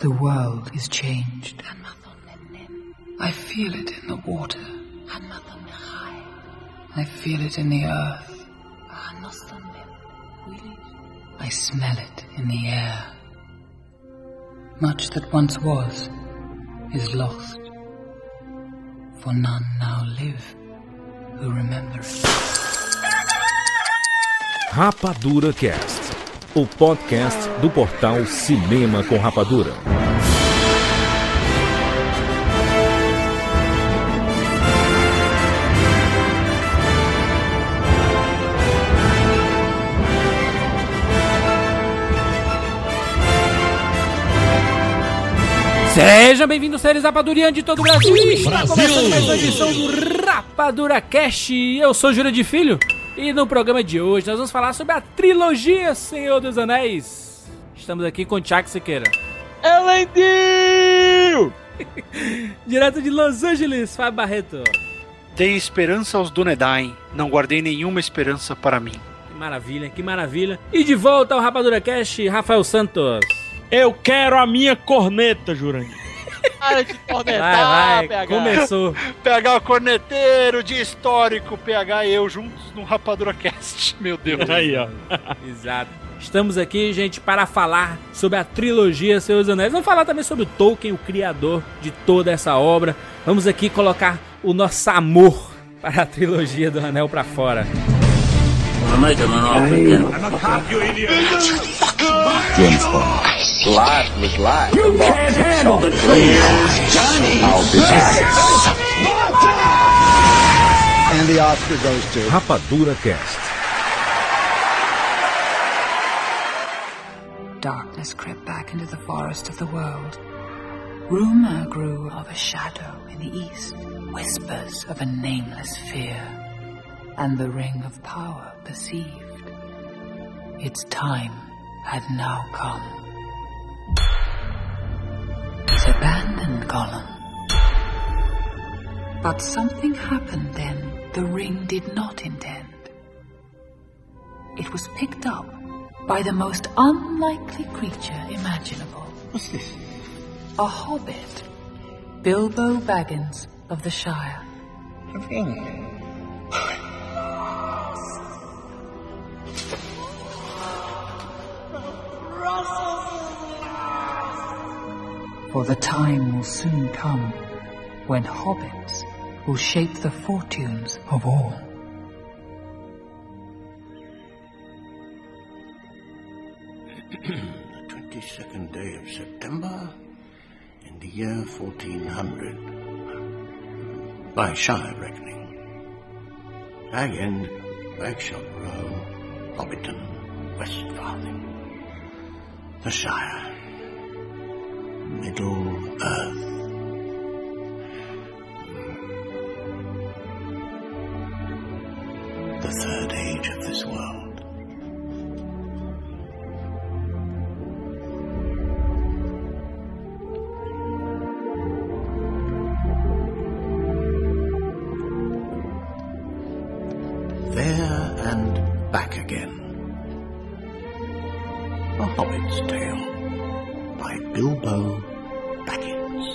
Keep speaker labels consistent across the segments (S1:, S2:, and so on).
S1: The world is changed. I feel it in the water. I feel it in the earth. I smell it in the air. Much that once was is lost. For none now live who remember it.
S2: Rapadura Cast, o podcast do portal Cinema com Rapadura.
S3: Sejam bem-vindos, seres rapadurianos de todo o Brasil. Está começando mais uma edição do Rapadura Cast. Eu sou Júlio de Filho e no programa de hoje nós vamos falar sobre a trilogia Senhor dos Anéis. Estamos aqui com o Tiago Siqueira.
S4: Elendil!
S3: Direto de Los Angeles, Fábio Barreto.
S5: Dei esperança aos Dunedain, não guardei nenhuma esperança para mim.
S3: Que maravilha, que maravilha. E de volta ao Rapadura Cast, Rafael Santos.
S4: Eu quero a minha corneta, Jurandir.
S6: Para de
S3: Vai,
S6: cornetar,
S3: vai,
S6: PH.
S3: começou.
S5: PH corneteiro de histórico, PH e eu juntos no Rapadura Cast. Meu Deus.
S4: Aí, ó.
S3: Exato. Estamos aqui, gente, para falar sobre a trilogia Senhor dos Anéis. Vamos falar também sobre o Tolkien, o criador de toda essa obra. Vamos aqui colocar o nosso amor para a trilogia do Anel para fora. I'm making an
S7: offer again. I'm a cop, you idiot. James Bond. Life was life. You can't handle the truth. Johnny. I'll be back.
S8: And the Oscar goes to
S2: Rapadura Cast.
S1: Darkness crept back into the forest of the world. Rumor grew of a shadow in the east, whispers of a nameless fear and the ring of power perceived. Its time had now come. He's abandoned Gollum. But something happened then the ring did not intend. It was picked up by the most unlikely creature imaginable. What's this? A hobbit. Bilbo Baggins of the Shire. For the time will soon come when hobbits will shape the fortunes of all.
S9: the 22nd day of September in the year 1400. By Shire reckoning. Bag End, Bagshot Row, Hobbiton, Westfarthing. The Shire. Middle Earth. The third age of this world. Bilbo Baggins.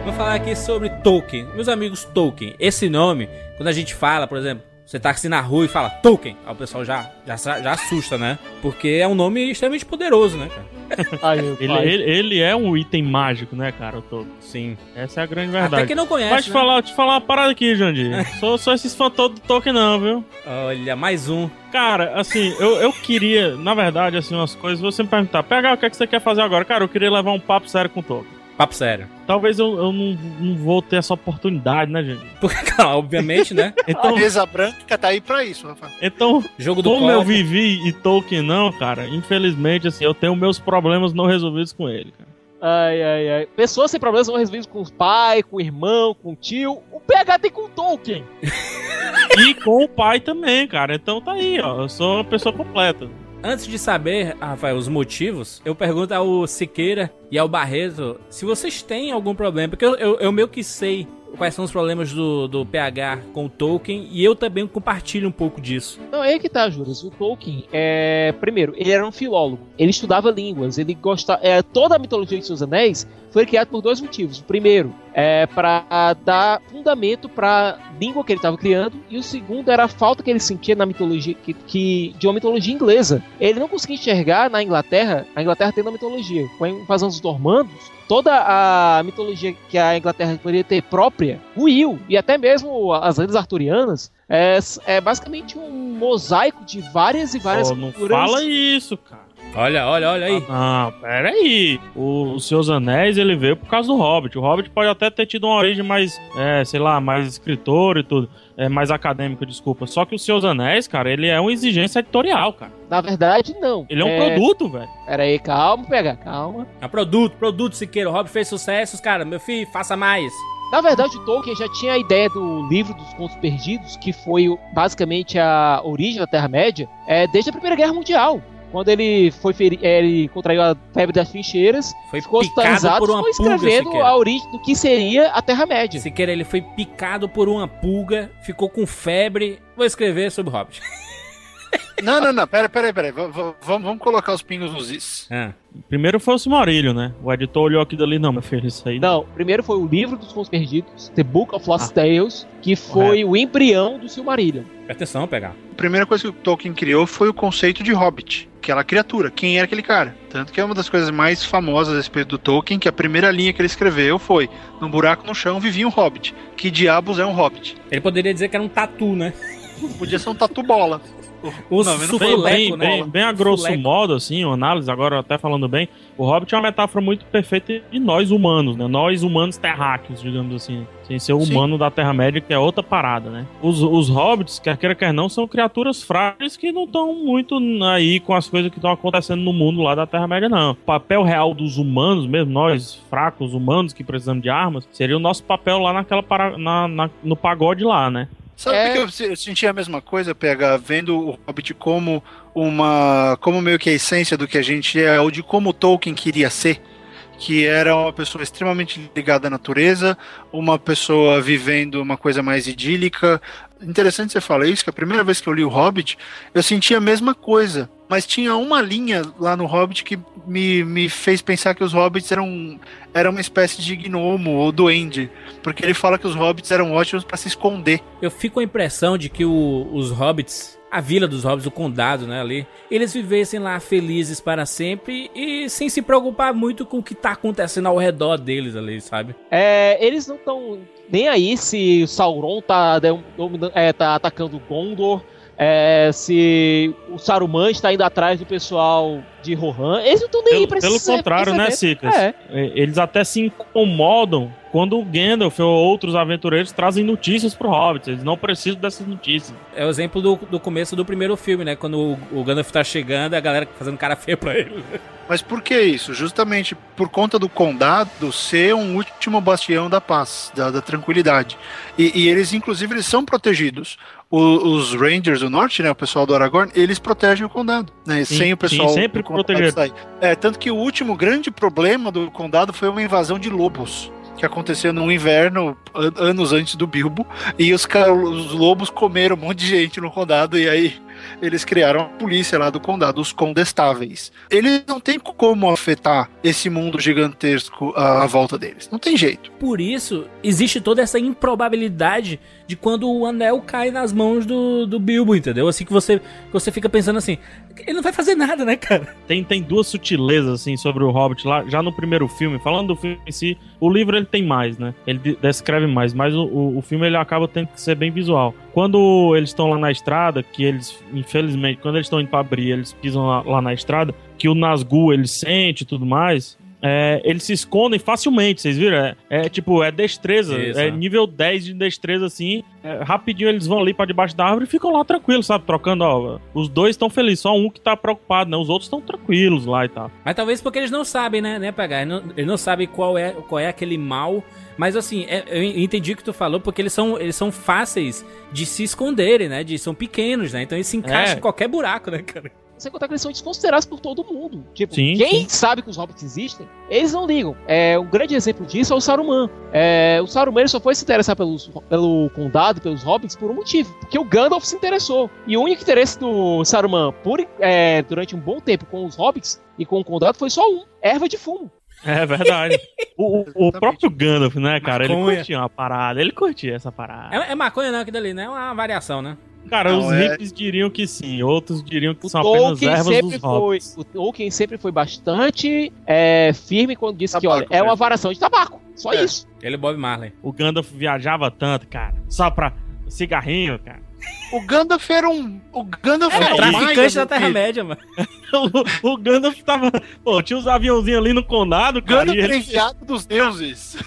S3: Vamos falar aqui sobre Tolkien. Meus amigos Tolkien, esse nome, quando a gente fala, por exemplo, você tá assim na rua e fala Tolkien, aí o pessoal já, já, já assusta, né? Porque é um nome extremamente poderoso, né, cara?
S6: Ai,
S4: Ele, ele, ele é um item mágico, né, cara? o Tolkien.
S3: Sim.
S4: Essa é a grande verdade.
S3: Até quem não conhece,
S4: Mas te
S3: né?
S4: falar, te falar uma parada aqui, Jandir. sou, sou esses fãs todos do Tolkien, não, viu?
S3: Olha, mais um.
S4: Cara, assim, eu, eu queria, na verdade, assim, umas coisas. Você me perguntar, PH, o que, é que você quer fazer agora? Cara, eu queria levar um papo sério com o Tolkien.
S3: Papo sério.
S4: Talvez eu, eu não, não vou ter essa oportunidade, né, gente?
S3: Porque, claro, obviamente, né?
S5: A
S4: Então,
S5: mesa branca tá aí pra isso, Rafa.
S4: então
S3: Jogo do
S4: como eu
S3: copo.
S4: vivi e Tolkien não, cara, infelizmente, assim, eu tenho meus problemas não resolvidos com ele, cara.
S6: Ai, ai, ai. Pessoas sem problemas vão resolver isso com o pai, com o irmão, com o tio. O PH tem com o Tolkien.
S4: E com o pai também, cara. Então tá aí, ó. Eu sou uma pessoa completa.
S3: Antes de saber, Rafael, os motivos, eu pergunto ao Siqueira e ao Barreto se vocês têm algum problema, porque eu, eu, eu meio que sei quais são os problemas do, do PH com o Tolkien e eu também compartilho um pouco disso.
S6: Não, é que tá, Juras. O Tolkien, é... primeiro, ele era um filólogo. Ele estudava línguas. Ele gostava. É, toda a mitologia de Seus Anéis foi criada por dois motivos. O primeiro, é para dar fundamento para língua que ele estava criando, e o segundo era a falta que ele sentia na mitologia que, que, de uma mitologia inglesa. Ele não conseguia enxergar na Inglaterra, a Inglaterra tendo a mitologia. Com a invasão dos normandos, toda a mitologia que a Inglaterra poderia ter própria ruiu, e até mesmo as lendas arturianas é, é basicamente um mosaico de várias e várias
S4: não
S6: culturas.
S4: fala isso, cara.
S3: Olha, olha, olha aí.
S4: Ah, pera aí. O, o Seus Anéis, ele veio por causa do Hobbit. O Hobbit pode até ter tido uma origem mais, é, sei lá, mais escritor e tudo. É, mais acadêmica, desculpa. Só que o Seus Anéis, cara, ele é uma exigência editorial, cara.
S6: Na verdade, não.
S4: Ele é um produto, velho.
S6: Pera aí, calma, pega, calma.
S3: É produto, produto, Siqueira. O Rob fez sucesso, cara. Meu filho, faça mais.
S6: Na verdade, o Tolkien já tinha a ideia do livro dos Contos Perdidos, que foi basicamente a origem da Terra-média, é, desde a Primeira Guerra Mundial. Quando ele foi feri- é, ele contraiu a febre das trincheiras,
S3: Foi
S6: ficou hospitalizado
S3: por uma
S6: foi
S3: pulga,
S6: escrevendo
S3: Siqueira.
S6: a origem do que seria a Terra-média.
S3: Siqueira, ele foi picado por uma pulga, ficou com febre. Vou escrever sobre o Hobbit.
S5: Não, não, não, pera, pera, pera. V- Vamos, colocar os pingos nos is.
S3: Ah.
S4: Primeiro foi o Silmarillion, né? O editor olhou aqui dali, não, meu filho, isso aí.
S6: Não, primeiro foi o livro dos Contos Perdidos, The Book of Lost
S4: Ah.
S6: Tales, que foi o embrião do Silmarillion.
S3: Presta atenção, pegar.
S5: A primeira coisa que o Tolkien criou foi o conceito de hobbit, aquela criatura. Quem era aquele cara? Tanto que é uma das coisas mais famosas a respeito do Tolkien, que a primeira linha que ele escreveu foi: num buraco no chão vivia um hobbit. Que diabos é um hobbit?
S3: Ele poderia dizer que era um tatu, né?
S5: Podia ser um tatu bola.
S3: O
S5: Não,
S4: Bem,
S3: sufuleco,
S4: bem,
S3: né?
S4: bem, bem a grosso modo, assim, uma análise, agora até falando bem, o Hobbit é uma metáfora muito perfeita de nós humanos, né? Nós humanos terráqueos, digamos assim. Sem ser o
S5: Sim.
S4: humano da Terra-média, que é outra parada, né? Os, os hobbits, quer queira, quer não, são criaturas frágeis que não estão muito aí com as coisas que estão acontecendo no mundo lá da Terra-média, não. O papel real dos humanos, mesmo nós, fracos humanos que precisamos de armas, seria o nosso papel lá naquela para, na, na- no pagode lá, né?
S5: Sabe
S6: É.
S5: que eu se- eu senti a mesma coisa, PH, vendo o Hobbit como uma. como meio que a essência do que a gente é, ou de como Tolkien queria ser? Que era uma pessoa extremamente ligada à natureza, uma pessoa vivendo uma coisa mais idílica. Interessante você falar isso, que a primeira vez que eu li o Hobbit, eu senti a mesma coisa. Mas tinha uma linha lá no Hobbit que me, me fez pensar que os Hobbits eram, eram uma espécie de gnomo ou duende. Porque ele fala que os Hobbits eram ótimos para se esconder.
S3: Eu fico com a impressão de que o- os hobbits, a vila dos hobbits, o condado, né, ali, eles vivessem lá felizes para sempre e sem se preocupar muito com o que tá acontecendo ao redor deles ali, sabe?
S6: É, eles não estão nem aí se o Sauron tá, domina- é, tá atacando Gondor, é, se o Saruman está indo atrás do pessoal de Rohan. Eles não estão nem aí
S4: Pelo,
S6: pra
S4: pelo
S6: esse-
S4: contrário, né?
S6: É.
S4: É, Eles até se incomodam quando o Gandalf ou outros aventureiros trazem notícias pro Hobbit. Eles não precisam dessas notícias.
S3: É o exemplo do, do começo do primeiro filme, né? Quando o, o Gandalf tá chegando, a galera fazendo cara feia pra ele.
S5: Mas por que isso? Justamente por conta do condado ser um último bastião da paz, da, da tranquilidade. E, e eles, inclusive, eles são protegidos. O- os Rangers do Norte, né, o pessoal do Aragorn, eles protegem o condado, né,
S4: Sim,
S5: sem o pessoal
S4: sim, sempre
S5: sair. É, tanto que o último grande problema do condado foi uma invasão de lobos. Que aconteceu no inverno, an- anos antes do Bilbo, e os, os lobos comeram um monte de gente no condado, e aí eles criaram a polícia lá do condado, os condestáveis. Eles não têm como afetar esse mundo gigantesco à, volta deles. Não tem jeito.
S3: Por isso, existe toda essa improbabilidade de quando o anel cai nas mãos do, do Bilbo, entendeu? Assim que você, que você fica pensando assim, ele não vai fazer nada, né, cara?
S4: Tem, tem duas sutilezas, assim, sobre o Hobbit lá, já no primeiro filme. Falando do filme em si, o livro ele tem mais, né? Ele de- descreve mais, mas o, o, o filme ele acaba tendo que ser bem visual. Quando eles estão lá na estrada, que eles, infelizmente, quando eles estão indo pra abrir, eles pisam lá, lá na estrada, que o Nazgûl ele sente e tudo mais. É, eles se escondem facilmente, vocês viram? É, é tipo, é destreza,
S3: Isso,
S4: é
S3: é.
S4: nível 10 de destreza assim. é, rapidinho eles vão ali pra debaixo da árvore e ficam lá tranquilos, sabe? Trocando, ó. Os dois estão felizes, só um que tá preocupado, né? Os outros estão tranquilos lá e tal.
S3: Mas talvez porque eles não sabem, né, né, pegar. Eles não, eles não sabem qual é, qual é aquele mal. Mas assim, é- eu entendi o que tu falou, porque eles são, eles são fáceis de se esconderem, né? De, são pequenos, né? Então eles se encaixam
S4: É.
S3: em qualquer buraco, né, cara?
S6: Sem contar que eles são desconsiderados por todo mundo. Tipo,
S4: Sim,
S6: quem
S4: sim.
S6: sabe que os hobbits existem, eles não ligam. É, um grande exemplo disso é o Saruman. É, o Saruman ele só foi se interessar pelos, pelo condado, pelos hobbits, por um motivo. Porque o Gandalf se interessou. E o único interesse do Saruman por, é, durante um bom tempo com os hobbits e com o condado foi só um: erva de fumo.
S4: É verdade. o, o- o próprio Gandalf, né, cara? Ele
S3: Maconha.
S4: curtia uma parada, ele curtia essa parada.
S3: É, é maconha não, aquilo dali, né? É uma variação, né?
S4: Cara,
S5: Não,
S4: os
S5: é-
S4: hippies diriam que sim, outros diriam que
S6: O
S4: são apenas
S6: Tolkien,
S4: ervas
S6: sempre
S4: dos
S6: foi,
S4: hobbits.
S6: o Tolkien sempre foi bastante é, firme quando disse que,
S5: Tabaco
S6: olha, é uma
S5: mesmo.
S6: variação de tabaco. Só
S5: É.
S6: isso.
S3: Ele é Bob Marley.
S4: O Gandalf viajava tanto, cara, só pra cigarrinho, cara.
S5: O Gandalf era um. O Gandalf
S4: É,
S5: era um
S3: Traficante da Terra-média, mano.
S4: O, o Gandalf tava. Pô, tinha uns aviãozinhos ali no condado, cara.
S5: Gandalf era
S4: ele-
S5: enviado dos deuses.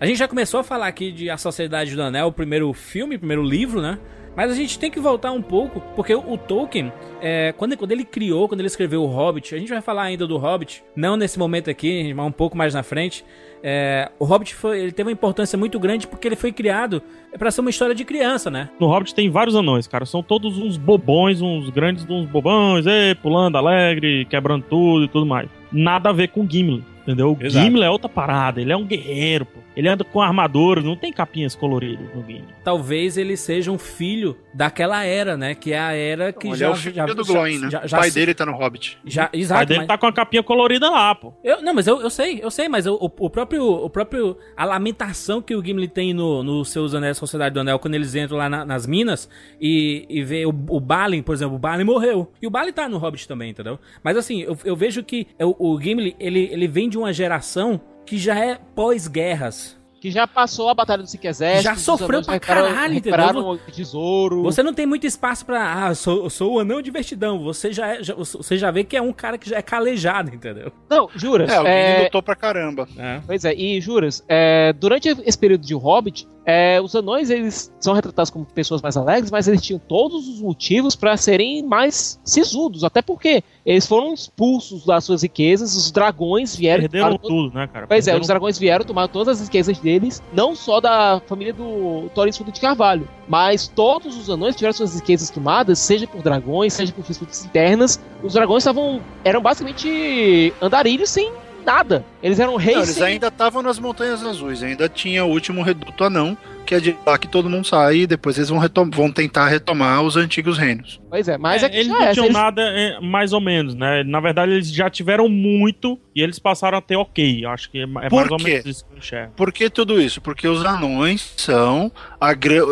S3: A gente já começou a falar aqui de A Sociedade do Anel, o primeiro filme, o primeiro livro, né? Mas a gente tem que voltar um pouco, porque o, Tolkien, é, quando, quando ele criou, quando ele escreveu o Hobbit, a gente vai falar ainda do Hobbit, não nesse momento aqui, mas um pouco mais na frente. É, o Hobbit foi, ele teve uma importância muito grande porque ele foi criado para ser uma história de criança, né?
S4: No Hobbit tem vários anões, cara. São todos uns bobões, uns grandes uns bobões, ei, pulando alegre, quebrando tudo e tudo mais. Nada a ver com o Gimli, entendeu? O
S3: Exato.
S4: Gimli é outra parada, ele é um guerreiro, pô. Ele anda com armadura, não tem capinhas coloridas no Gimli.
S3: Talvez ele seja um filho daquela era, né? Que é a era que
S5: Ele
S3: já
S5: é o filho
S3: já,
S5: do
S3: já-
S5: Gloin, né?
S3: já-
S5: o
S3: já
S5: pai
S3: se-
S5: dele tá no Hobbit.
S3: Já,
S4: O pai
S3: exato,
S4: dele
S3: mas-
S4: tá com a capinha colorida lá, pô.
S3: Eu, não, mas eu, eu sei, eu sei, mas o, o próprio, o próprio. A lamentação que o Gimli tem no, no seus anéis Sociedade do Anel, quando eles entram lá na- nas minas e, e vê o, o Balin, por exemplo, o Balin morreu. E o Balin tá no Hobbit também, entendeu? Mas assim, eu, eu vejo que o, o Gimli, ele, ele vem de uma geração que já é pós-guerras.
S6: Que já passou a Batalha do Exércitos.
S3: Já sofreu pra
S6: recuperaram-
S3: caralho,
S6: recuperaram o tesouro.
S3: Você não tem muito espaço pra. Ah, sou, sou o anão de vestidão. Você já, é, já- você já vê que é um cara que já é calejado, entendeu?
S6: Não, juras.
S5: É, o
S6: é,
S5: lutou pra caramba.
S6: Pois é, e juras, é, durante esse período de Hobbit, é, os anões eles são retratados como pessoas mais alegres, mas eles tinham todos os motivos para serem mais sisudos, até porque eles foram expulsos das suas riquezas, os dragões vieram.
S4: Perderam tudo, né, cara?
S6: Pois é,
S4: Perderam
S6: os dragões vieram tomar todas as riquezas deles, não só da família do Thorin Fundo de Carvalho, mas todos os anões tiveram suas riquezas tomadas, seja por dragões, seja por disputas internas. Os dragões estavam eram basicamente andarilhos sem nada. Eles eram reis
S5: Não, eles
S6: sem
S5: ainda estavam nas Montanhas Azuis, ainda tinha o último reduto anão, que é de lá que todo mundo sai e depois eles vão, retom- vão tentar retomar os antigos reinos.
S6: Pois é, mas
S4: É,
S6: é, que
S4: eles
S6: já
S4: não
S6: é,
S4: tinham
S6: eles-
S4: nada, é, mais ou menos, né? Na verdade, eles já tiveram muito e eles passaram a ter ok. Eu Acho que é, é
S5: Por
S4: mais ou
S5: quê?
S4: menos isso que eu enxergo.
S5: Por que tudo isso? Porque os anões são, a,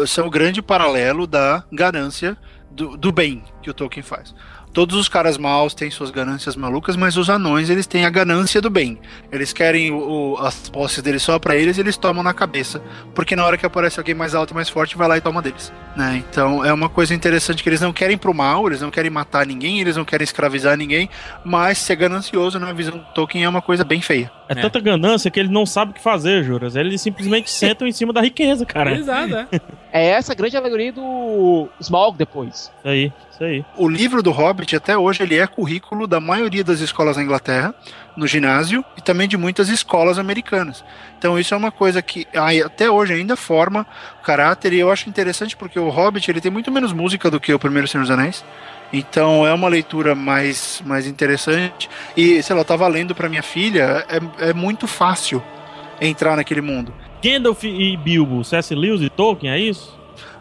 S5: são o grande paralelo da ganância do, do bem que o Tolkien faz. Todos os caras maus têm suas ganâncias malucas, mas os anões eles têm a ganância do bem. Eles querem o- o- as posses deles só pra eles, e eles tomam na cabeça, porque na hora que aparece alguém mais alto e mais forte, vai lá e toma deles. Né? Então é uma coisa interessante que eles não querem pro mal, eles não querem matar ninguém, eles não querem escravizar ninguém, mas ser ganancioso na visão do Tolkien é uma coisa bem feia.
S4: É,
S3: É.
S4: tanta ganância que eles não sabem o que fazer, Juras. Eles simplesmente sentam em cima da riqueza, cara. Isso
S3: Exato, é.
S6: é essa a grande alegoria do Smaug depois.
S4: aí, isso aí.
S5: O livro do Hobbit, até hoje, ele é currículo da maioria das escolas na Inglaterra, no ginásio, e também de muitas escolas americanas. Então isso é uma coisa que até hoje ainda forma o caráter, e eu acho interessante porque o Hobbit ele tem muito menos música do que o Primeiro Senhor dos Anéis. Então é uma leitura mais, mais interessante. E, sei lá, eu tava lendo pra minha filha, é, é muito fácil entrar naquele mundo.
S4: Gandalf e Bilbo, C.S. Lewis e Tolkien, é isso?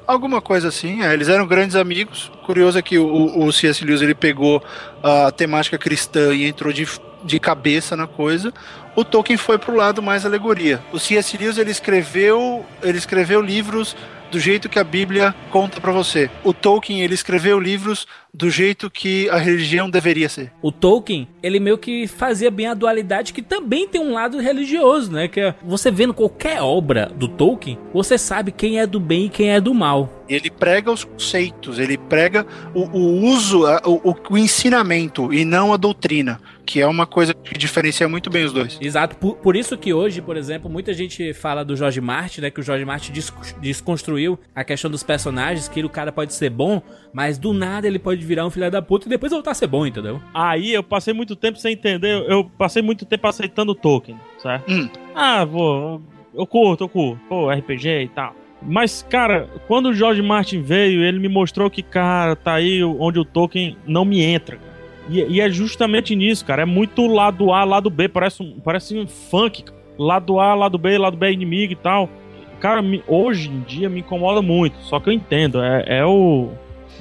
S5: Alguma coisa assim, é, eles eram grandes amigos. Curioso é que o, o C.S. Lewis ele pegou a temática cristã e entrou de, de cabeça na coisa. O Tolkien foi pro lado mais alegoria. O C.S. Lewis ele escreveu, ele escreveu livros do jeito que a Bíblia conta pra você. O Tolkien ele escreveu livros do jeito que a religião deveria ser.
S3: O Tolkien, ele meio que fazia bem a dualidade que também tem um lado religioso, né? Que é, você vendo qualquer obra do Tolkien, você sabe quem é do bem e quem é do mal.
S5: Ele prega os conceitos, ele prega o, o uso, o, o- ensinamento e não a doutrina, que é uma coisa que diferencia muito bem os dois.
S3: Exato, por, por isso que hoje, por exemplo, muita gente fala do Jorge Martin, né? Que o Jorge Martin des- desconstruiu a questão dos personagens, que o cara pode ser bom, mas do nada ele pode virar um filho da puta e depois voltar a ser bom, entendeu?
S4: Aí eu passei muito tempo sem entender, eu passei muito tempo aceitando o Tolkien, certo?
S5: Hum.
S4: Ah, vou, eu curto, eu curto, pô, RPG e tal. Mas, cara, quando o George Martin veio, ele me mostrou que, cara, tá aí onde o Tolkien não me entra, cara. E, e é justamente nisso, cara. É muito lado A, lado B, parece um, parece um funk. Lado A, lado B, lado B é inimigo e tal. Cara, hoje em dia me incomoda muito. Só que eu entendo, é, é o.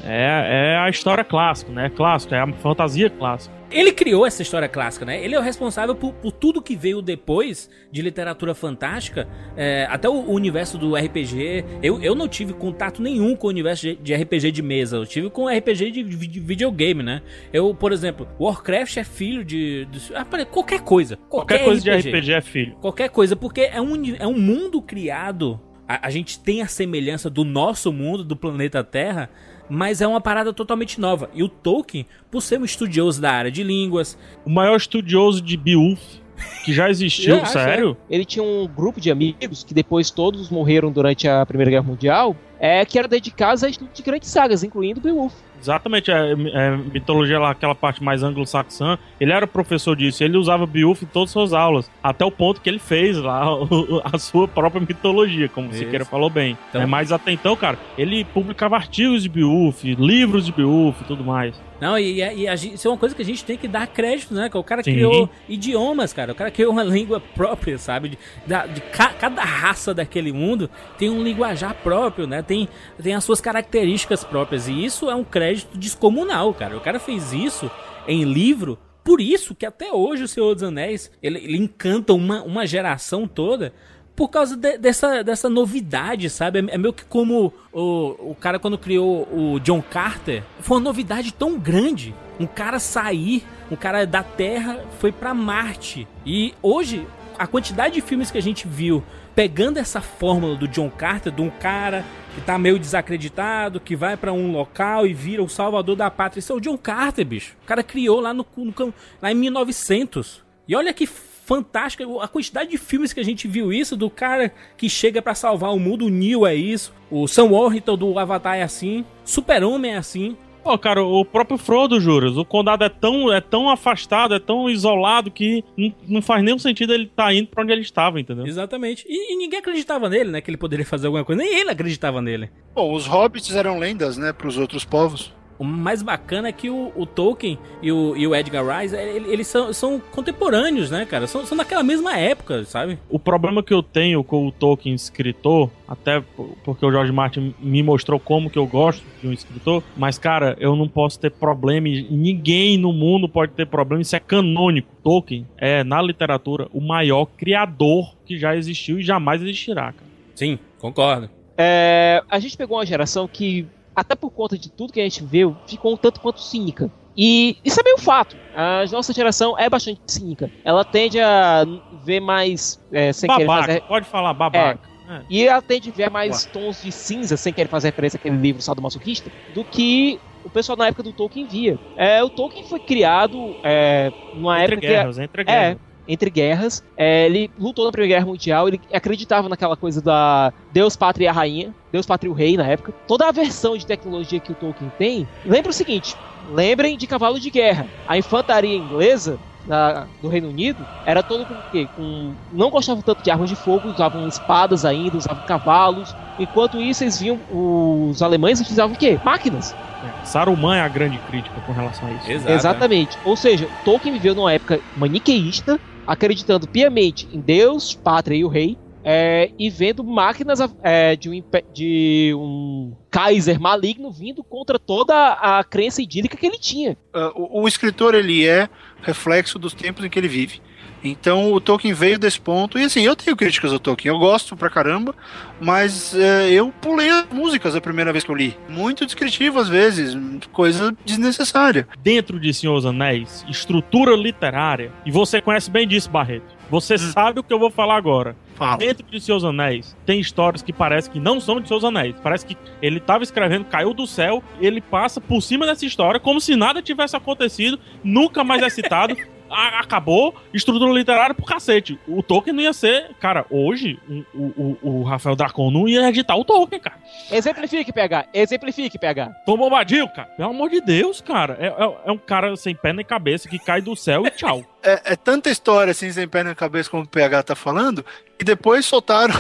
S4: É, é a história clássica, né? Clássico, é a fantasia clássica.
S3: Ele criou essa história clássica, né? Ele é o responsável por, por tudo que veio depois de literatura fantástica, é, até o, o universo do RPG. Eu, eu não tive contato nenhum com o universo de, de RPG de mesa, eu tive com RPG de, de videogame, né? Eu, por exemplo, Warcraft é filho de. de- ah, peraí, qualquer coisa. Qualquer,
S4: Qualquer coisa de RPG é filho.
S3: Qualquer coisa, porque é um, é um mundo criado. A gente tem a semelhança do nosso mundo, do planeta Terra, mas é uma parada totalmente nova. E o Tolkien, por ser um estudioso da área de línguas,
S4: O maior estudioso de Beowulf que já existiu,
S6: É,
S4: sério?
S6: Ele tinha um grupo de amigos que depois todos morreram durante a Primeira Guerra Mundial, é, que eram dedicados a estudo de grandes sagas, incluindo Beowulf.
S4: Exatamente, é, é, mitologia lá, aquela parte mais anglo-saxã. Ele era professor disso, ele usava Beowulf em todas as suas aulas, até o ponto que ele fez lá o- a sua própria mitologia, como o
S3: Isso.
S4: Siqueira falou bem.
S3: Então-
S4: É, mas até então, cara, ele publicava artigos de Beowulf, livros de Beowulf e tudo mais.
S3: Não, e, e a isso é uma coisa que a gente tem que dar crédito, né? Que o cara
S4: Sim.
S3: criou idiomas, cara. O cara criou uma língua própria, sabe? De, da- de ca- cada raça daquele mundo tem um linguajar próprio, né? Tem, tem as suas características próprias. E isso é um crédito descomunal, cara. O cara fez isso em livro. Por isso que até hoje o Senhor dos Anéis ele, ele encanta uma, uma geração toda por causa de- dessa, dessa novidade, sabe? É, é meio que como o, o cara quando criou o John Carter, foi uma novidade tão grande. Um cara sair, um cara da Terra foi pra Marte. E hoje, a quantidade de filmes que a gente viu pegando essa fórmula do John Carter, de um cara que tá meio desacreditado, que vai pra um local e vira o salvador da pátria. Isso é o John Carter, bicho. O cara criou lá no, no lá em 1900. E olha que fantástica a quantidade de filmes que a gente viu isso do cara que chega pra salvar o mundo, o Neo é isso, o Sam Worthington do Avatar é assim, Super-Homem é assim.
S4: Pô, cara, o próprio Frodo, juros, o condado é tão, é tão afastado, é tão isolado que não, não faz nenhum sentido ele estar indo pra onde ele estava, entendeu?
S3: Exatamente. E, e ninguém acreditava nele, né, que ele poderia fazer alguma coisa. Nem ele acreditava nele.
S5: Bom, os hobbits eram lendas, né, pros outros povos.
S3: O mais bacana é que o, o Tolkien e o, e o Edgar Rice, ele- eles são, são contemporâneos, né, cara? São, são daquela mesma época, sabe?
S4: O problema que eu tenho com o Tolkien escritor, até porque o George Martin me mostrou como que eu gosto de um escritor, mas cara, eu não posso ter problema, e ninguém no mundo pode ter problema, isso é canônico. Tolkien é, na literatura, o maior criador que já existiu e jamais existirá, cara.
S3: Sim, concordo.
S6: É, a gente pegou uma geração que, até por conta de tudo que a gente viu, ficou um tanto quanto cínica. E isso é meio fato. A nossa geração é bastante cínica. Ela tende a ver mais é, sem querer
S4: Babaca,
S6: fazer.
S4: pode falar babaca. É.
S6: E ela tende a ver mais tons de cinza, sem querer fazer referência àquele livro sadomasoquista, do que o pessoal na época do Tolkien via. É, o Tolkien foi criado é, numa
S4: Entre
S6: época
S4: guerras, entre
S6: que. É,
S4: guerras.
S6: Entre guerras. É, ele lutou na Primeira Guerra Mundial, ele acreditava naquela coisa da Deus, Pátria e a Rainha, Deus, Pátria e o Rei na época. Toda a versão de tecnologia que o Tolkien tem, lembra o seguinte: lembrem de cavalo de guerra. A infantaria inglesa da- do Reino Unido era todo com o quê? Com, não gostavam tanto de armas de fogo, usavam espadas ainda, usavam cavalos. Enquanto isso, eles viam os alemães utilizavam o quê? Máquinas.
S4: É. Saruman é a grande crítica com relação a isso.
S3: Exato.
S6: Exatamente. Ou seja, Tolkien viveu numa época maniqueísta, acreditando piamente em Deus, pátria e o rei, é, e vendo máquinas é, de, um, de um Kaiser maligno vindo contra toda a crença idílica que ele tinha.
S5: Ah, o, o escritor ele é reflexo dos tempos em que ele vive. Então o Tolkien veio desse ponto. E assim, eu tenho críticas ao Tolkien, eu gosto pra caramba, mas eh, eu pulei as músicas a primeira vez que eu li. Muito descritivo às vezes, coisa desnecessária.
S4: Dentro de Senhor dos Anéis, estrutura literária, e você conhece bem disso, Barreto. Você sabe o que eu vou falar agora.
S5: Fala.
S4: Dentro de Seus Anéis, tem histórias que parece que não são de Seus Anéis. Parece que ele tava escrevendo, caiu do céu, ele passa por cima dessa história como se nada tivesse acontecido, nunca mais é citado. a- Acabou, estrutura literária pro cacete. O Tolkien não ia ser. Cara, hoje, o, o, o- Rafael Dracon não ia editar o Tolkien, cara.
S6: Exemplifique, PH. Exemplifique, PH.
S4: Tom Bombadil, cara. Pelo amor de Deus, cara. É, é- é um cara sem pé nem cabeça que cai do céu e tchau.
S5: É, é tanta história assim, sem pé na cabeça, como o PH tá falando, e depois soltaram.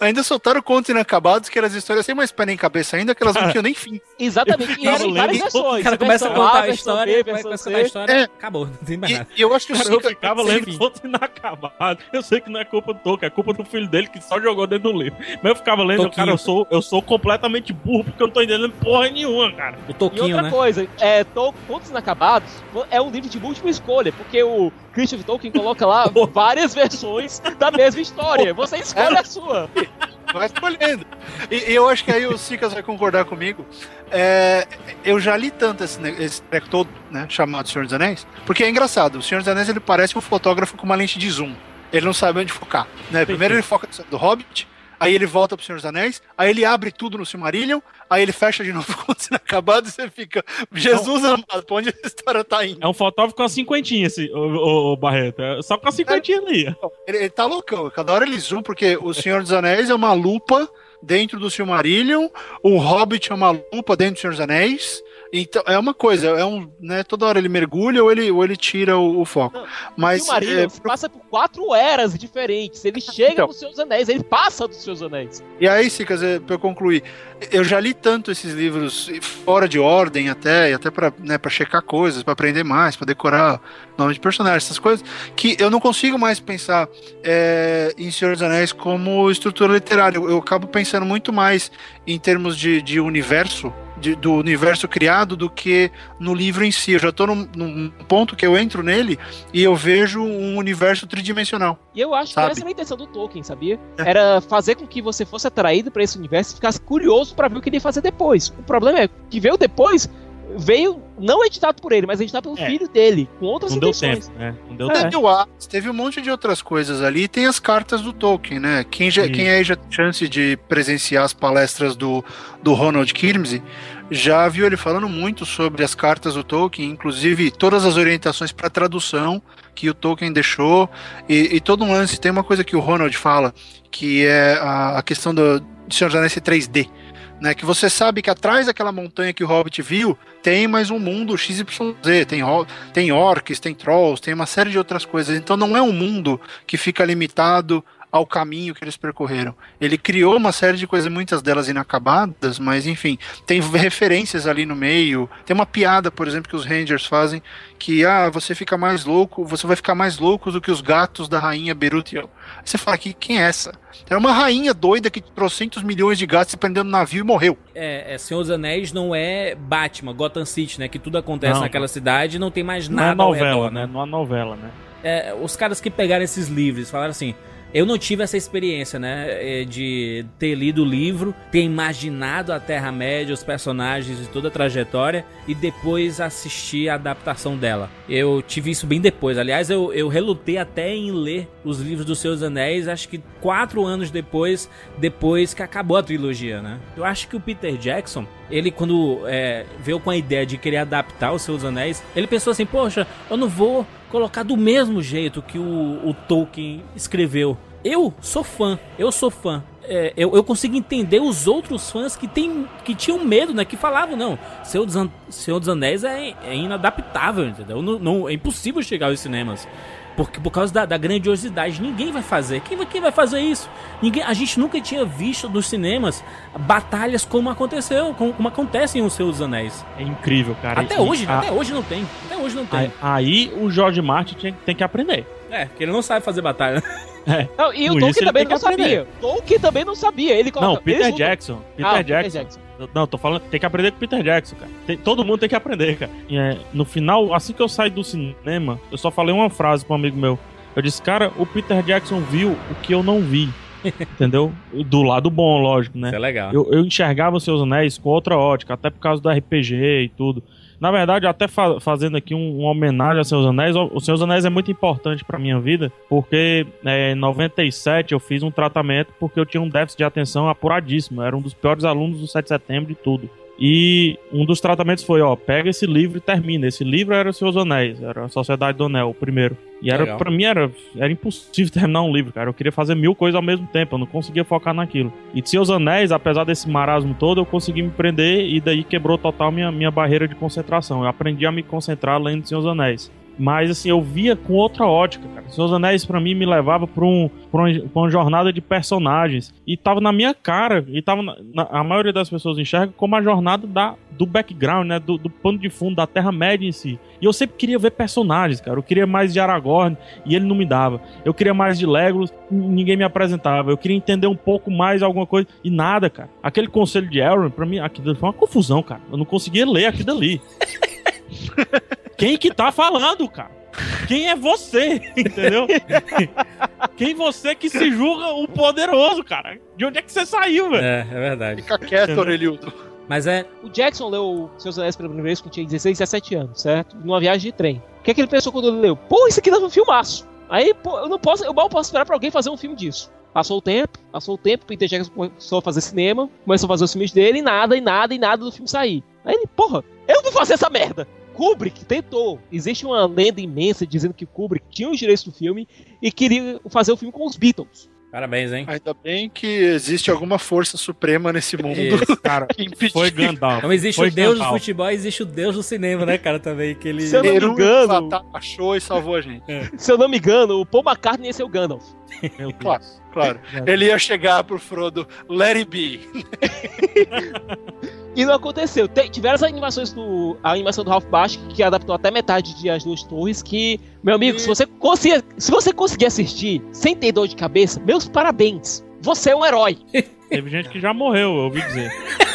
S5: Ainda soltaram contos inacabados, que eram as histórias sem mais pé nem cabeça ainda, que elas não tinham nem fim.
S6: Exatamente. E
S4: Eu
S6: eram várias
S4: lembro-
S6: versões.
S3: O cara começa a contar a
S6: versão
S3: história,
S6: B,
S3: vai-
S6: versão
S3: começa a contar a história,
S5: É.
S3: acabou, não tem mais nada.
S5: e eu acho que o
S4: Cara, eu ficava lendo contos inacabados. Eu sei que não é culpa do Tolkien, é culpa do filho dele que só jogou dentro do livro. Mas eu ficava lendo,
S3: Toquinho.
S4: cara, eu sou, eu sou completamente burro porque eu não tô entendendo porra nenhuma, cara.
S3: O
S6: E outra
S3: né?
S6: coisa, é, Tol- Contos Inacabados é um livro de múltipla escolha, porque o Christopher Tolkien coloca lá várias versões da mesma história. Você escolhe a sua.
S5: Vai escolhendo. E, e eu acho que aí o Sicas vai concordar comigo. É, eu já li tanto esse, esse treco todo, né, chamado Senhor dos Anéis, porque é engraçado. O Senhor dos Anéis ele parece um fotógrafo com uma lente de zoom. Ele não sabe onde focar. Né? Primeiro ele foca no do Hobbit, aí ele volta pro Senhor dos Anéis, aí ele abre tudo no Silmarillion, aí ele fecha de novo quando você acabado e você fica. Jesus amado, pra onde a história tá indo?
S4: É um fotógrafo com a cinquentinha, esse, o, o, o Barreto. É só com a cinquentinha ali.
S5: Ele, ele tá loucão. Cada hora ele zoom, porque o Senhor dos Anéis é uma lupa dentro do Silmarillion, o Hobbit é uma lupa dentro do Senhor dos Anéis. Então, é uma coisa, é um, né, toda hora ele mergulha ou ele, ou ele tira o, o foco. Mas
S6: o Marinho
S5: é,
S6: passa por quatro eras diferentes. Ele chega
S5: Então.
S6: nos seus anéis, ele passa dos seus anéis.
S5: E aí, Sicas, é, pra eu concluir, eu já li tanto esses livros fora de ordem até, e até pra, né, pra checar coisas, pra aprender mais, pra decorar nome de personagens, essas coisas, que eu não consigo mais pensar é, em Senhor dos Anéis como estrutura literária. Eu, eu acabo pensando muito mais em termos de, de universo, de- do universo criado, do que no livro em si. Eu já tô num, num ponto que eu entro nele e eu vejo um universo tridimensional.
S6: E eu acho
S5: Sabe?
S6: que essa era a intenção do Tolkien, sabia?
S5: É.
S6: Era fazer com que você fosse atraído pra esse universo e ficasse curioso pra ver o que ele ia fazer depois. O problema é que veio depois, veio não editado por ele, mas editado pelo
S4: É.
S6: filho dele, com outras
S4: Não deu
S6: intenções.
S4: tempo, né? Não deu
S6: É.
S4: tempo.
S5: Teve um monte de outras coisas ali. E tem as cartas do Tolkien, né? Quem, já, quem aí já tem chance de presenciar as palestras do, do Ronald Kirmsey já viu ele falando muito sobre as cartas do Tolkien, inclusive todas as orientações para tradução que o Tolkien deixou. E, e todo um lance. Tem uma coisa que o Ronald fala, que é a, a questão do Senhor dos Anéis ser 3D. Né, que você sabe que atrás daquela montanha que o Hobbit viu, tem mais um mundo XYZ, tem, tem orcs, tem trolls, tem uma série de outras coisas. Então não é um mundo que fica limitado ao caminho que eles percorreram. Ele criou uma série de coisas, muitas delas inacabadas, mas enfim, tem referências ali no meio. Tem uma piada, por exemplo, que os Rangers fazem, que ah, você fica mais louco, você vai ficar mais louco do que os gatos da rainha Beruthiel. Aí Você fala que quem é essa? É uma rainha doida que trocentos milhões de gatos se prendeu no navio e morreu.
S3: É, é, Senhor dos Anéis não é Batman, Gotham City, né? Que tudo acontece
S4: Não.
S3: naquela cidade e não tem mais
S4: Não é
S3: nada ao
S4: novela,
S3: redor,
S4: né? Não é novela, né?
S3: é, os caras que pegaram esses livros falaram assim. Eu não tive essa experiência, né? é, De ter lido o livro, ter imaginado a Terra-média, os personagens e toda a trajetória, e depois assistir a adaptação dela. Eu tive isso bem depois. Aliás, eu, eu relutei até em ler os livros dos Seus Anéis, acho que quatro anos depois, depois que acabou a trilogia, né? Eu acho que o Peter Jackson, ele quando é, veio com a ideia de querer adaptar os Seus Anéis, ele pensou assim, poxa, eu não vou colocar do mesmo jeito que o, o Tolkien escreveu. Eu sou fã, eu sou fã. É, eu, eu consigo entender os outros fãs que, tem, que tinham medo, né? Que falavam, não, Senhor dos, An- Senhor dos Anéis é, é inadaptável, entendeu? Não, não- é impossível chegar aos cinemas. Porque, por causa da, da grandiosidade, ninguém vai fazer. Quem vai, quem vai fazer isso? Ninguém, a gente nunca tinha visto nos cinemas batalhas como aconteceu, como, como acontecem os dos Anéis.
S4: É incrível, cara.
S3: até
S4: E
S3: hoje,
S4: a-
S3: até hoje não tem. Até hoje não tem.
S4: Aí, aí o George Martin tem, tem que aprender.
S3: É, porque ele não sabe fazer batalha.
S6: Não, e o Tolkien também não sabia. Tolkien também não sabia. Ele
S4: Não,
S6: coloca-
S4: Peter
S6: não-
S4: Jackson. Peter
S6: Ah,
S4: Jackson. Não, tô falando, tem que aprender com o Peter Jackson, cara. Tem- todo mundo tem que aprender, cara. E, é, no final, assim que eu saí do cinema, eu só falei uma frase pra um amigo meu. Eu disse, cara, o Peter Jackson viu o que eu não vi. entendeu? Do lado bom, lógico, né?
S3: Isso é legal.
S4: Eu, eu enxergava os seus anéis com outra ótica, até por causa do RPG e tudo. Na verdade, até fa fazendo aqui um, uma homenagem aos Seus Anéis, o- os Seus Anéis é muito importante pra minha vida, porque é, em 97 eu fiz um tratamento porque eu tinha um déficit de atenção apuradíssimo. Eu era um dos piores alunos do 7 de setembro de tudo. E um dos tratamentos foi, ó, pega esse livro e termina. Esse livro era Os Seus Anéis, era a Sociedade do Anel, o primeiro. E era, pra mim era, era impossível terminar um livro, cara. Eu queria fazer mil coisas ao mesmo tempo, eu não conseguia focar naquilo. E de Seus Anéis, apesar desse marasmo todo, eu consegui me prender e daí quebrou total minha, minha barreira de concentração. Eu aprendi a me concentrar lendo Seus Anéis. Mas assim, eu via com outra ótica, cara. Seus Anéis pra mim me levava pra, um, pra, uma, pra uma jornada de personagens. E tava na minha cara. E tava na- na- a maioria das pessoas enxerga como a jornada da, do background, né? Do, do pano de fundo, da Terra-média em si. E eu sempre queria ver personagens, cara. Eu queria mais de Aragorn e ele não me dava. Eu queria mais de Legolas, ninguém me apresentava. Eu queria entender um pouco mais alguma coisa e nada, cara. Aquele conselho de Elrond, pra mim, aquilo foi uma confusão, cara. Eu não conseguia ler aquilo ali. Quem que tá falando, cara? Quem é você, entendeu? Quem você que se julga o poderoso, cara? De onde é que você saiu, velho?
S3: É, é verdade.
S5: Fica quieto? Orelhudo.
S3: Mas é.
S6: O Jackson leu Seus Anéis pela primeira vez quando tinha 16, 17 anos, certo? Numa viagem de trem. O que é que ele pensou quando ele leu? Pô, isso aqui dá um filmaço. Aí, pô, eu não posso, eu mal posso esperar pra alguém fazer um filme disso. Passou o tempo, passou o tempo, Peter Jackson começou a fazer cinema, começou a fazer os filmes dele, e nada, e nada, e nada do filme sair. Aí ele, porra, eu vou fazer essa merda. Kubrick tentou. Existe uma lenda imensa dizendo que Kubrick tinha os direitos do filme e queria fazer o filme com os Beatles.
S3: Parabéns, hein?
S5: Ainda bem que existe alguma força suprema nesse mundo
S3: Isso.
S4: Cara,
S5: que impediu.
S4: foi Gandalf.
S3: Então existe
S4: Foi
S3: o deus do
S4: Gandalf.
S3: futebol e existe o deus do cinema, né, cara, também. Que ele.
S6: Se eu não me engano-
S5: achou e salvou a gente.
S6: Se eu não me engano, o Paul McCartney ia ser o Gandalf.
S4: Meu Deus.
S5: Claro, claro. Ele ia chegar pro Frodo, let it be.
S6: E não aconteceu. Te- tiveram as animações do. A animação do Ralph Bash, que adaptou até metade de As Duas Torres, que, meu amigo, se você conseguir, se você conseguir assistir sem ter dor de cabeça, meus parabéns. Você é um herói.
S4: Teve gente que já morreu, eu ouvi dizer.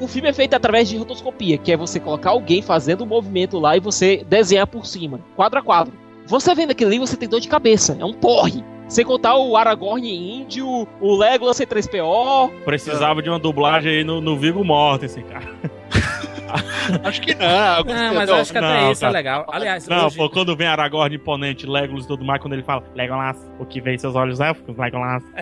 S6: O filme é feito através de rotoscopia, que é você colocar alguém fazendo o movimento lá e você desenhar por cima, quadro a quadro. Você vendo aquilo ali, você tem dor de cabeça. É um porre. Sem contar o Aragorn índio, o Legolas C3PO.
S4: Precisava de uma dublagem aí no, no Vigo Mortensen, cara.
S5: Acho que não.
S3: Não, mas
S5: não,
S3: acho que até
S4: não,
S3: isso é
S4: cara.
S3: legal. Aliás,
S4: Não,
S3: hoje...
S4: pô, quando vem Aragorn imponente, Legolas e tudo mais, quando ele fala Legolas, o que vem em seus olhos élficos, Legolas.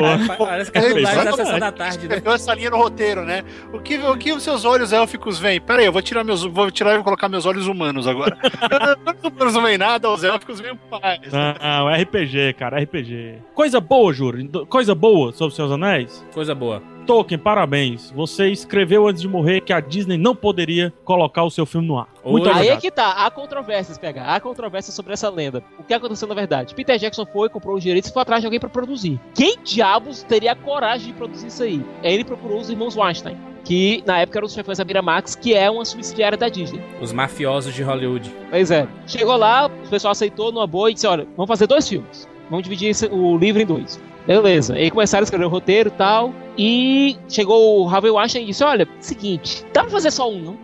S3: Ah, Parece que
S5: Ei,
S3: dublagem da sessão da tarde, né?
S5: Escreveu essa linha no roteiro, né? O que, o que os seus olhos élficos veem? Pera aí, eu vou tirar meus. Vou tirar e vou colocar meus olhos humanos agora. os humanos não veem nada, os élficos veem mais.
S4: Não, RPG, cara, RPG. Coisa boa, Juro. Coisa boa sobre seus anéis.
S3: Coisa boa.
S4: Tolkien, parabéns. Você escreveu antes de morrer que a Disney não poderia colocar o seu filme no ar. Muito
S3: Oi.
S6: Aí é que tá, há controvérsias, pegar. Há controvérsias sobre essa lenda. O que aconteceu na verdade? Peter Jackson foi, comprou os direitos e foi atrás de alguém pra produzir. Quem diabos teria a coragem de produzir isso aí? Aí ele procurou os irmãos Weinstein, que na época eram os chefões da Miramax, que é uma subsidiária da Disney.
S3: Os mafiosos de Hollywood.
S6: Pois é. Chegou lá, o pessoal aceitou numa boa e disse: olha, vamos fazer dois filmes. Vamos dividir o livro em dois. Beleza. Aí começaram a escrever o roteiro e tal. E chegou o Harvey Weinstein e disse: Olha, seguinte, dá pra fazer só um, não?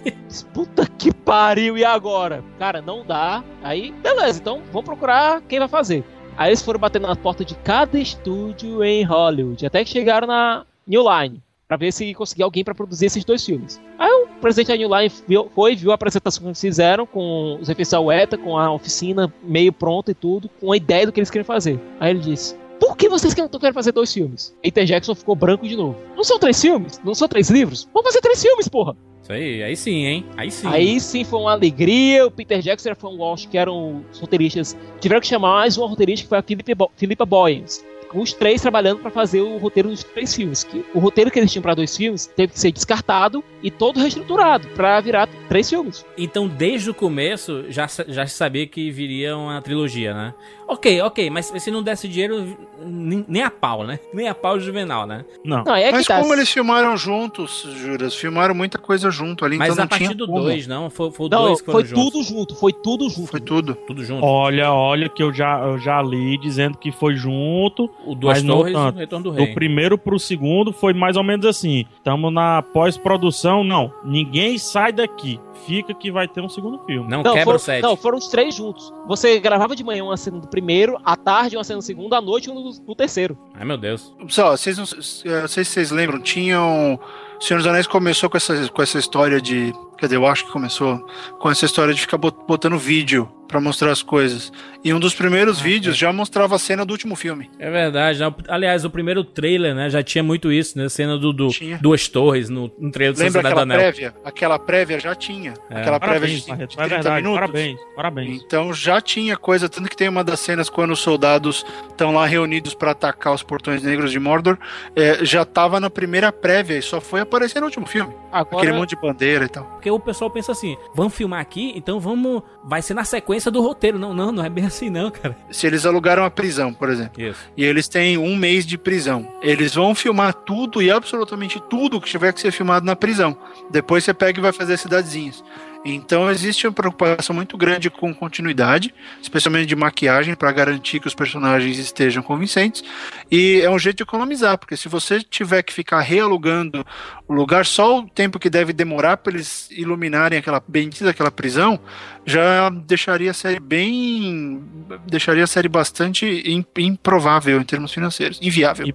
S6: Puta que pariu, e agora? Cara, não dá. Aí, beleza, então vamos procurar quem vai fazer. Aí eles foram batendo na porta de cada estúdio em Hollywood, até que chegaram na New Line, pra ver se conseguia alguém pra produzir esses dois filmes. Aí o presidente da New Line viu- foi, viu a apresentação que eles fizeram, com os efeitos da UETA, com a oficina meio pronta e tudo, com a ideia do que eles queriam fazer. Aí ele disse: Por que vocês querem querem fazer dois filmes? Peter Jackson ficou branco de novo. Não são três filmes? Não são três livros? Vamos fazer três filmes, porra!
S3: Isso aí, aí sim, hein? Aí sim.
S6: Aí sim foi uma alegria. O Peter Jackson e a Fan Walsh, que eram os roteiristas, tiveram que chamar mais uma roteirista que foi a Philippa, Bo Philippa Boyens. Com os três trabalhando para fazer o roteiro dos três filmes. Que o roteiro que eles tinham para dois filmes teve que ser descartado e todo reestruturado para virar três filmes.
S3: Então, desde o começo, já, já se sabia que viria uma trilogia, né? Ok, ok, mas se não desse dinheiro, nem, nem a pau, né? Nem a pau Juvenal, né?
S4: Não.
S6: Não, é
S5: Mas
S6: tá.
S5: como eles filmaram juntos, Juras? Filmaram muita coisa junto ali,
S3: Mas
S5: então
S3: a
S5: não tinha
S3: partir do
S5: como.
S3: 2, não? Foi, foi o
S6: Não,
S3: 2 que foram
S6: foi
S3: juntos.
S6: tudo junto, foi tudo junto.
S5: Foi tudo.
S3: Tudo junto.
S4: Olha, olha que eu já, eu já li dizendo que foi junto
S3: O Duas
S4: Mas não
S3: Torres e o. Retorno do
S4: Do
S3: Rei.
S4: primeiro pro segundo foi mais ou menos assim. Estamos na pós-produção. Não, ninguém sai daqui. Fica que vai ter um segundo filme.
S3: Não,
S6: Não,
S3: quebra
S6: foram,
S3: o set.
S6: não, foram os três juntos. Você gravava de manhã uma cena do primeiro, à tarde uma cena do segundo, à noite uma do, do terceiro.
S3: Ai, meu Deus.
S5: Só, vocês não, não sei se vocês lembram, tinham. O Senhor dos Anéis começou com essa, com essa história de. Quer dizer, eu acho que começou com essa história de ficar bot- botando vídeo pra mostrar as coisas. E um dos primeiros
S3: Ah,
S5: vídeos já mostrava a cena do último filme.
S3: É verdade. né? Aliás, o primeiro trailer, né? Já tinha muito isso, né? Cena do, do. Duas Torres no, no trailer do
S5: Lembra
S3: Sociedade
S5: aquela
S3: Anel.
S5: prévia? Aquela prévia já tinha.
S3: É.
S5: Aquela prévia
S4: Parabéns,
S5: de,
S4: Barreto,
S5: de
S4: é
S5: 30
S4: verdade.
S5: minutos.
S4: Parabéns, parabéns.
S5: Então já tinha coisa, tanto que tem uma das cenas quando os soldados estão lá reunidos pra atacar os portões negros de Mordor, é, já tava na primeira prévia e só foi aparecer no último filme.
S6: Agora,
S5: Aquele monte de bandeira e tal.
S3: Porque o pessoal pensa assim, vamos filmar aqui, então vamos. Vai ser na sequência do roteiro. Não, não, não é bem assim, não, cara.
S5: Se eles alugaram a prisão, por exemplo.
S3: Isso.
S5: e eles têm um mês de prisão. Eles vão filmar tudo e absolutamente tudo que tiver que ser filmado na prisão. Depois você pega e vai fazer as cidadezinhas. Então existe uma preocupação muito grande com continuidade, especialmente de maquiagem, para garantir que os personagens estejam convincentes. E é um jeito de economizar, porque se você tiver que ficar realugando lugar, só o tempo que deve demorar para eles iluminarem aquela bendita aquela prisão, já deixaria a série bem. deixaria a série bastante im- improvável em termos financeiros. Inviável.
S4: E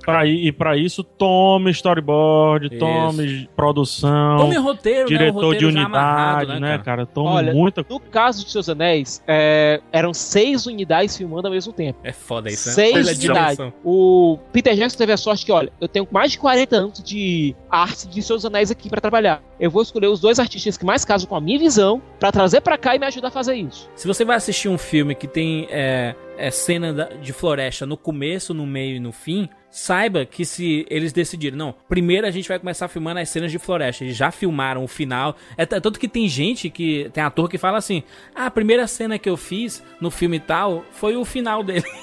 S4: e pra isso, tome storyboard, tome produção,
S3: Tome roteiro, né?
S4: Diretor de
S3: roteiro já
S4: unidade,
S3: amarrado,
S4: né,
S3: cara?
S4: cara? Tome
S6: Olha,
S4: muita
S6: no caso de Seus Anéis, é, eram seis unidades filmando ao mesmo tempo.
S3: É foda isso, né?
S6: Seis unidades. O Peter Jackson teve a sorte que, olha, eu tenho mais de 40 anos de arte de Seus Anéis aqui pra trabalhar. Eu vou escolher os dois artistas que mais casam com a minha visão pra trazer pra cá e me ajudar a fazer isso.
S3: Se você vai assistir um filme que tem é, é, cena de floresta no começo, no meio e no fim, saiba que se eles decidirem, não, primeiro a gente vai começar filmando as cenas de floresta, eles já filmaram o final. É t- tanto que tem gente que tem ator que fala assim: "Ah, a primeira cena que eu fiz no filme tal foi o final dele".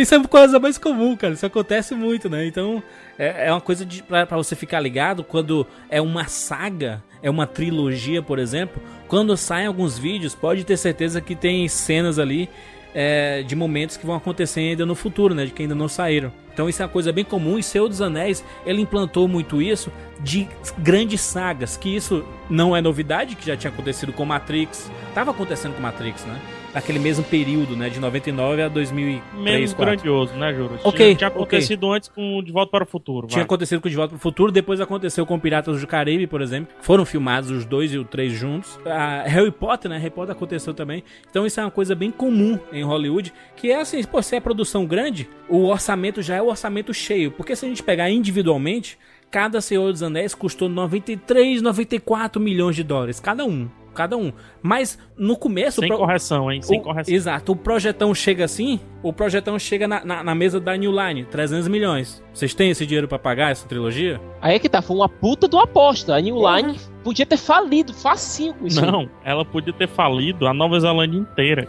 S3: Isso é uma coisa mais comum, cara. Isso acontece muito, né? Então, é, é uma coisa pra você ficar ligado quando é uma saga, é uma trilogia, por exemplo. Quando saem alguns vídeos, pode ter certeza que tem cenas ali é, de momentos que vão acontecer ainda no futuro, né? De que ainda não saíram. Então isso é uma coisa bem comum e Senhor dos Anéis, ele implantou muito isso de grandes sagas, que isso não é novidade, que já tinha acontecido com Matrix. Tava acontecendo com Matrix, né? Naquele mesmo período, né? De 99 a 2003,
S4: menos
S3: 2004.
S4: grandioso, né, Juro?
S3: Ok,
S4: Tinha, tinha acontecido antes com De Volta para o Futuro.
S3: Tinha
S4: vai.
S3: acontecido com De Volta pro Futuro, depois aconteceu com Piratas do Caribe, por exemplo. Foram filmados os dois e o três juntos. A Harry Potter, né? Harry Potter aconteceu também. Então isso é uma coisa bem comum em Hollywood, que é assim, pô, se é produção grande, o orçamento já é o orçamento cheio. Porque se a gente pegar individualmente, cada Senhor dos Anéis custou 93, 94 milhões de dólares, cada um. Cada um. Mas no começo...
S4: Sem
S3: pro-
S4: correção, hein? Sem
S3: o-
S4: correção.
S3: Exato. O projetão chega assim, o projetão chega na, na, na mesa da New Line, 300 milhões. Vocês têm esse dinheiro pra pagar essa trilogia?
S6: Aí é que tá, foi uma puta de uma aposta. A New Line podia ter falido facinho com isso.
S4: Não, ela podia ter falido a Nova Zelândia inteira.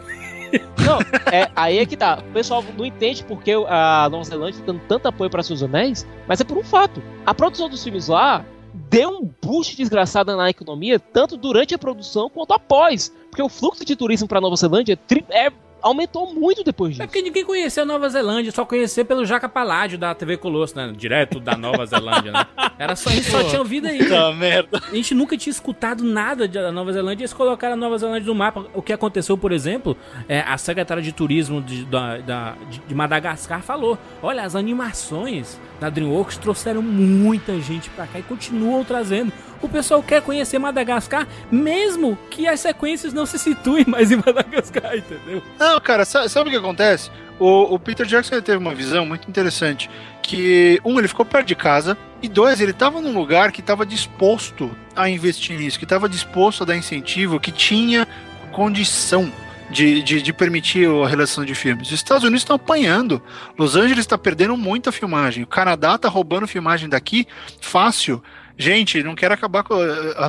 S6: Não, é, aí é que tá. O pessoal não entende porque a Nova Zelândia tá dando tanto apoio para seus anéis, mas é por um fato. A produção dos filmes lá deu um boost desgraçado na economia, tanto durante a produção quanto após. Porque o fluxo de turismo para Nova Zelândia tri- é- aumentou muito depois
S3: É
S6: disso.
S3: porque ninguém conheceu Nova Zelândia, só conhecer pelo Jaca Paládio da TV Colosso, né? Direto da Nova Zelândia, né? Era só, a gente só tinha ouvido aí.
S5: Tá merda.
S3: A gente nunca tinha escutado nada de- da Nova Zelândia e eles colocaram a Nova Zelândia no mapa. O que aconteceu, por exemplo, é, a secretária de turismo de, da- da- de- de Madagascar falou: olha, as animações da Dreamworks trouxeram muita gente pra cá e continuam trazendo. O pessoal quer conhecer Madagascar, mesmo que as sequências não se situem mais em Madagascar, entendeu?
S5: Não, cara, sa- sabe, o que acontece? O, o Peter Jackson teve uma visão muito interessante. Que, um, ele ficou perto de casa, e dois, ele estava num lugar que estava disposto a investir nisso, que estava disposto a dar incentivo, que tinha condição de, de, de permitir a relação de filmes. Os Estados Unidos estão apanhando. Los Angeles está perdendo muita filmagem. O Canadá está roubando filmagem daqui fácil. Gente, não quero acabar com a,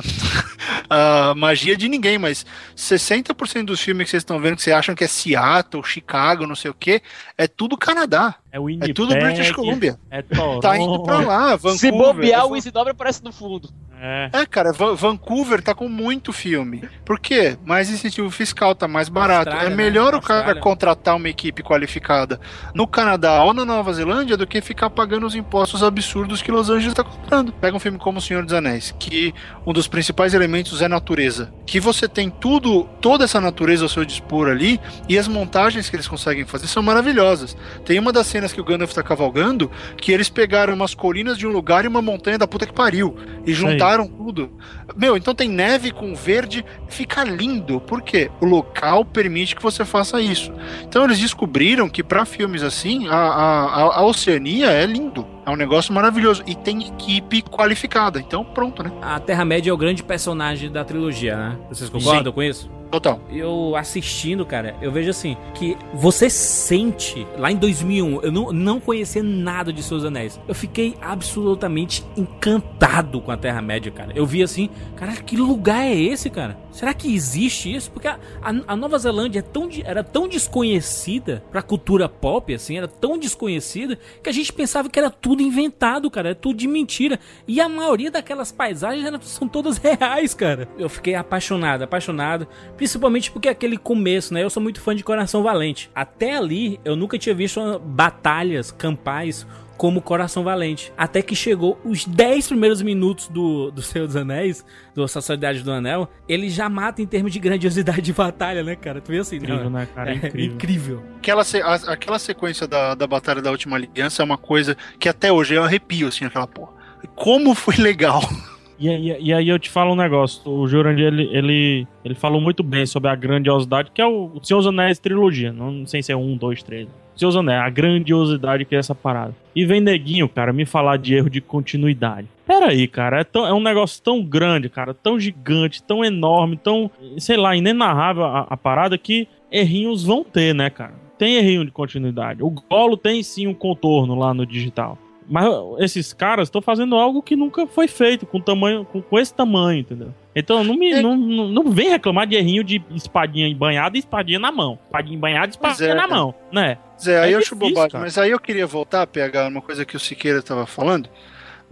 S5: a- a magia de ninguém, mas 60% dos filmes que vocês estão vendo que vocês acham que é Seattle, Chicago, não sei o que, é tudo Canadá.
S4: É o
S5: É tudo British Columbia.
S4: É Toronto.
S5: Tá indo pra lá, Vancouver.
S6: Se bobear,
S5: é
S6: o Isidoro aparece no fundo.
S4: É.
S5: É, cara, Va- Vancouver tá com muito filme. Por quê? Mais incentivo fiscal, tá mais barato.
S3: Austrália,
S5: é
S3: né?
S5: melhor o cara
S3: Austrália.
S5: contratar uma equipe qualificada no Canadá ou na Nova Zelândia do que ficar pagando os impostos absurdos que Los Angeles tá comprando. Pega um filme como O Senhor dos Anéis, que um dos principais elementos é natureza. Que você tem tudo, toda essa natureza ao seu dispor ali, e as montagens que eles conseguem fazer são maravilhosas. Tem uma das cenas que o Gandalf tá cavalgando, que eles pegaram umas colinas de um lugar e uma montanha da puta que pariu. E juntaram tudo. Meu, então tem neve com verde, fica lindo. Por quê? O local permite que você faça isso. Então eles descobriram que para filmes assim, a, a, a- a Oceania é lindo. É um negócio maravilhoso. E tem equipe qualificada. Então pronto, né?
S3: A Terra-média é o grande personagem da trilogia, né? Vocês concordam com isso?
S5: Total.
S3: Eu assistindo, cara, eu vejo assim, que você sente, lá em 2001, eu não, não conhecia nada de Seus Anéis. Eu fiquei absolutamente encantado com a Terra-média, cara. Eu vi assim, cara, que lugar é esse, cara? Será que existe isso? Porque a, a- a Nova Zelândia é tão, era tão desconhecida pra cultura pop, assim, era tão desconhecida, que a gente pensava que era tudo inventado, cara, era tudo de mentira. E a maioria daquelas paisagens são todas reais, cara. Eu fiquei apaixonado, apaixonado. Principalmente porque aquele começo, né? Eu sou muito fã de Coração Valente. Até ali, eu nunca tinha visto batalhas campais como Coração Valente. Até que chegou os 10 primeiros minutos do, do Senhor dos Anéis, do Sociedade do Anel, ele já mata em termos de grandiosidade de batalha, né, cara? Tu vê assim,
S4: Incrível,
S3: não,
S4: né, cara?
S3: é
S4: Incrível.
S3: incrível.
S5: Aquela, se- a- aquela sequência da, da Batalha da Última Aliança é uma coisa que até hoje eu arrepio, assim, aquela porra. Como foi legal.
S4: E, aí- e aí eu te falo um negócio. O Jurandir, ele, ele, ele falou muito bem sobre a grandiosidade, que é o, o Senhor dos Anéis trilogia. Não sei se é um, dois, três. Senhor dos Anéis, a grandiosidade que é essa parada. E vem neguinho, cara, me falar de erro de continuidade. Pera aí, cara, é, tão- é um negócio tão grande, cara, tão gigante, tão enorme, tão, sei lá, inenarrável a, a parada que errinhos vão ter, né, cara? Tem errinho de continuidade. O Golo tem sim um contorno lá no digital. Mas esses caras estão fazendo algo que nunca foi feito com tamanho, com, com esse tamanho, entendeu? Então não me
S5: É.
S4: não, não, não vem reclamar de errinho de espadinha banhada e espadinha na mão. Espadinha banhada e espadinha
S5: é,
S4: na mão, né?
S5: Zé, aí
S4: É
S5: eu acho
S4: difícil,
S5: bobagem.
S4: cara.
S5: Mas aí eu queria voltar a pegar uma coisa que o Siqueira estava falando,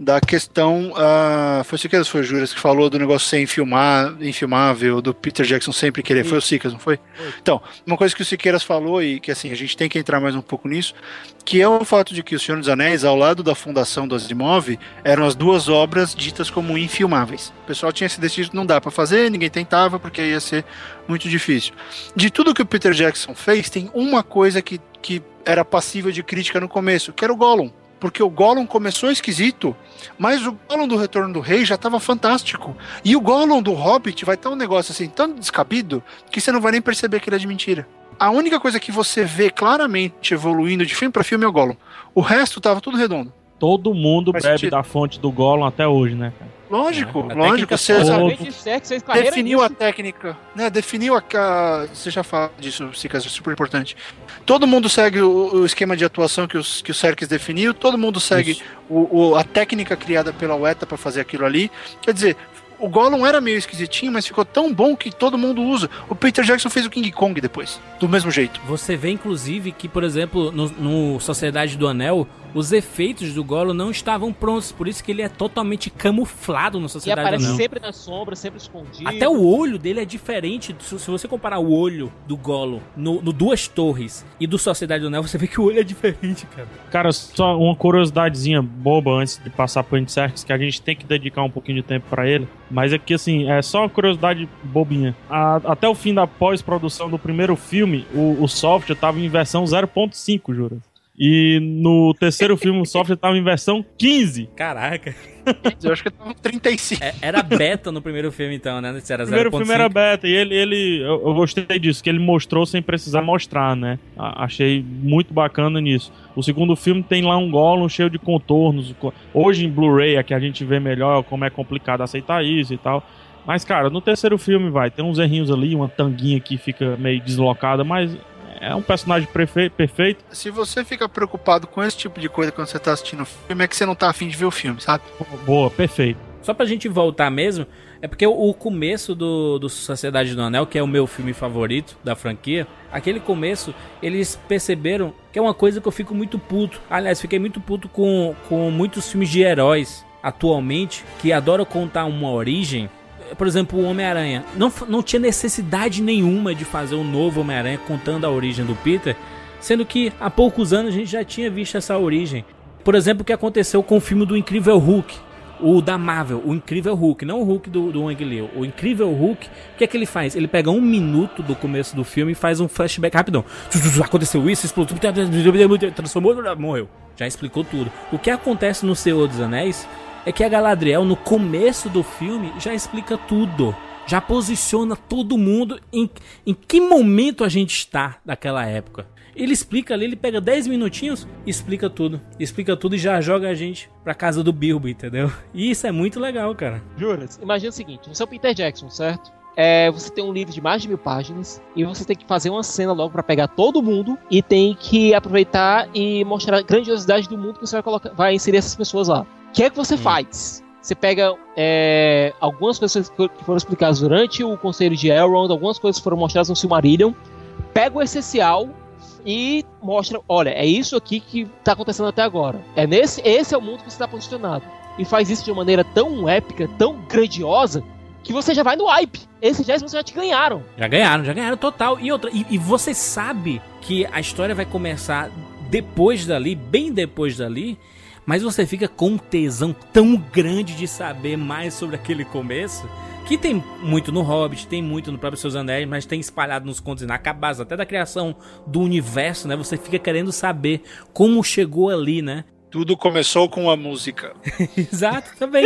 S5: da questão. ah, foi o Siqueira ou foi o Juras que falou do negócio ser infilmar, infilmável, do Peter Jackson sempre querer. Foi o Siqueiras, não foi? Então, uma coisa que o Siqueiras falou, e que assim, a gente tem que entrar mais um pouco nisso, que é o fato de que O Senhor dos Anéis, ao lado da fundação do Asimov, eram as duas obras ditas como infilmáveis. O pessoal tinha se decidido não dá para fazer, ninguém tentava, porque ia ser muito difícil. De tudo que o Peter Jackson fez, tem uma coisa que, que era passível de crítica no começo, que era o Gollum. Porque o Gollum começou esquisito, mas o Gollum do Retorno do Rei já estava fantástico. E o Gollum do Hobbit vai estar um negócio assim tão descabido que você não vai nem perceber que ele é de mentira. A única coisa que você vê claramente evoluindo de filme para filme é o Gollum. O resto tava tudo redondo.
S4: Todo mundo
S5: Faz
S4: bebe
S5: sentido.
S4: da fonte do Gollum até hoje, né, cara?
S5: Lógico,
S3: É, a
S5: lógico. Você definiu a técnica, né? Definiu a, a você já fala disso, Sicas, é super importante. Todo mundo segue o, o esquema de atuação que, os, que o Serkis definiu, todo mundo segue o, o- a técnica criada pela UETA para fazer aquilo ali. Quer dizer, o Gollum era meio esquisitinho, mas ficou tão bom que todo mundo usa. O Peter Jackson fez o King Kong depois, do mesmo jeito.
S3: Você vê, inclusive, que, por exemplo, no, no Sociedade do Anel, os efeitos do Gollum não estavam prontos. Por isso que ele é totalmente camuflado
S6: E
S3: Sociedade
S6: aparece
S3: do Anel.
S6: sempre na sombra, sempre escondido.
S3: Até o olho dele é diferente. Se você comparar o olho do Gollum no, no Duas Torres e do Sociedade do Anel, você vê que o olho é diferente, cara.
S4: Cara, só uma curiosidadezinha boba antes de passar pro Serkis, que a gente tem que dedicar um pouquinho de tempo pra ele. Mas é que, assim, é só uma curiosidade bobinha. A- até o fim da pós-produção do primeiro filme, o, o software tava em versão 0.5, jura. E no terceiro filme o software tava em versão 15.
S3: Caraca.
S5: Eu acho que tava 35.
S3: É- era beta no primeiro filme, então, né? Se era
S4: O primeiro
S3: 0.5.
S4: filme era beta e ele, ele eu, eu gostei disso, que ele mostrou sem precisar mostrar, né? A- achei muito bacana nisso. O segundo filme tem lá um Gollum cheio de contornos. Co- Hoje em Blu-ray é que a gente vê melhor como é complicado aceitar isso e tal. Mas, cara, no terceiro filme vai, tem uns errinhos ali, uma tanguinha que fica meio deslocada, mas é um personagem perfeito.
S5: Se você fica preocupado com esse tipo de coisa quando você tá assistindo o filme, é que você não tá afim de ver o filme, sabe?
S4: Boa, perfeito.
S3: Só pra gente voltar mesmo, é porque o, o começo do, do Sociedade do Anel, que é o meu filme favorito da franquia, aquele começo, eles perceberam que é uma coisa que eu fico muito puto. Aliás, fiquei muito puto com, com muitos filmes de heróis atualmente que adoram contar uma origem. Por exemplo, o Homem-Aranha. Não, não tinha necessidade nenhuma de fazer um novo Homem-Aranha contando a origem do Peter, sendo que há poucos anos a gente já tinha visto essa origem. Por exemplo, o que aconteceu com o filme do Incrível Hulk o da Marvel, o Incrível Hulk, não o Hulk do, do Wang Liu, o Incrível Hulk, o que é que ele faz? Ele pega um minuto do começo do filme e faz um flashback rapidão. Aconteceu isso, explodiu, transformou, morreu. Já explicou tudo. O que acontece no Senhor dos Anéis é que a Galadriel, no começo do filme, já explica tudo. Já posiciona todo mundo em, em que momento a gente está daquela época. Ele explica ali, ele pega 10 minutinhos e explica tudo. Explica tudo e já joga a gente pra casa do Bilbo, entendeu? E isso é muito legal, cara.
S6: Juras? Imagina o seguinte: você é o Peter Jackson, certo? É, você tem um livro de mais de mil páginas e você tem que fazer uma cena logo para pegar todo mundo e tem que aproveitar e mostrar a grandiosidade do mundo que você vai, colocar, vai inserir essas pessoas lá. O que é que você hum. faz? Você pega é, algumas coisas que foram explicadas durante o Conselho de Elrond, algumas coisas foram mostradas no Silmarillion, pega o essencial e mostra, olha, é isso aqui que está acontecendo até agora. É nesse, esse é o mundo que você está posicionado. E faz isso de uma maneira tão épica, tão grandiosa, que você já vai no hype. Esses 10 você já te ganharam.
S3: Já ganharam, já ganharam total. E outra, e, e você sabe que a história vai começar depois dali, bem depois dali, mas você fica com um tesão tão grande de saber mais sobre aquele começo que tem muito no Hobbit, tem muito no próprio Seus Anéis, mas tem espalhado nos contos inacabados, até da criação do universo, né? Você fica querendo saber como chegou ali, né?
S5: Tudo começou com a música.
S3: Exato, também.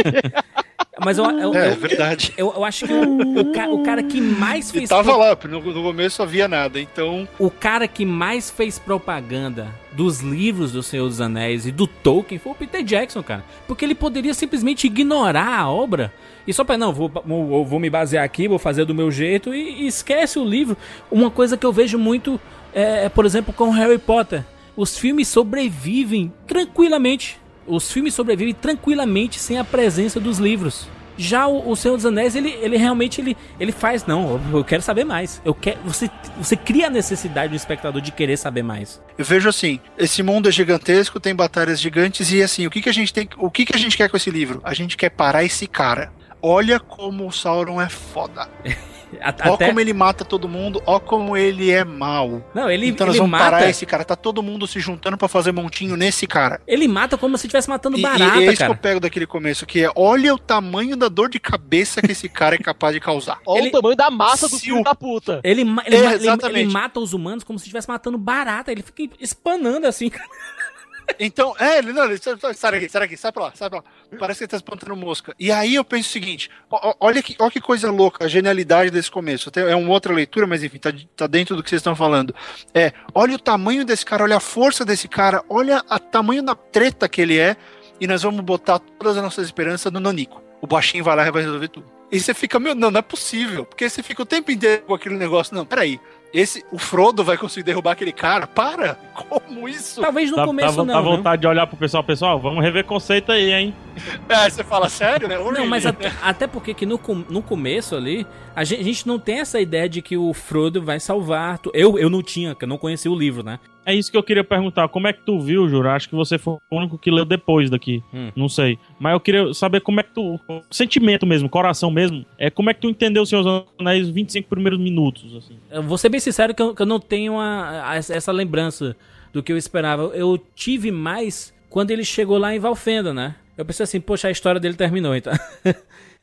S3: Mas eu, eu,
S5: é, eu, verdade.
S3: Eu, eu, acho que o, o, ca, o, cara que mais fez.
S5: E tava pro... lá, no, no começo havia nada, então.
S3: O cara que mais fez propaganda dos livros do Senhor dos Anéis e do Tolkien foi o Peter Jackson, cara. Porque ele poderia simplesmente ignorar a obra e só para não, vou, vou, vou, me basear aqui, vou fazer do meu jeito e, e esquece o livro. Uma coisa que eu vejo muito é, é, por exemplo, com Harry Potter. Os filmes sobrevivem tranquilamente. Os filmes sobrevivem tranquilamente sem a presença dos livros. Já o, o Senhor dos Anéis, ele, ele realmente ele, ele faz, não, eu quero saber mais. Eu quero, você, você cria a necessidade do espectador de querer saber mais.
S5: Eu vejo assim, esse mundo é gigantesco, tem batalhas gigantes e assim, o que, que a gente tem, o que, que a gente quer com esse livro? A gente quer parar esse cara olha como o Sauron é foda. Até... Ó como ele mata todo mundo, ó como ele é mal.
S3: Não, ele
S5: Então
S3: nós
S5: vamos
S3: mata...
S5: parar esse cara. Tá todo mundo se juntando para fazer montinho nesse cara.
S3: Ele mata como se estivesse matando barata,
S5: e, e é isso
S3: cara.
S5: que eu pego daquele começo, que é olha o tamanho da dor de cabeça que esse cara é capaz de causar.
S6: Olha
S5: ele...
S6: o tamanho da massa do filho da puta.
S3: Ele, ele, é, ele, ele, mata os humanos como se estivesse matando barata. Ele fica espanando assim, cara.
S5: Então, é, ele, não, ele, sai aqui, sai aqui, sai pra lá, sai pra lá. Parece que ele tá espantando mosca. E aí eu penso o seguinte: olha que, olha que coisa louca, a genialidade desse começo. É uma outra leitura, mas enfim, tá, tá dentro do que vocês estão falando. É, olha o tamanho desse cara, olha a força desse cara, olha o tamanho da treta que ele é, e nós vamos botar todas as nossas esperanças no Nanico. O baixinho vai lá e vai resolver tudo. E você fica, meu, não, não é possível. Porque você fica o tempo inteiro com aquele negócio. Não, peraí. Esse, o Frodo vai conseguir derrubar aquele cara? Para! Como isso?
S3: Talvez no dá, começo
S4: dá,
S3: não.
S4: Dá vontade de olhar pro pessoal, pessoal, vamos rever conceito aí, hein?
S5: É, você fala sério, né?
S3: Não, mas até, até, porque que no, no começo ali, a gente, a gente, não tem essa ideia de que o Frodo vai salvar. Eu, eu não tinha, que eu não conhecia o livro, né?
S4: É isso que eu queria perguntar. Como é que tu viu, Juro? Acho que você foi o único que leu depois daqui. Hum. Não sei. Mas eu queria saber como é que tu. Sentimento mesmo, coração mesmo. É como é que tu entendeu os seus anéis 25 primeiros minutos, assim.
S3: Eu vou ser bem sincero que eu, que eu não tenho a, a, essa lembrança do que eu esperava. Eu tive mais quando ele chegou lá em Valfenda, né? Eu pensei assim, poxa, a história dele terminou, então.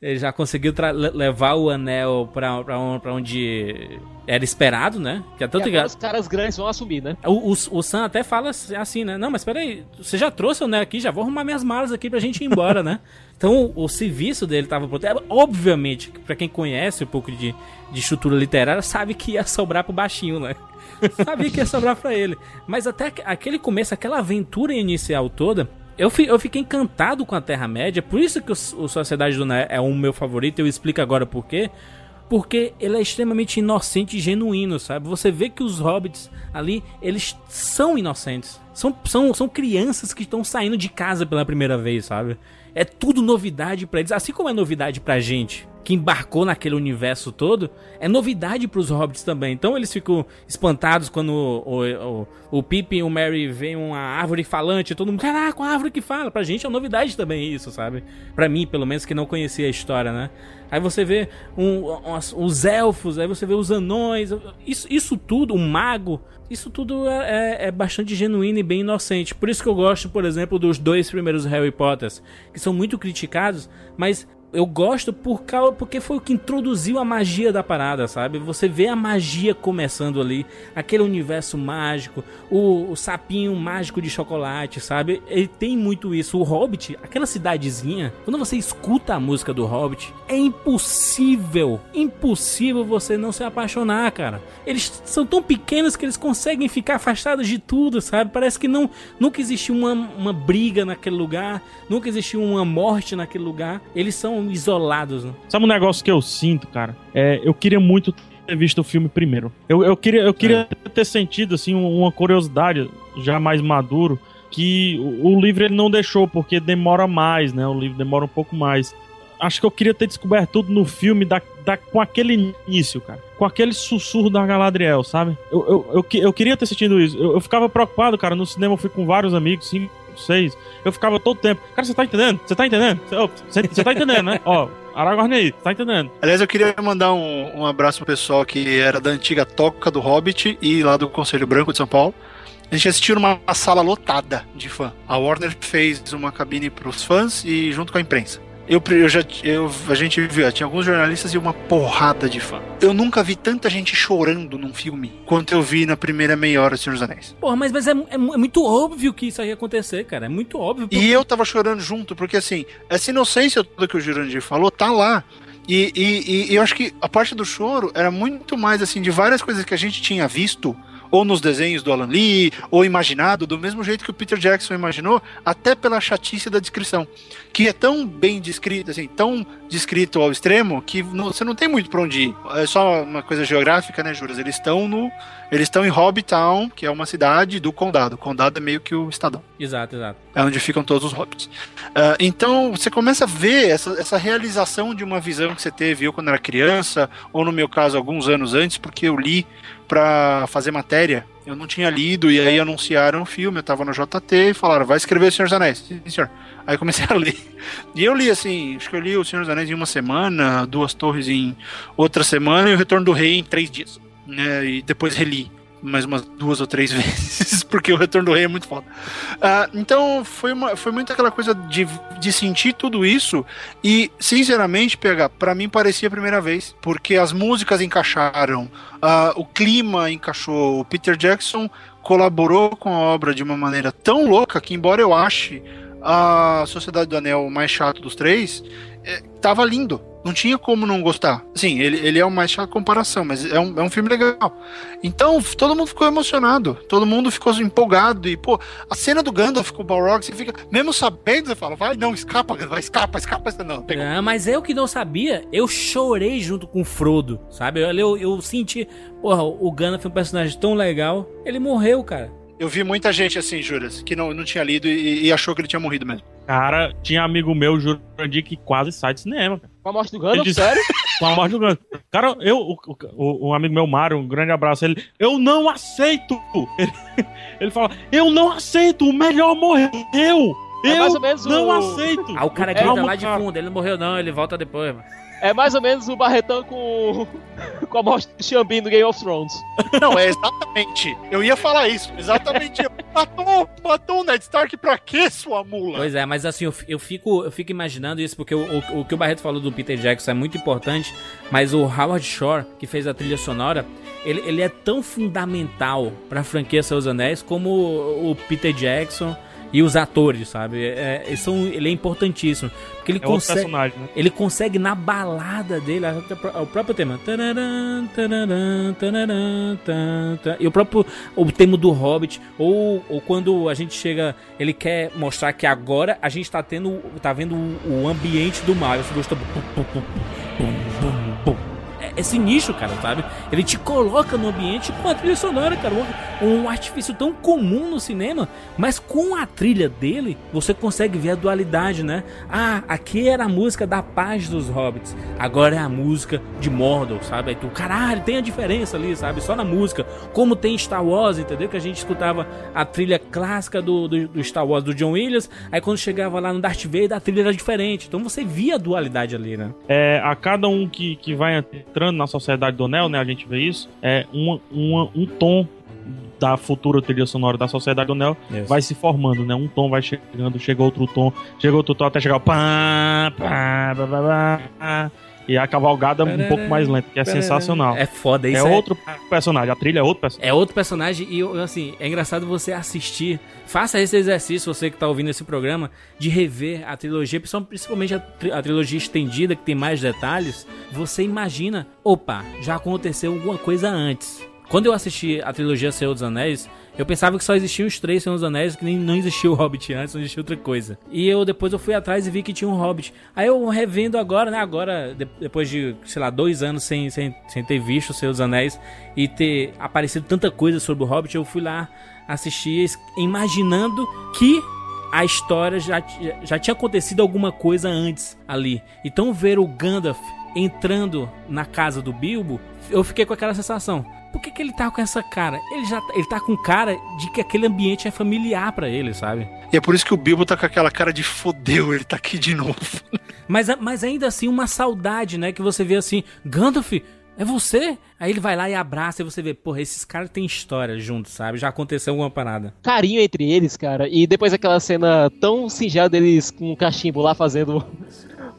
S3: ele já conseguiu levar o anel pra, pra, pra, onde era esperado, né?
S6: Que é tanto que os caras grandes vão assumir, né?
S3: O, o, o Sam até fala assim, né? Não, mas peraí, você já trouxe o anel aqui, já vou arrumar minhas malas aqui pra gente ir embora, né? Então o, o serviço dele tava. É, obviamente, para quem conhece um pouco de, de estrutura literária, sabe que ia sobrar pro baixinho, né? Sabia que ia sobrar pra ele. Mas até aquele começo, aquela aventura inicial toda, eu, fi, eu fiquei encantado com a Terra-média, por isso que o, o Sociedade do Né é o meu favorito, eu explico agora por quê. Porque ele é extremamente inocente e genuíno, sabe? Você vê que os hobbits ali, eles são inocentes. São, são, são crianças que estão saindo de casa pela primeira vez, sabe? É tudo novidade pra eles, assim como é novidade pra gente que embarcou naquele universo todo, é novidade para os hobbits também. Então eles ficam espantados quando o, o, o, Pippin e o Merry veem uma árvore falante, todo mundo, caraca, uma árvore que fala. Pra gente é novidade também isso, sabe? Pra mim, pelo menos, que não conhecia a história, né? Aí você vê um, um, os elfos, aí você vê os anões, isso, isso tudo, o um mago, isso tudo é, é, é, bastante genuíno e bem inocente. Por isso que eu gosto, por exemplo, dos dois primeiros Harry Potters, que são muito criticados, mas eu gosto por causa, porque foi o que introduziu a magia da parada, sabe? Você vê a magia começando ali, aquele universo mágico, o, o, sapinho mágico de chocolate, sabe? Ele tem muito isso. O Hobbit, aquela cidadezinha, quando você escuta a música do Hobbit, é impossível, impossível você não se apaixonar, cara. Eles são tão pequenos que eles conseguem ficar afastados de tudo, sabe? Parece que não nunca existiu uma, uma briga naquele lugar, nunca existiu uma morte naquele lugar. Eles são isolados, né?
S4: Sabe um negócio que eu sinto, cara? É, eu queria muito ter visto o filme primeiro. Eu, eu queria, eu queria é. ter sentido, assim, uma curiosidade já mais maduro, que o, o livro ele não deixou, porque demora mais, né? O livro demora um pouco mais. Acho que eu queria ter descoberto tudo no filme da, da, com aquele início, cara. Com aquele sussurro da Galadriel, sabe? Eu, eu, eu, eu queria ter sentido isso. Eu, eu ficava preocupado, cara. No cinema eu fui com vários amigos, cinco, seis. Eu ficava todo tempo. Cara, você tá entendendo? Você tá entendendo? Você tá entendendo, né? Ó, Aragorn aí, tá entendendo?
S5: Aliás, eu queria mandar um, um abraço pro pessoal que era da antiga Toca do Hobbit e lá do Conselho Branco de São Paulo. A gente assistiu numa sala lotada de fã. A Warner fez uma cabine pros fãs e junto com a imprensa. Eu, eu já eu, a gente viu, tinha alguns jornalistas e uma porrada de fã. Eu nunca vi tanta gente chorando num filme quanto eu vi na primeira meia hora do Senhor dos Anéis.
S3: Porra, mas, mas é, é, é, muito óbvio que isso ia acontecer, cara. É muito óbvio.
S5: Porque... E eu tava chorando junto, porque assim, essa inocência toda que o Jurandir falou tá lá. E, e, e eu acho que a parte do choro era muito mais assim, de várias coisas que a gente tinha visto ou nos desenhos do Alan Lee, ou imaginado do mesmo jeito que o Peter Jackson imaginou, até pela chatice da descrição, que é tão bem descrito, assim, tão descrito ao extremo que não, você não tem muito para onde ir. É só uma coisa geográfica, né, Juras? Eles estão no, eles estão em Hobbitown, que é uma cidade do condado. O condado é meio que o estadão.
S3: Exato, exato.
S5: É onde ficam todos os hobbits. Uh, então você começa a ver essa, essa realização de uma visão que você teve eu quando era criança, ou no meu caso alguns anos antes, porque eu li para fazer matéria. Eu não tinha lido, e aí anunciaram o filme, eu tava no JT e falaram, vai escrever O Senhor dos Anéis. Sim, senhor. Aí comecei a ler. E eu li assim, acho que eu li O Senhor dos Anéis em uma semana, Duas Torres em outra semana e O Retorno do Rei em três dias. Né? E depois reli mais umas duas ou três vezes, porque o Retorno do Rei é muito foda. Uh, então foi, uma, foi muito aquela coisa de, de sentir tudo isso e, sinceramente, pegar, para mim parecia a primeira vez, porque as músicas encaixaram, uh, o clima encaixou, o Peter Jackson colaborou com a obra de uma maneira tão louca que, embora eu ache a Sociedade do Anel mais chato dos três, é, tava lindo não tinha como não gostar. Sim, ele, ele é uma chato comparação, mas é um, é um filme legal. Então, todo mundo ficou emocionado. Todo mundo ficou empolgado. E, pô, a cena do Gandalf com o Balrog, você fica, mesmo sabendo, você fala, vai, não, escapa, vai, escapa, escapa. Não,
S3: pegou. Ah, mas eu que não sabia, eu chorei junto com o Frodo, sabe? Eu, eu, eu senti, porra, o Gandalf é um personagem tão legal. Ele morreu, cara.
S5: Eu vi muita gente assim, Juras, que não, não tinha lido e, e achou que ele tinha morrido mesmo.
S4: Cara, tinha amigo meu, Jurandir, que quase sai de cinema, cara.
S6: Com a morte do Gandalf, disse, sério?
S4: Com a morte do Gandalf. Cara, eu, o, o, o, amigo meu, Mário, um grande abraço. Ele, eu não aceito! Ele, ele fala, eu não aceito, o melhor morreu! É eu não o... aceito!
S3: Ah, o cara grita é, lá de fundo, ele não morreu não, ele volta depois, mano.
S6: É mais ou menos o Barretão com, com a morte do Xambin do Game of Thrones.
S5: Não, é exatamente. Eu ia falar isso. Exatamente. matou, matou o Ned Stark pra quê, sua mula?
S3: Pois é, mas assim, eu, eu, fico, eu fico imaginando isso, porque o, o, o que o Barreto falou do Peter Jackson é muito importante, mas o Howard Shore, que fez a trilha sonora, ele, ele é tão fundamental pra franquia Seus Anéis como o Peter Jackson e os atores, sabe? É, é, são, ele é importantíssimo. Porque ele é consegue. Né? Ele consegue, na balada dele, o próprio tema. E o próprio o tema do Hobbit. Ou, ou quando a gente chega. Ele quer mostrar que agora a gente tá tendo. tá vendo o, o ambiente do mar. Você gostou é sinistro, cara, sabe? Ele te coloca no ambiente com a trilha sonora, cara. Um, um artifício tão comum no cinema, mas com a trilha dele, você consegue ver a dualidade, né? Ah, aqui era a música da paz dos hobbits, agora é a música de Mordor, sabe? Aí tu, caralho, tem a diferença ali, sabe? Só na música. Como tem Star Wars, entendeu? Que a gente escutava a trilha clássica do, do, do Star Wars do John Williams, aí quando chegava lá no Darth Vader, a trilha era diferente. Então você via a dualidade ali, né?
S4: É, a cada um que, que vai entrando na sociedade do Neo, né? A gente vê isso, é uma, uma, um tom da futura trilha sonora da Sociedade do
S3: Isso.
S4: vai se formando, né? Um tom vai chegando, chega outro tom, chega outro tom até chegar o pá, pá, pá, pá, pá, e a cavalgada um pouco mais lenta, que é sensacional.
S3: É foda
S4: É
S3: isso.
S4: outro personagem, a trilha é outro personagem.
S3: É outro personagem e assim, é engraçado você assistir. Faça esse exercício, você que tá ouvindo esse programa, de rever a trilogia, principal- principalmente a, tri- a trilogia estendida, que tem mais detalhes. Você imagina, opa, já aconteceu alguma coisa antes. Quando eu assisti a trilogia Senhor dos Anéis, eu pensava que só existiam os três Senhor dos Anéis, que nem não existia o Hobbit antes, não existia outra coisa. E eu depois eu fui atrás e vi que tinha um Hobbit. Aí eu revendo agora, né? Agora, de- depois de, sei lá, dois anos sem, sem, sem ter visto o Senhor dos Anéis e ter aparecido tanta coisa sobre o Hobbit, eu fui lá assistir, imaginando que a história já, já tinha acontecido alguma coisa antes ali. Então ver o Gandalf entrando na casa do Bilbo, eu fiquei com aquela sensação. Por que, que ele tá com essa cara? Ele já ele tá com cara de que aquele ambiente é familiar pra ele, sabe?
S5: E é por isso que o Bilbo tá com aquela cara de fodeu, ele tá aqui de novo.
S3: Mas, mas ainda assim, uma saudade, né? Que você vê assim, Gandalf, é você? Aí ele vai lá e abraça e você vê, porra, esses caras têm história juntos, sabe? Já aconteceu alguma parada.
S6: Carinho entre eles, cara. E depois aquela cena tão singela deles com um cachimbo lá fazendo.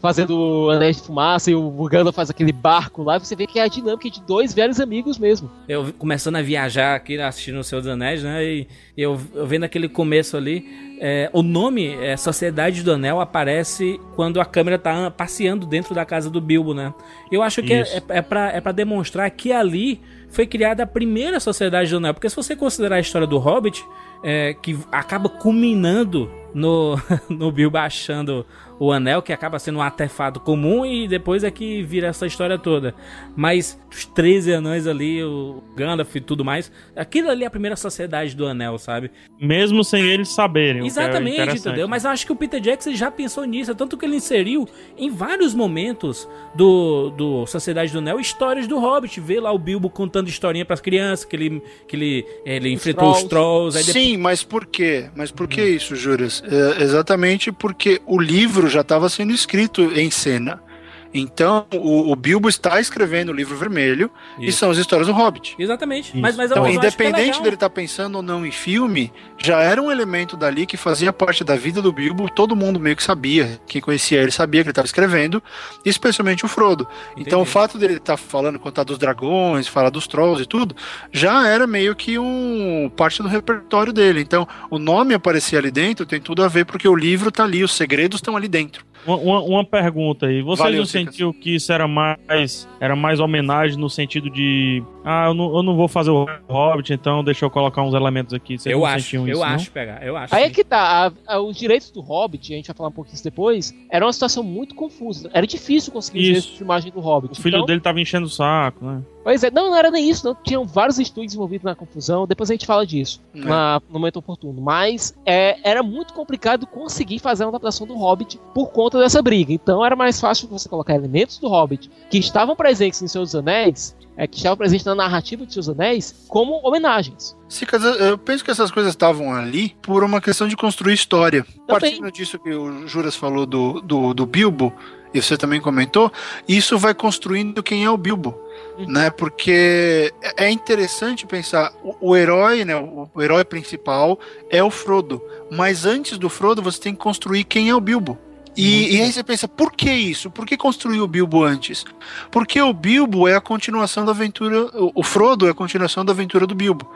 S6: Fazendo anéis de fumaça e o Gandalf faz aquele barco lá, você vê que é a dinâmica de dois velhos amigos mesmo.
S3: Eu começando a viajar aqui, assistindo o Senhor dos Anéis, né? E, eu, eu vendo aquele começo ali. é, o nome é, Sociedade do Anel aparece quando a câmera tá passeando dentro da casa do Bilbo, né? Eu acho que é,
S4: Isso.
S3: é, é, pra, é pra demonstrar que ali foi criada a primeira Sociedade do Anel. Porque se você considerar a história do Hobbit, é, que acaba culminando no, no Bilbo achando o anel, que acaba sendo um artefato comum, e depois é que vira essa história toda. Mas os 13 anões ali, o Gandalf e tudo mais, aquilo ali é a primeira sociedade do anel, sabe?
S4: Mesmo sem eles saberem. o que é
S3: Exatamente,
S4: interessante.
S3: entendeu? Mas eu acho que o Peter Jackson já pensou nisso, tanto que ele inseriu em vários momentos do, do Sociedade do Anel histórias do Hobbit. Vê lá o Bilbo contando historinha pras crianças, que ele, que ele, ele enfrentou os trolls. Aí depois-
S5: Sim, mas por quê? Mas por que isso, Juras? É, exatamente porque o livro já estava sendo escrito em cena. Então, o, o Bilbo está escrevendo o livro vermelho e
S3: Isso.
S5: são as histórias do Hobbit.
S3: Exatamente.
S4: Isso.
S3: Mas, mas
S5: Então,
S3: é
S5: independente dele estar pensando ou não em filme, já era um elemento dali que fazia parte da vida do Bilbo. Todo mundo meio que sabia. Quem conhecia ele sabia que ele estava escrevendo, especialmente o Frodo. Então, o
S3: Entendi.
S5: fato dele estar falando, contar dos dragões, falar dos trolls e tudo, já era meio que um parte do repertório dele. Então, o nome aparecer ali dentro tem tudo a ver porque o livro tá ali, os segredos estão ali dentro.
S4: Uma, uma- pergunta aí. Vocês
S5: Valeu,
S4: não sentiu que isso era mais era mais homenagem no sentido de ah, eu não, eu não vou fazer o Hobbit, então deixa eu colocar uns elementos aqui. Vocês
S3: Eu
S4: não
S3: acho, eu
S4: isso,
S3: acho, pegar, eu acho.
S6: Aí é que tá, a- a- os direitos do Hobbit, a gente vai falar um pouquinho isso depois, era uma situação muito confusa. Era difícil conseguir os
S4: Isso.
S6: direitos de filmagem do Hobbit.
S4: O filho
S6: Então,
S4: dele tava enchendo o saco, né?
S6: Pois é, não, não era nem isso, não. Tinham vários estúdios envolvidos na confusão. Depois a gente fala disso
S5: É.
S6: na- no momento oportuno. Mas é, era muito complicado conseguir fazer uma adaptação do Hobbit por conta dessa briga. Então era mais fácil você colocar elementos do Hobbit que estavam presentes em Seus Anéis, é, que estavam presentes na narrativa de Seus Anéis, como homenagens.
S5: Cicas, eu- penso que essas coisas estavam ali por uma questão de construir história. Partindo disso que o Juras falou do, do, do Bilbo, e você também comentou, isso vai construindo quem é o Bilbo.
S6: Uhum.
S5: Né, porque é é interessante pensar, o, o herói, né, o, o herói principal é o Frodo, mas antes do Frodo você tem que construir quem é o Bilbo. E, e aí você pensa, por que isso? Por que construir o Bilbo antes? Porque o Bilbo é a continuação da aventura, o, Frodo é a continuação da aventura do Bilbo.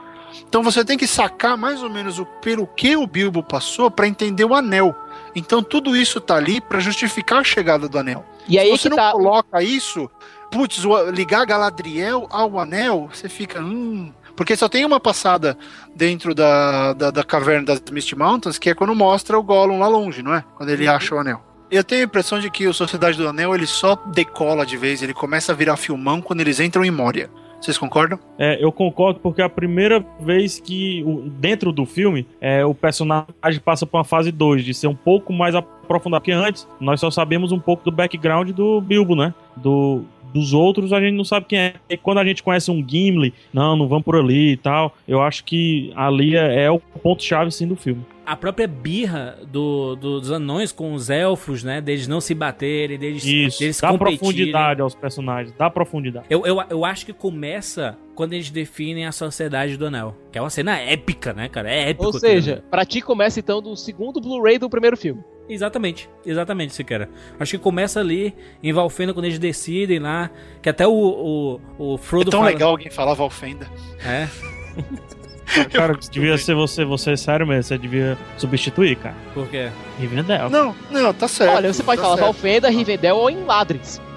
S5: Então você tem que sacar mais ou menos o pelo que o Bilbo passou para entender o anel. Então tudo isso tá ali para justificar a chegada do anel.
S6: E aí
S5: Se você não
S6: tá.
S5: coloca isso, putz, ligar Galadriel ao anel, você fica. Hum, porque só tem uma passada dentro da, da, da caverna das Misty Mountains, que é quando mostra o Gollum lá longe, não é? Quando ele
S6: Uhum.
S5: acha o anel. Eu tenho a impressão de que o Sociedade do Anel ele só decola de vez, ele começa a virar filmão quando eles entram em Moria. Vocês concordam?
S4: É, eu concordo porque é a primeira vez que dentro do filme é, o personagem passa por uma fase 2, de ser um pouco mais aprofundado. Porque antes nós só sabemos um pouco do background do Bilbo, né? Do, dos outros a gente não sabe quem é. E quando a gente conhece um Gimli, não, não vamos por ali e tal. Eu acho que ali é, é o ponto-chave sim do filme.
S3: A própria birra do- do- dos anões com os elfos, né? Deles não se baterem, deles,
S4: Isso,
S3: deles
S4: dá
S3: competirem.
S4: profundidade aos personagens, dá profundidade.
S3: Eu, eu, eu acho que começa quando eles definem a Sociedade do Anel. Que é uma cena épica, né, cara? É épico.
S6: Ou
S3: aquilo.
S6: seja, pra ti começa então do segundo Blu-ray do primeiro filme.
S3: Exatamente, exatamente, Siqueira. Acho que começa ali em Valfenda quando eles decidem lá. Que até o, o, o
S5: É
S3: Frodo
S5: tão
S3: fala.
S5: legal alguém falar Valfenda.
S3: É,
S4: Cara, devia ser você, você é sério mesmo, você devia substituir, cara.
S3: porque.
S4: Rivendell.
S5: Não, não, tá certo.
S6: Olha, você pode
S5: tá
S6: falar
S5: certo.
S6: Valfenda, Rivendell ou em Ladres.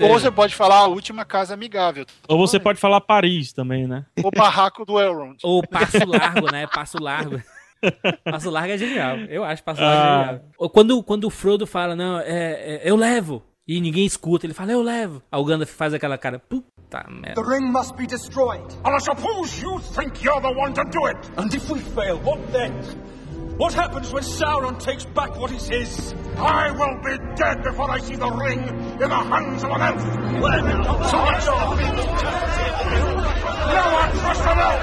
S3: É.
S5: Ou você pode falar a última casa amigável.
S4: Ou você pode falar Paris também, né?
S5: O barraco do Elrond.
S3: Ou Passo Largo, né? Passo Largo. Passo Largo é genial. Eu acho Passo Largo
S4: Ah.
S3: genial. Ou Quando, quando o Frodo fala, não, é, é, eu levo. E ninguém escuta, ele fala, eu levo. Aí o Gandalf faz aquela cara, puta merda.
S10: The ring must be destroyed.
S7: And I suppose you think you're the one to do it.
S10: And if we fail, what then? What happens when Sauron takes back what is his?
S7: I will be dead before I see the ring in the hands of an elf. So let's No one trust an elf!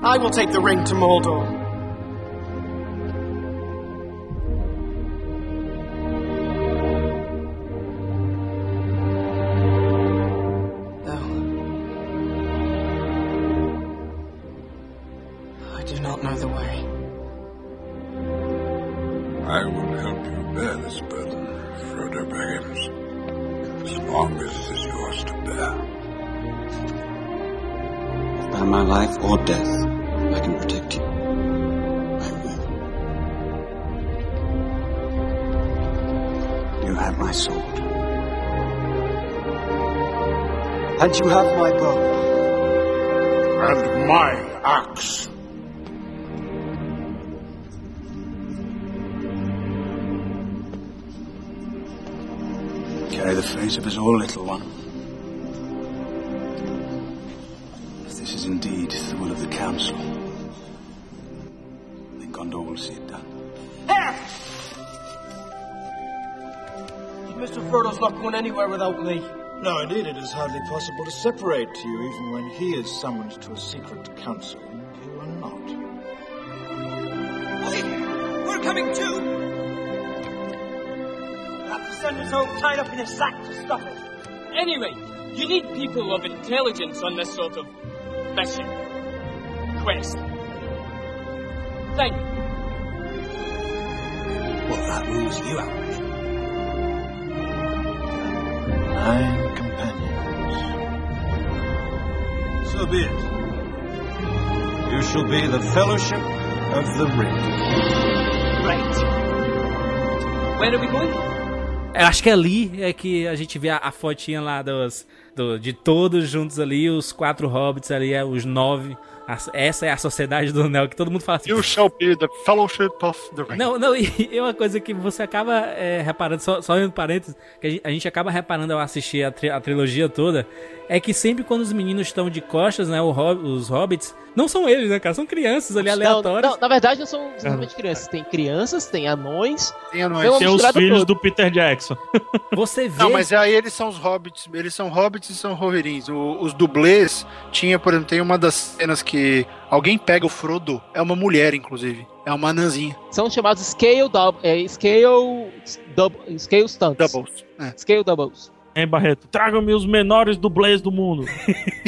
S10: I will take the ring to Mordor. And you have my bow.
S7: And my axe.
S11: Carry the fate of us all, little one. If this is indeed the will of the Council, then Gondor will see it done.
S10: Mr. Frodo's not going anywhere without me.
S8: No, indeed, it is hardly possible to separate you even when he is summoned to a secret council and you are not.
S10: We're coming too. Have to send us all tied up in a sack to stop it.
S12: Anyway, you need people of intelligence on this sort of mission. Quest. Thank you.
S11: Well, that rules you out.
S8: Nine So be it. You shall be the Fellowship of the Ring.
S12: Right. Where are we going?
S3: Eu acho que ali é que a gente vê a, a fotinha lá dos, do- de todos juntos ali, os quatro hobbits ali, é, os nove. As- essa é a sociedade do Anel, que todo mundo fala assim.
S5: You shall be the Fellowship of the Ring.
S3: Não, não, e é uma coisa que você acaba é, reparando, só, só em parênteses, que a gente, a gente acaba reparando ao assistir a, tri- a trilogia toda, é que sempre quando os meninos estão de costas, né, os hobbits, não são eles, né, cara? São crianças ali
S6: Não,
S3: aleatórias.
S6: não, na verdade não são exatamente crianças. Tem crianças, tem anões.
S5: Tem anões.
S6: Tem
S4: os filhos
S6: toda.
S4: do Peter Jackson.
S3: Você vê.
S5: Não, mas aí eles são os hobbits, eles são hobbits e são roverins. Os dublês tinha, por exemplo, tem uma das cenas que alguém pega o Frodo, é uma mulher, inclusive. É uma anãzinha.
S6: São chamados Scale, dub, é, scale, dub, scale Stunts.
S5: Doubles. É.
S6: Scale Doubles.
S4: Hein, Barreto? Tragam-me os menores dublês do mundo.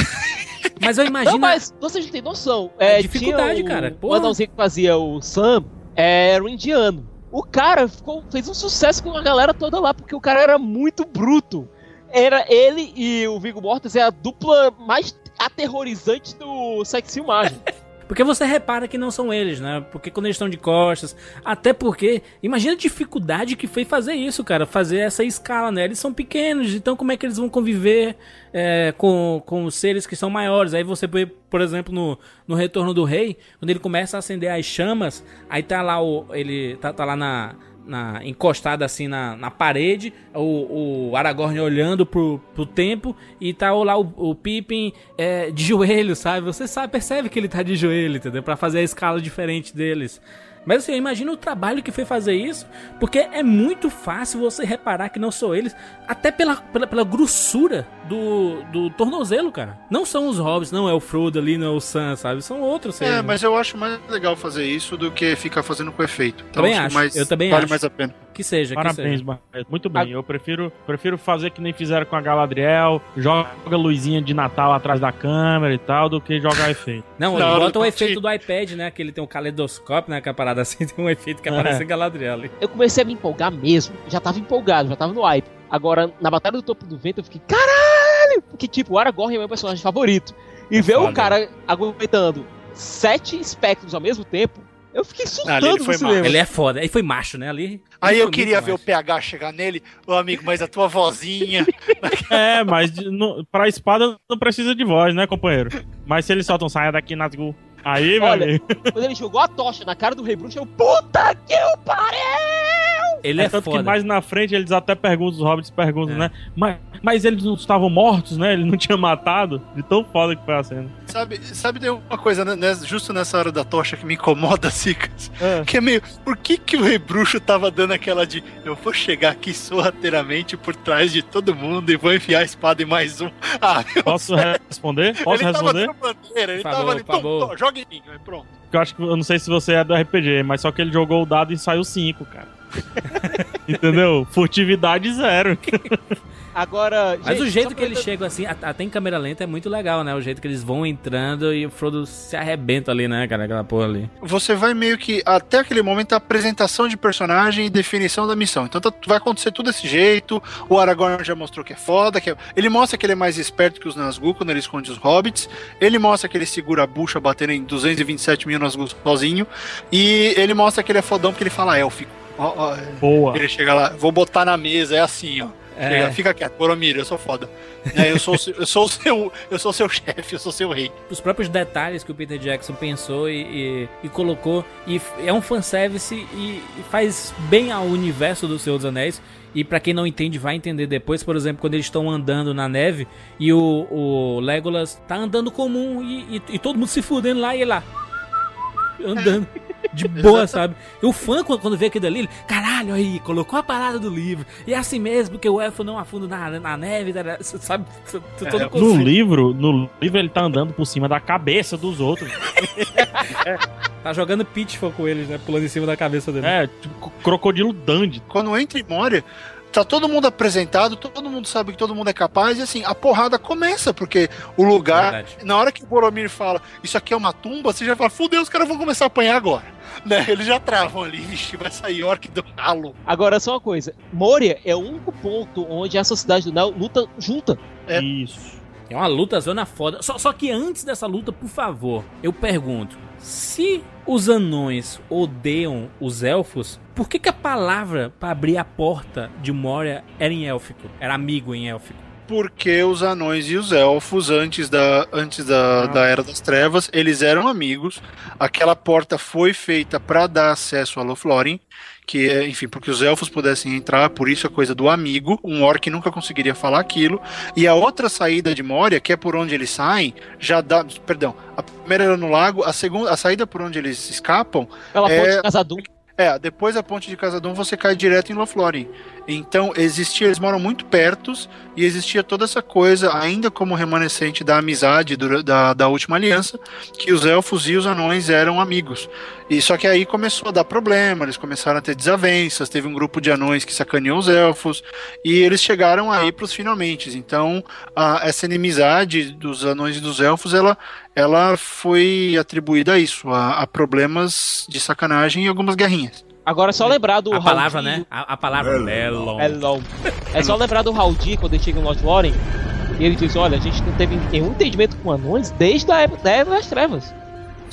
S3: Mas eu imagino.
S6: Não, mas vocês não têm noção. É,
S3: dificuldade,
S6: tinha o,
S3: cara.
S6: O
S3: Porra.
S6: anãozinho que fazia o Sam era um indiano. O cara ficou, fez um sucesso com a galera toda lá, porque o cara era muito bruto. Era ele e o Viggo Mortensen é a dupla mais aterrorizante do Sexy Imagem.
S3: Porque você repara que não são eles, né? Porque quando eles estão de costas. Até porque. Imagina a dificuldade que foi fazer isso, cara. Fazer essa escala, né? Eles são pequenos, então como é que eles vão conviver é, com, com os seres que são maiores? Aí você vê, por exemplo, no, no Retorno do Rei, quando ele começa a acender as chamas, aí tá lá o. Ele tá, tá lá na. Na, encostado assim na, na parede, o, o Aragorn olhando pro, pro tempo e tá lá o, o Pippin é, de joelho, sabe? Você sabe, percebe que ele tá de joelho, entendeu? Pra fazer a escala diferente deles. Mas assim, imagina o trabalho que foi fazer isso, porque é muito fácil você reparar que não são eles, até pela, pela, pela grossura do, do tornozelo, cara. Não são os hobbits, não é o Frodo ali, não é o Sam, sabe? São outros seres.
S5: É, mas eu acho mais legal fazer isso do que ficar fazendo com efeito. Então,
S3: Também
S5: acho mais-
S3: eu também
S5: vale
S3: acho.
S5: mais a pena.
S3: Que seja, que
S4: Parabéns,
S3: seja.
S4: Barreto. Muito bem. Eu prefiro, prefiro fazer que nem fizeram com a Galadriel, joga luzinha de Natal atrás da câmera e tal, do que jogar efeito.
S3: Não,
S5: hora
S3: bota
S5: do
S3: o efeito do iPad, né? Que ele tem um caleidoscópio, né? Que a parada assim tem um efeito que
S4: É.
S3: aparece em Galadriel ali.
S6: Eu comecei a me empolgar mesmo. Já tava empolgado, já tava no hype. Agora, na Batalha do Topo do Vento, eu fiquei, caralho! Porque, tipo, o Aragorn é meu personagem favorito. E ver o
S3: foda.
S6: cara aguentando sete espectros ao mesmo tempo, eu fiquei surtando
S5: ele foi
S6: cinema.
S3: Ele é foda. Aí foi macho, né? Ali.
S5: Aí eu queria ver o
S3: macho.
S5: PH chegar nele, ô amigo, mas a tua vozinha.
S4: É, mas no, pra espada não precisa de voz, né, companheiro? Mas se eles soltam saia daqui, Nazgûl. Aí, meu
S6: Olha,
S4: amigo.
S6: Quando ele jogou a tocha na cara do Rei Bruxo, eu, puta que pariu!
S3: Ele é,
S4: tanto
S3: foda.
S4: que mais na frente eles até perguntam, os hobbits perguntam,
S3: É.
S4: né? Mas, mas eles não estavam mortos, né? Ele não tinha matado. De tão foda que foi a cena.
S5: Sabe, sabe tem uma coisa, né, né, justo nessa hora da tocha que me incomoda, Cicas?
S4: É.
S5: Que é meio. Por que, que o rei bruxo tava dando aquela de. Eu vou chegar aqui sorrateiramente por trás de todo mundo e vou enfiar a espada em mais um. Ah,
S4: Posso responder? Posso
S5: ele
S4: responder?
S5: tava bandeira, ele
S3: Por
S5: tava ali,
S3: por
S5: tom, joga em mim, aí pronto.
S4: Eu acho que eu não sei se você é do RPG, mas só que ele jogou o dado e saiu 5, cara. Entendeu? Furtividade zero.
S6: Agora,
S3: Mas
S6: gente,
S3: o jeito que eles chegam assim, até em câmera lenta, é muito legal, né? O jeito que eles vão entrando e o Frodo se arrebenta ali, né, cara? Aquela porra ali.
S5: Você vai meio que, até aquele momento, a apresentação de personagem e definição da missão. Então tá- vai acontecer tudo desse jeito. O Aragorn já mostrou que é foda. Que é- Ele mostra que ele é mais esperto que os Nazgûl quando ele esconde os hobbits. Ele mostra que ele segura a bucha batendo em 227 mil Nazgûl sozinho. E ele mostra que ele é fodão porque ele fala élfico. Ó, ó,
S4: Boa.
S5: ele chega lá, vou botar na mesa, é assim, ó.
S3: É.
S5: Chega, fica quieto, Boromir, eu sou foda. É, eu, sou, eu sou o seu, eu sou seu chefe, eu sou seu rei.
S3: Os próprios detalhes que o Peter Jackson pensou e, e- e colocou. E é um fanservice e, e faz bem ao universo do Senhor dos Anéis. E pra quem não entende, vai entender depois. Por exemplo, quando eles estão andando na neve e o, o Legolas tá andando comum e, e- e todo mundo se fudendo lá e ele lá. Andando. De boa, sabe? E o fã, quando, quando vê aquilo ali, ele, caralho, aí, colocou a parada do livro. E é assim mesmo, porque o elfo não afunda na, na neve, né, sabe? Todo
S4: No
S3: conceito.
S4: livro, no livro ele tá andando por cima da cabeça dos outros.
S3: Tá jogando pitfall com eles, né? Pulando em cima da cabeça dele.
S4: É, tipo crocodilo Dandy.
S5: Quando entra em Moria, tá todo mundo apresentado, todo mundo sabe que todo mundo é capaz, e assim, a porrada começa, porque o lugar,
S3: Verdade.
S5: na hora que o Boromir fala, isso aqui é uma tumba, você já fala, fudeu, os caras vão começar a apanhar agora. Né? Eles já travam ali, vixe, vai sair orc do ralo.
S6: Agora, só uma coisa. Moria é o único ponto onde a sociedade do Nel luta junta.
S5: É.
S4: Isso.
S3: É uma luta zona foda. Só, só que antes dessa luta, por favor, eu pergunto: se os anões odeiam os elfos, por que, que a palavra pra abrir a porta de Moria era em élfico? Era amigo em élfico?
S5: Porque os anões e os elfos, antes da, antes da, da Era das Trevas, eles eram amigos. Aquela porta foi feita para dar acesso a Lothlórien, que é, enfim, porque os elfos pudessem entrar, por isso a coisa do amigo. Um orc nunca conseguiria falar aquilo. E a outra saída de Moria, que é por onde eles saem, já dá. Perdão, a primeira era no lago, a segunda, a saída por onde eles escapam
S6: Pela
S5: É-
S6: ponte Casadum.
S5: É, depois da ponte de Casadon você cai direto em Lothlórien. Então existia, eles moram muito perto e existia toda essa coisa, ainda como remanescente da amizade do, da, da última aliança, que os elfos e os anões eram amigos. E só que aí começou a dar problema, eles começaram a ter desavenças, teve um grupo de anões que sacaneou os elfos e eles chegaram aí para os finalmente. Então a, essa inimizade dos anões e dos elfos, ela ela foi atribuída a isso, a, a problemas de sacanagem e algumas guerrinhas.
S6: Agora é só lembrar do
S3: A palavra, né? A, a palavra Melon.
S6: É long. É só lembrar do Haldir quando ele chega em Lothlórien e ele diz: Olha, a gente não teve nenhum entendimento com anões desde a época da Era das Trevas.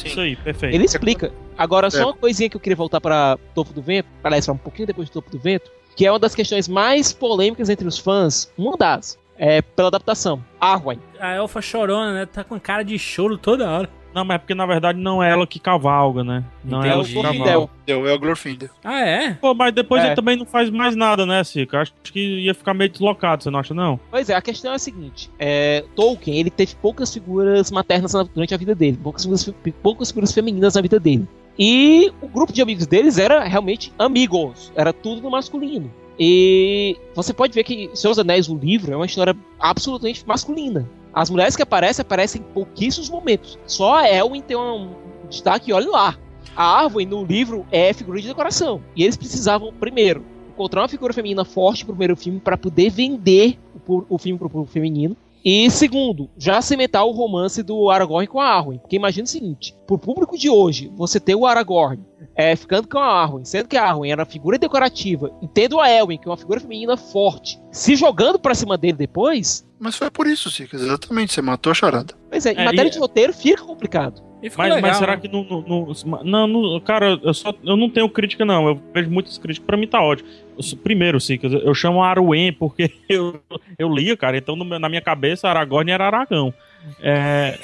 S4: Isso aí, perfeito.
S6: Ele explica. Agora, só
S4: É.
S6: uma coisinha que eu queria voltar para Topo do Vento, para um pouquinho depois do Topo do Vento, que é uma das questões mais polêmicas entre os fãs, uma das, é pela adaptação. Arwen.
S3: A elfa chorona, né? Tá com cara de choro toda hora.
S4: Não, mas é porque na verdade não é ela que cavalga, né? Não é ela que cavalga.
S5: Deu, é o Glorfindel.
S3: Ah, é?
S4: Pô, mas depois
S6: É.
S4: ele também não faz mais nada, né, Cica? Acho que ia ficar meio deslocado, você não acha, não?
S6: Pois é, a questão é a seguinte: é, Tolkien ele teve poucas figuras maternas na- durante a vida dele, poucas figuras, poucas figuras femininas na vida dele. E o grupo de amigos deles era realmente amigos, era tudo no masculino. E você pode ver que Seus Anéis, o livro, é uma história absolutamente masculina. As mulheres que aparecem, aparecem em pouquíssimos momentos. Só a Elwin tem um destaque, olha lá. A Arwen no livro é figura de decoração. E eles precisavam, primeiro, encontrar uma figura feminina forte pro primeiro filme para poder vender o, o filme pro público feminino. E segundo, já cimentar o romance do Aragorn com a Arwen. Porque imagina o seguinte: pro público de hoje, você ter o Aragorn é, ficando com a Arwen, sendo que a Arwen era uma figura decorativa, e tendo a Elwin, que é uma figura feminina forte, se jogando pra cima dele depois.
S5: Mas foi por isso, Cica, exatamente, você matou a charada.
S6: Pois é, em
S4: É,
S6: matéria
S4: e-
S6: de roteiro fica complicado.
S4: Mas, mas será que não, não, não- não, não- Cara, eu, só, eu não tenho crítica, não. Eu vejo muitas críticas. Pra mim tá ótimo. Eu primeiro, Cica, eu chamo Arwen porque eu, eu lia, cara. Então no meu- na minha cabeça, Aragorn era Aragão. É.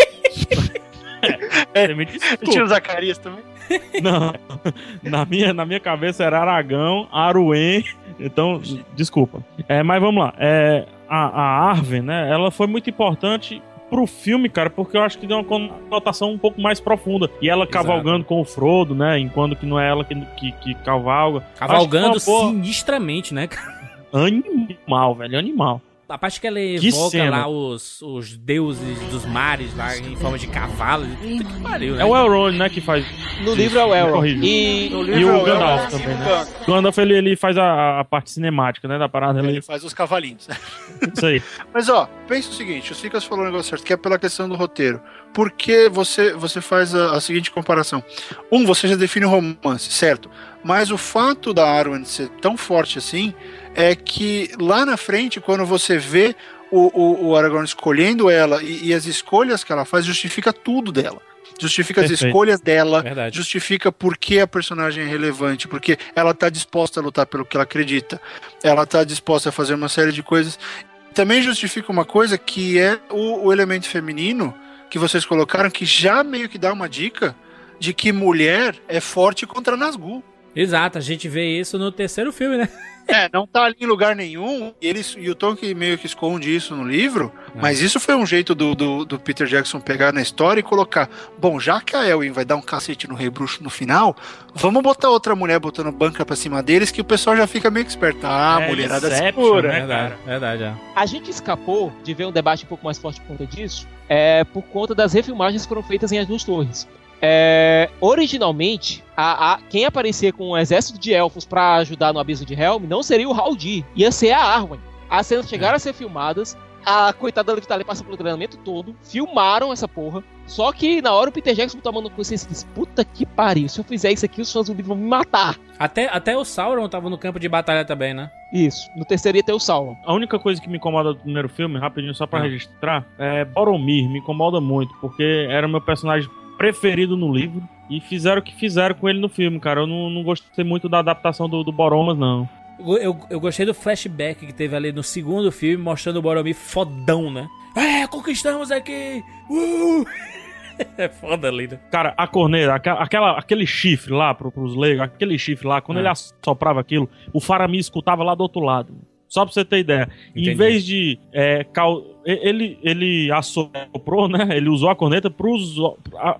S4: é, me desculpa.
S5: Tinha o Zacarias também.
S4: Não, na minha, na minha cabeça era Aragão, Arwen, então, desculpa. É, mas vamos lá, é, a, a Arwen, né, ela foi muito importante pro filme, cara, porque eu acho que deu uma conotação um pouco mais profunda. E ela cavalgando com o Frodo, né, enquanto que não é ela que, que, que cavalga.
S3: Cavalgando sinistramente, né? cara?
S4: Animal, velho, animal.
S3: A parte que ela
S4: Que
S3: evoca
S4: cena.
S3: lá os, os deuses dos mares lá em forma de cavalo. Puta que pariu, né?
S4: É o Elrond, né, que faz.
S6: No livro é o Elrond.
S4: Horrível.
S6: E-
S4: E,
S6: é
S4: o Gandalf
S6: Elrond,
S4: também, né? O Gandalf, ele, ele faz a, a parte cinemática, né, da parada. Ele
S5: Ele faz os cavalinhos.
S4: Isso aí.
S5: Mas ó, pensa o seguinte, o Cicas falou um negócio certo, que é pela questão do roteiro. Porque você, você faz a, a seguinte comparação. Um, você já define o romance, certo? Mas o fato da Arwen ser tão forte assim é que lá na frente, quando você vê o, o, o Aragorn escolhendo ela e, e as escolhas que ela faz, justifica tudo dela. Justifica as
S3: Perfeito.
S5: escolhas dela,
S3: Verdade.
S5: justifica por que a personagem é relevante, porque ela tá disposta a lutar pelo que ela acredita, ela tá disposta a fazer uma série de coisas. Também justifica uma coisa que é o, o elemento feminino que vocês colocaram, que já meio que dá uma dica de que mulher é forte contra Nazgûl.
S3: Exato, a gente vê isso no terceiro filme, né?
S5: É, não tá ali em lugar nenhum, e, eles, e o Tolkien meio que esconde isso no livro, mas isso foi um jeito do, do, do Peter Jackson pegar na história e colocar, bom, já que a Elwin vai dar um cacete no Rei Bruxo no final, vamos botar outra mulher botando banca pra cima deles, que o pessoal já fica meio que esperto. Ah,
S4: É,
S5: mulherada segura.
S4: né,
S3: Verdade, verdade, é.
S6: A gente escapou de ver um debate um pouco mais forte por conta disso, é, por conta das refilmagens que foram feitas em As Duas Torres. É, originalmente, a, a- quem aparecia com um exército de elfos pra ajudar no abismo de Helm não seria o Haldir, ia ser a Arwen. As cenas chegaram a ser filmadas, a coitada da Liv Tyler passou pelo treinamento todo, filmaram essa porra, só que na hora o Peter Jackson na consciência e disse, puta que pariu, se eu fizer isso aqui os fãs do livro vão me matar.
S3: Até, até o Sauron tava no campo de batalha também, né?
S6: Isso, no terceiro ia ter o Sauron.
S4: A única coisa que me incomoda do primeiro filme, rapidinho só pra
S3: Ah.
S4: registrar, é Boromir. Me incomoda muito, porque era o meu personagem preferido no livro. E fizeram o que fizeram com ele no filme, cara. Eu não, não gostei muito da adaptação do, do Boromas, não.
S3: Eu, eu, eu gostei do flashback que teve ali no segundo filme, mostrando o Boromir fodão, né? É, conquistamos aqui! Uh! é foda ali, né?
S4: Cara, a corneira, aquela, aquele chifre lá pro, pros leigos, aquele chifre lá, quando
S3: Ah.
S4: ele assoprava aquilo, o Faramir escutava lá do outro lado. Só pra você ter ideia.
S3: Entendi.
S4: Em vez de é, cau- ele, ele assoprou, né? Ele usou a corneta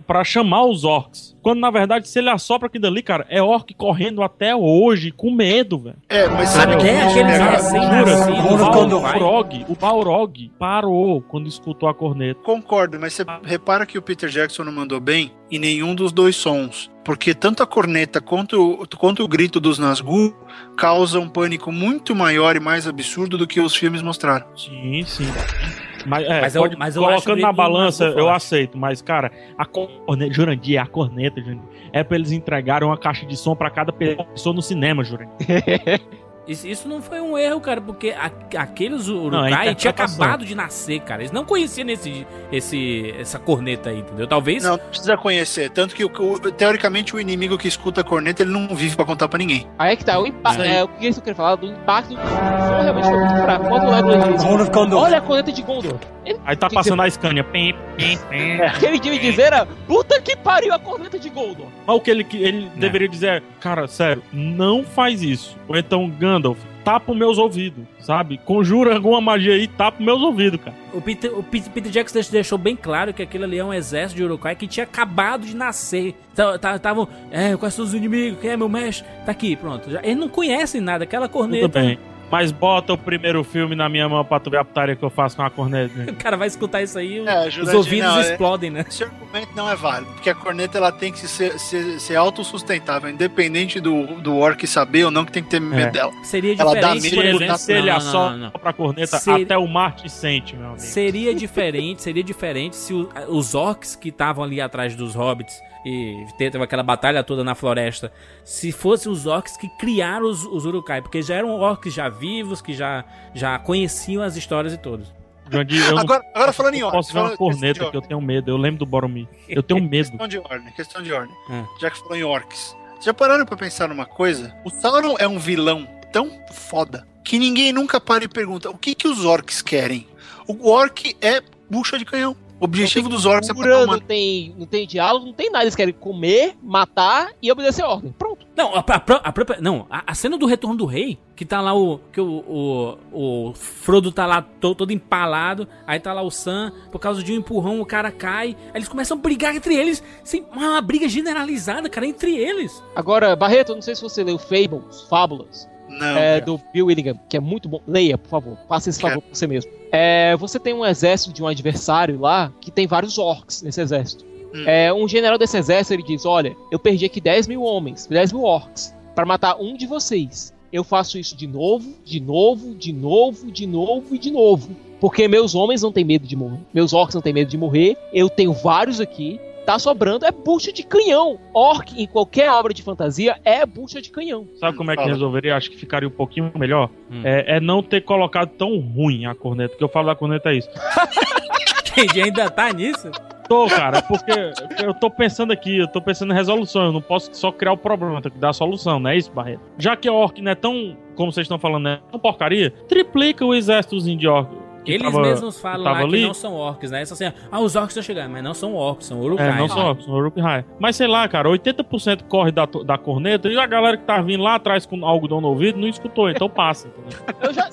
S4: pra chamar os orcs. Quando na verdade, se ele assopra aquilo ali, cara, é orc correndo até hoje, com medo, velho.
S5: É, mas sabe
S3: Até
S5: que
S3: aqueles
S5: Cara,
S3: recém-nascidos,
S4: O Balrog, o Balrog parou quando escutou a corneta.
S5: Concordo, mas você repara que o Peter Jackson não mandou bem em nenhum dos dois sons. Porque tanto a corneta quanto, o- quanto o grito dos Nazgûl causam um pânico muito maior e mais absurdo do que os filmes mostraram.
S4: Sim, sim. Mas, é,
S3: Mas eu-
S4: pode-
S3: mas eu acho
S4: colocando na balança, eu aceito. Mas, cara, a corneta, Jurandir, a corneta, Jurandir, é pra eles entregarem uma caixa de som pra cada pessoa no cinema, Jurandir.
S3: Isso, isso não foi um erro, cara, porque a- aqueles
S4: Não, é
S3: Urukai tinha
S4: interpretação.
S3: acabado de nascer, cara. Eles não conheciam esse, esse, essa corneta aí, entendeu? Talvez.
S5: Não, não precisa conhecer. Tanto que, o- o- teoricamente, o inimigo que escuta a corneta, ele não vive pra contar pra ninguém.
S6: Aí é que tá, o impacto. É, o que eu queria falar do impacto do som realmente foi muito fraco. O olha a corneta de Gondor. Ele,
S4: Aí tá
S6: que
S4: passando a Scania. Pim, pim, pim.
S6: o que ele devia dizer era, puta que pariu a corneta de Gondor.
S4: Mas o que ele, ele deveria dizer é, cara, sério, não faz isso. Ou então, Gandalf, tapa os meus ouvidos, sabe? Conjura alguma magia aí, tapa os meus ouvidos, cara.
S3: O Peter, o Peter, Peter Jackson deixou- bem claro que aquilo ali é um exército de Urukai que tinha acabado de nascer. Estavam, é, quais são os inimigos? Quem é meu mestre? Tá aqui, pronto. Já, eles não conhecem nada, aquela corneta.
S4: Tudo bem. Mas bota o primeiro filme na minha mão pra tu ver a putaria que eu faço com a corneta.
S3: O cara vai escutar isso aí, o-
S5: É,
S3: os ouvidos
S5: não, é-
S3: explodem, né?
S5: Esse argumento não é válido, porque a corneta ela tem que ser, ser, ser autossustentável, independente do, do orc saber ou não que tem que ter medo
S4: É.
S5: dela.
S3: Seria
S5: Ela dá
S3: diferente,
S5: medo,
S3: por exemplo.
S4: Se ele assopra pra corneta,
S3: Se-
S4: até o Marte sente, meu amigo.
S3: Seria diferente, seria diferente se o- os orcs que estavam ali atrás dos hobbits e teve aquela batalha toda na floresta, se fossem os orcs que criaram os, os Urukai, porque já eram orcs já vivos, que já, já conheciam as histórias e todos.
S4: Jandir, eu não
S5: Agora, agora falando em
S4: eu
S5: orc,
S4: posso ver uma corneta que eu tenho medo. Eu lembro do Boromir. Eu tenho medo.
S5: Questão de ordem, questão de ordem.
S3: Hum.
S5: Já que falou em orcs. Já pararam pra pensar numa coisa? O Sauron é um vilão tão foda que ninguém nunca para e pergunta o que, que os orcs querem. O orc é bucha de canhão. O objetivo dos orcs é
S6: Cura,
S5: uma
S6: não tem, não tem diálogo, não tem nada. Eles querem comer, matar e obedecer a ordem. Pronto.
S3: Não, a, a a própria. Não, a, a cena do retorno do rei, que tá lá o. Que o, o, o Frodo tá lá to- todo empalado, aí tá lá o Sam, por causa de um empurrão, o cara cai, aí eles começam a brigar entre eles, sem uma briga generalizada, cara, entre eles.
S6: Agora, Barreto, eu não sei se você leu Fables, Fábulas,
S5: Não.
S6: é, do Bill Willingham, que é muito bom. Leia, por favor. Faça esse favor por você mesmo. É, você tem um exército de um adversário lá que tem vários orcs nesse exército.
S5: Hum.
S6: É, um general desse exército ele diz: Olha, eu perdi aqui 10 mil homens, 10 mil orcs, para matar um de vocês. Eu faço isso de novo, de novo, de novo, de novo e de novo. Porque meus homens não têm medo de morrer. Meus orcs não têm medo de morrer. Eu tenho vários aqui. Tá sobrando é bucha de canhão. Orc em qualquer obra de fantasia é bucha de canhão.
S4: Sabe como é que
S5: Fala.
S4: resolveria? Acho que ficaria um pouquinho melhor.
S3: Hum.
S4: É, é não ter colocado tão ruim a corneta. O que eu falo da corneta é isso.
S3: Entendi, ainda tá nisso?
S4: Tô, cara, porque eu tô pensando aqui, eu tô pensando em resolução. Eu não posso só criar o problema, tenho que dar a solução, não é isso, Barreto? Já que a Orc não é tão, como vocês estão falando, né? Tão porcaria, triplica o exércitozinho de Orc. Que
S3: Eles
S4: tava-
S3: mesmos falam lá
S4: ali.
S3: que não são orcs, né? Só assim, ah, os orcs estão chegando, mas não são orcs, são Urukai.
S4: É, não são orcs, são Uruk-hai. Mas sei lá, cara, 80% corre da, da corneta e a galera que tá vindo lá atrás com algodão no ouvido não escutou, então passa.
S6: já.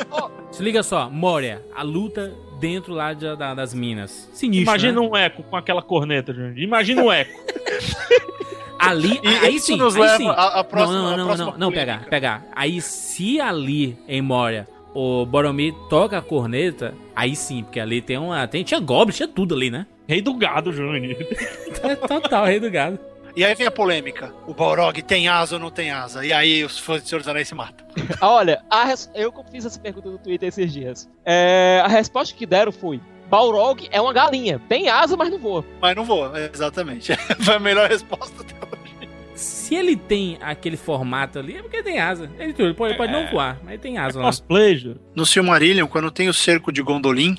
S3: Se liga só, Moria, a luta dentro lá de- da- das minas. Sinistro,
S4: Imagina
S3: né?
S4: um eco com aquela corneta, gente. Imagina um eco.
S3: Ali,
S5: E
S3: aí
S5: isso
S3: sim,
S5: nos
S3: aí
S5: leva
S3: sim.
S5: à- à próxima-
S3: não, não, não, não, não,
S5: polêmica.
S3: pegar, pegar. Aí se ali em Moria o Boromir toca a corneta, aí sim, porque ali tem uma, tem, tinha goblin, tinha tudo ali, né?
S4: Rei do gado, Júnior.
S3: Total, rei do gado.
S5: E aí vem a polêmica. O Balrog tem asa ou não tem asa? E aí os fãs de Senhor dos Anéis se matam.
S6: Olha, a res- eu fiz essa pergunta no Twitter esses dias. É, a resposta que deram foi: Balrog é uma galinha. Tem asa, mas não voa.
S5: Mas não voa, exatamente. Foi a melhor resposta até hoje.
S3: Se ele tem aquele formato ali, é porque tem asa. Ele, ele pode, ele pode não voar, mas ele tem asa lá.
S4: Cosplay.
S5: No Silmarillion, quando tem o cerco de Gondolin,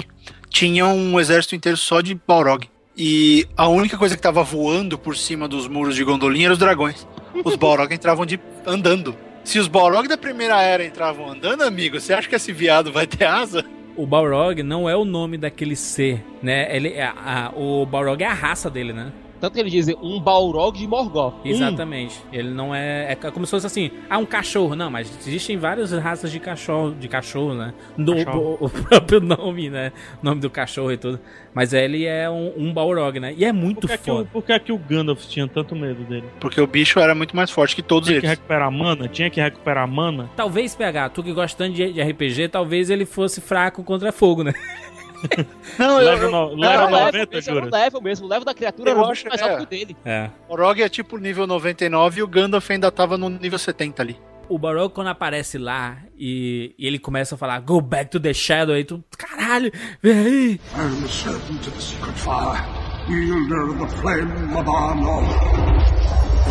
S5: tinha um exército inteiro só de Balrog. E a única coisa que tava voando por cima dos muros de Gondolin eram os dragões. Os Balrog entravam de andando. Se os Balrog da primeira era entravam andando, amigo, você acha que esse viado vai ter asa?
S3: O Balrog não é o nome daquele ser, né? Ele, é a- a- o Balrog é a raça dele, né?
S6: Tanto que ele diz um Balrog de Morgoth. Um.
S3: Exatamente. Ele não é. É como se fosse assim, ah, um cachorro. Não, mas existem várias raças de cachorro, de cachorro, né? Do,
S4: Cachorro.
S3: O, o próprio nome, né? O nome do cachorro e tudo. Mas ele é um, um Balrog, né? E é muito
S4: Por que, que o,
S3: foda.
S4: por que, que o Gandalf tinha tanto medo dele?
S5: Porque o bicho era muito mais forte que todos
S4: Tinha que
S5: eles.
S4: recuperar mana? Tinha que recuperar mana?
S3: Talvez, PH, tu que gosta tanto de, de RPG, talvez ele fosse fraco contra fogo, né?
S5: Não, eu,
S4: Leva
S5: eu,
S4: no-
S6: Não, level
S4: 90,
S6: mesmo,
S4: jura?
S6: level mesmo. O level da criatura
S5: Eu
S6: era
S5: acho,
S6: mais
S5: é.
S6: alto que o dele.
S3: É.
S5: o Rogue é tipo nível 99 e o Gandalf ainda tava no nível 70 ali.
S3: O Balrog, quando aparece lá e, e ele começa a falar Go back to the shadow, aí tu, caralho, vem aí.
S7: I am a servant of the secret fire, wielder of the flame of Arnor.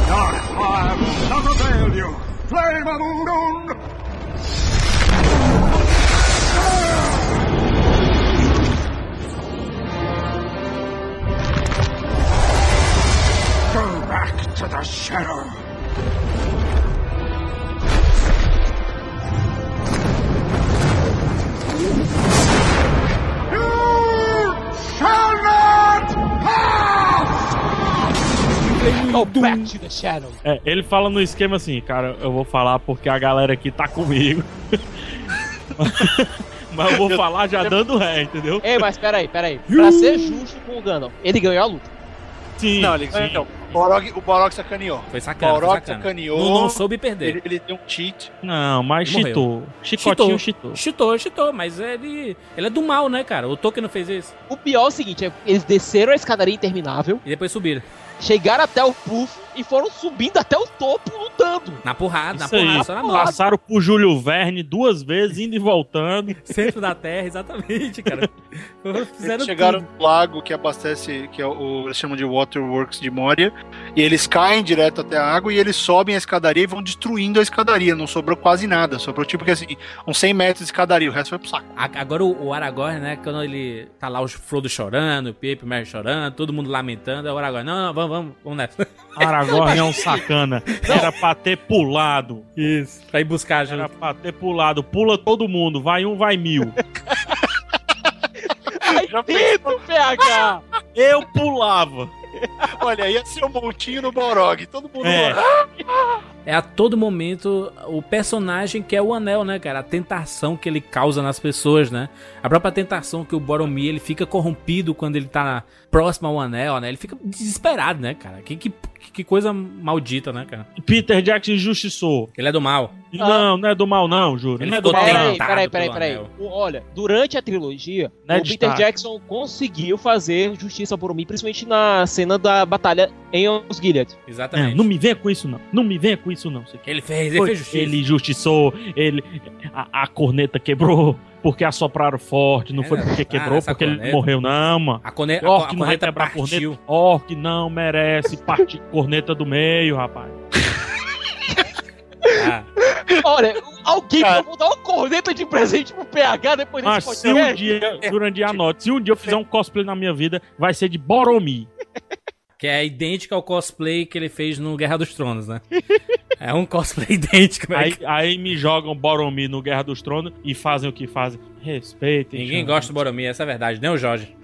S7: Dark fire will not avail you! Flame of Udun! Back to the shadow! You shall not pass!
S6: Go back to the shadow.
S4: É, ele fala no esquema assim, cara, eu vou falar porque a galera aqui tá comigo. Mas eu vou falar já dando ré, entendeu?
S6: Ei, mas peraí, peraí. Pra ser justo com o Gandalf, ele ganhou a luta.
S4: Sim,
S5: Não, ele,
S4: sim.
S5: Então, o Balrog sacaneou.
S3: Foi sacana, foi
S5: Balrog
S3: sacana.
S5: sacaneou.
S3: Não, não soube perder.
S5: Ele, ele deu um cheat.
S4: Não, mas chitou. Chicotinho chitou.
S3: Chitou, chitou, mas ele, ele é do mal, né, cara? O Tolkien não fez isso.
S6: O pior é o seguinte, é, eles desceram a escadaria interminável,
S3: E depois subiram.
S6: chegaram até o puff e foram subindo até o topo lutando.
S3: Na porrada, na
S4: Isso aí.
S3: porrada, só na mão.
S4: Passaram por Júlio Verne duas vezes, indo e voltando.
S3: Centro da Terra, exatamente, cara. Fizeram
S5: Eles chegaram
S3: tudo.
S5: no lago que abastece, que é o, eles chamam de Waterworks de Moria, e eles caem direto até a água e eles sobem a escadaria e vão destruindo a escadaria. Não sobrou quase nada. Sobrou tipo que assim, uns 100 metros de escadaria, o resto foi pro saco.
S3: Agora o, o Aragorn, né? Quando ele tá lá, os Frodo chorando, o Pipe, o Merry chorando, todo mundo lamentando. É o Aragorn. Não, não, vamos, vamos, vamos nessa.
S4: Aragorn é um sacana. Era pra ter pulado.
S3: Isso. Pra ir buscar
S4: Era
S3: ajuda.
S4: pra ter pulado. Pula todo mundo. Vai um, vai mil.
S5: Já
S6: Dito, PH!
S4: Eu pulava.
S5: Olha, ia ser um montinho no Balrog. Todo mundo
S4: É.
S3: É a todo momento o personagem que é o anel, né, cara? A tentação que ele causa nas pessoas, né? A própria tentação que o Boromir, ele fica corrompido quando ele tá próximo ao anel, né? Ele fica desesperado, né, cara? Que, que, que coisa maldita, né, cara?
S4: Peter Jackson injustiçou.
S3: Ele é do mal.
S4: Não, não é do mal, não, juro.
S3: Ele
S4: não é do mal.
S6: Peraí, peraí, peraí, peraí. Olha, durante a trilogia,
S4: Ned
S6: o Peter
S4: Stark.
S6: Jackson conseguiu fazer justiça por mim, principalmente na cena da batalha em Osgiliath.
S4: É,
S3: Exatamente.
S4: não me venha com isso, não. Não me venha com isso, não.
S3: Ele fez, ele
S4: Foi-
S3: fez justiça.
S4: Ele injustiçou, ele. A, a corneta quebrou porque assopraram forte, não
S3: É,
S4: foi porque
S3: ah,
S4: quebrou, porque ele
S3: corneta.
S4: morreu, não, mano.
S3: A, cone... a, a,
S4: Orc não vai
S3: corneta
S4: quebrar
S3: partiu.
S4: corneta. Orc não merece partir corneta do meio, rapaz.
S3: Ah,
S6: Olha, alguém
S5: Cara.
S6: vai dar uma corneta de presente pro PH depois desse
S4: Mas se um
S6: podcast?
S4: dia, durante a noite, se um dia eu fizer um cosplay na minha vida, vai ser de Boromir.
S3: Que é idêntico ao cosplay que ele fez no Guerra dos Tronos, né? É um cosplay idêntico,
S4: Aí,
S3: velho.
S4: aí me jogam Boromir no Guerra dos Tronos e fazem o que fazem. Respeitem.
S3: Ninguém
S4: chama.
S3: gosta do Boromir, essa é a verdade, nem o Jorge.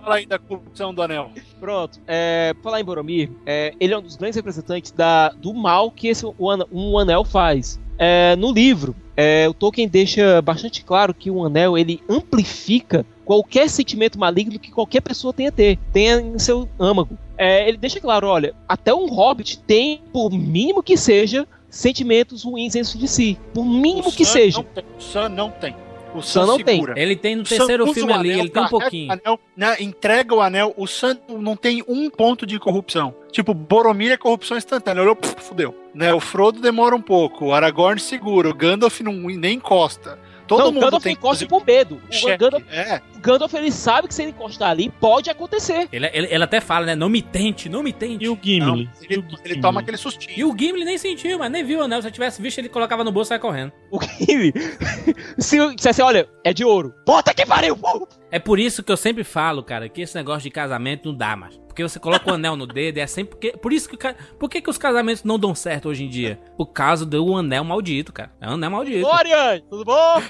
S5: Fala aí da corrupção do anel.
S6: Pronto, é, falar em Boromir, é, ele é um dos grandes representantes da, do mal que esse, um anel faz. É, no livro, é, o Tolkien deixa bastante claro que o anel ele amplifica qualquer sentimento maligno que qualquer pessoa tenha ter, tenha em seu âmago. É, ele deixa claro, olha, até um hobbit tem, por mínimo que seja, sentimentos ruins dentro de si. Por mínimo
S5: O
S6: que
S5: Sam
S6: seja.
S5: Não tem. O Sam não tem. O
S6: Sam
S5: Sam
S6: não tem.
S5: segura.
S3: Ele tem no terceiro filme ali,
S5: anel,
S3: ele tem um pouquinho.
S5: anel, né, entrega o anel, o Sam não tem um ponto de corrupção. Tipo, Boromir é corrupção instantânea. Olhou, pff, fudeu. Né, o Frodo demora um pouco, o Aragorn segura, o Gandalf não, nem encosta. Todo
S6: não, o
S5: mundo
S6: Gandalf
S5: tem
S6: encosta
S5: que
S6: por medo. O
S5: cheque.
S6: Gandalf,
S5: É,
S6: o Gandalf ele sabe que se ele encostar ali, pode acontecer.
S3: Ele, ele, ele até fala, né? Não me tente, não me tente.
S4: E o
S5: não,
S4: Gimli? E
S5: ele,
S4: o
S5: ele
S4: Gimli?
S5: toma aquele sustinho.
S3: E o Gimli nem sentiu, mas nem viu o anel. Se eu tivesse visto, ele colocava no bolso e saia correndo.
S6: O Gimli, se eu dissesse, olha, é de ouro. Puta que pariu! pô!
S3: É por isso que eu sempre falo, cara, que esse negócio de casamento não dá mais. Porque você coloca o anel no dedo e é sempre. Porque, por isso que. Por que, que os casamentos não dão certo hoje em dia? Por causa do anel maldito, cara. É um anel maldito.
S6: Florian, tudo bom?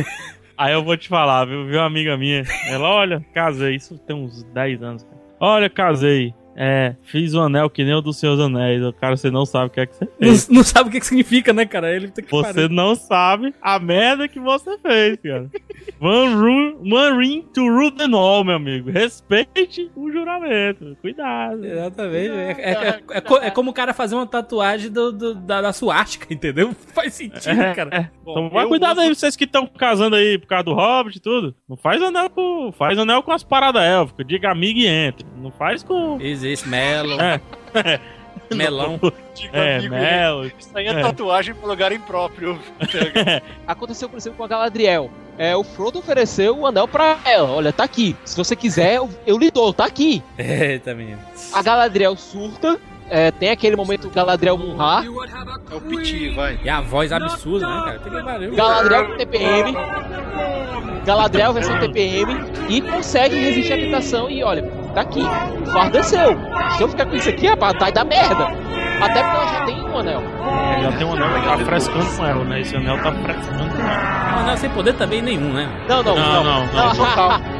S4: Aí eu vou te falar, viu? Viu uma amiga minha? Ela, olha, casei. Isso tem uns 10 anos. Cara. Olha, casei. É, fiz o anel que nem o dos seus anéis. O cara, você não sabe o que é que você
S3: Não,
S4: fez.
S3: não sabe o que, que significa, né, cara? Ele tem que
S4: Você
S3: parar.
S4: não sabe a merda que você fez, cara. One, ring to rule them all, meu amigo. Respeite o juramento. Cuidado.
S3: Exatamente. É, é- é- é co- é como o cara fazer uma tatuagem do, do- da, da suástica, entendeu? Faz sentido,
S4: É,
S3: cara.
S4: é. Então vai cuidado aí, vocês que estão casando aí por causa do Hobbit e tudo. Não faz anel com, faz anel com as paradas élficas. Diga amigo e entre. Não faz com.
S3: Existe melo.
S4: É.
S3: Melão.
S4: É,
S5: amigo,
S4: mel.
S5: Isso aí é,
S4: É.
S5: tatuagem pra lugar impróprio.
S6: Aconteceu, por exemplo, com a Galadriel. É, o Frodo ofereceu o anel pra ela. Olha, tá aqui. Se você quiser, eu, eu lhe dou, tá aqui.
S3: Eita, menino.
S6: A Galadriel surta. É, tem aquele momento Galadriel Munhar.
S5: É o Piti, vai.
S3: E a voz absurda, né, cara? Tem que.
S6: Galadriel com TPM. Galadriel versão TPM. E consegue resistir à tentação. E olha, tá aqui. O fardo desceu. Se eu ficar com isso aqui, rapaz, vai dar merda. Até porque ela já tem um anel.
S4: Já tem um anel que tá frescando com ela, né? Esse anel tá frescando com ela.
S3: Não, não, sem poder também nenhum, né?
S6: Não, não,
S4: Não, não, não.
S5: Total.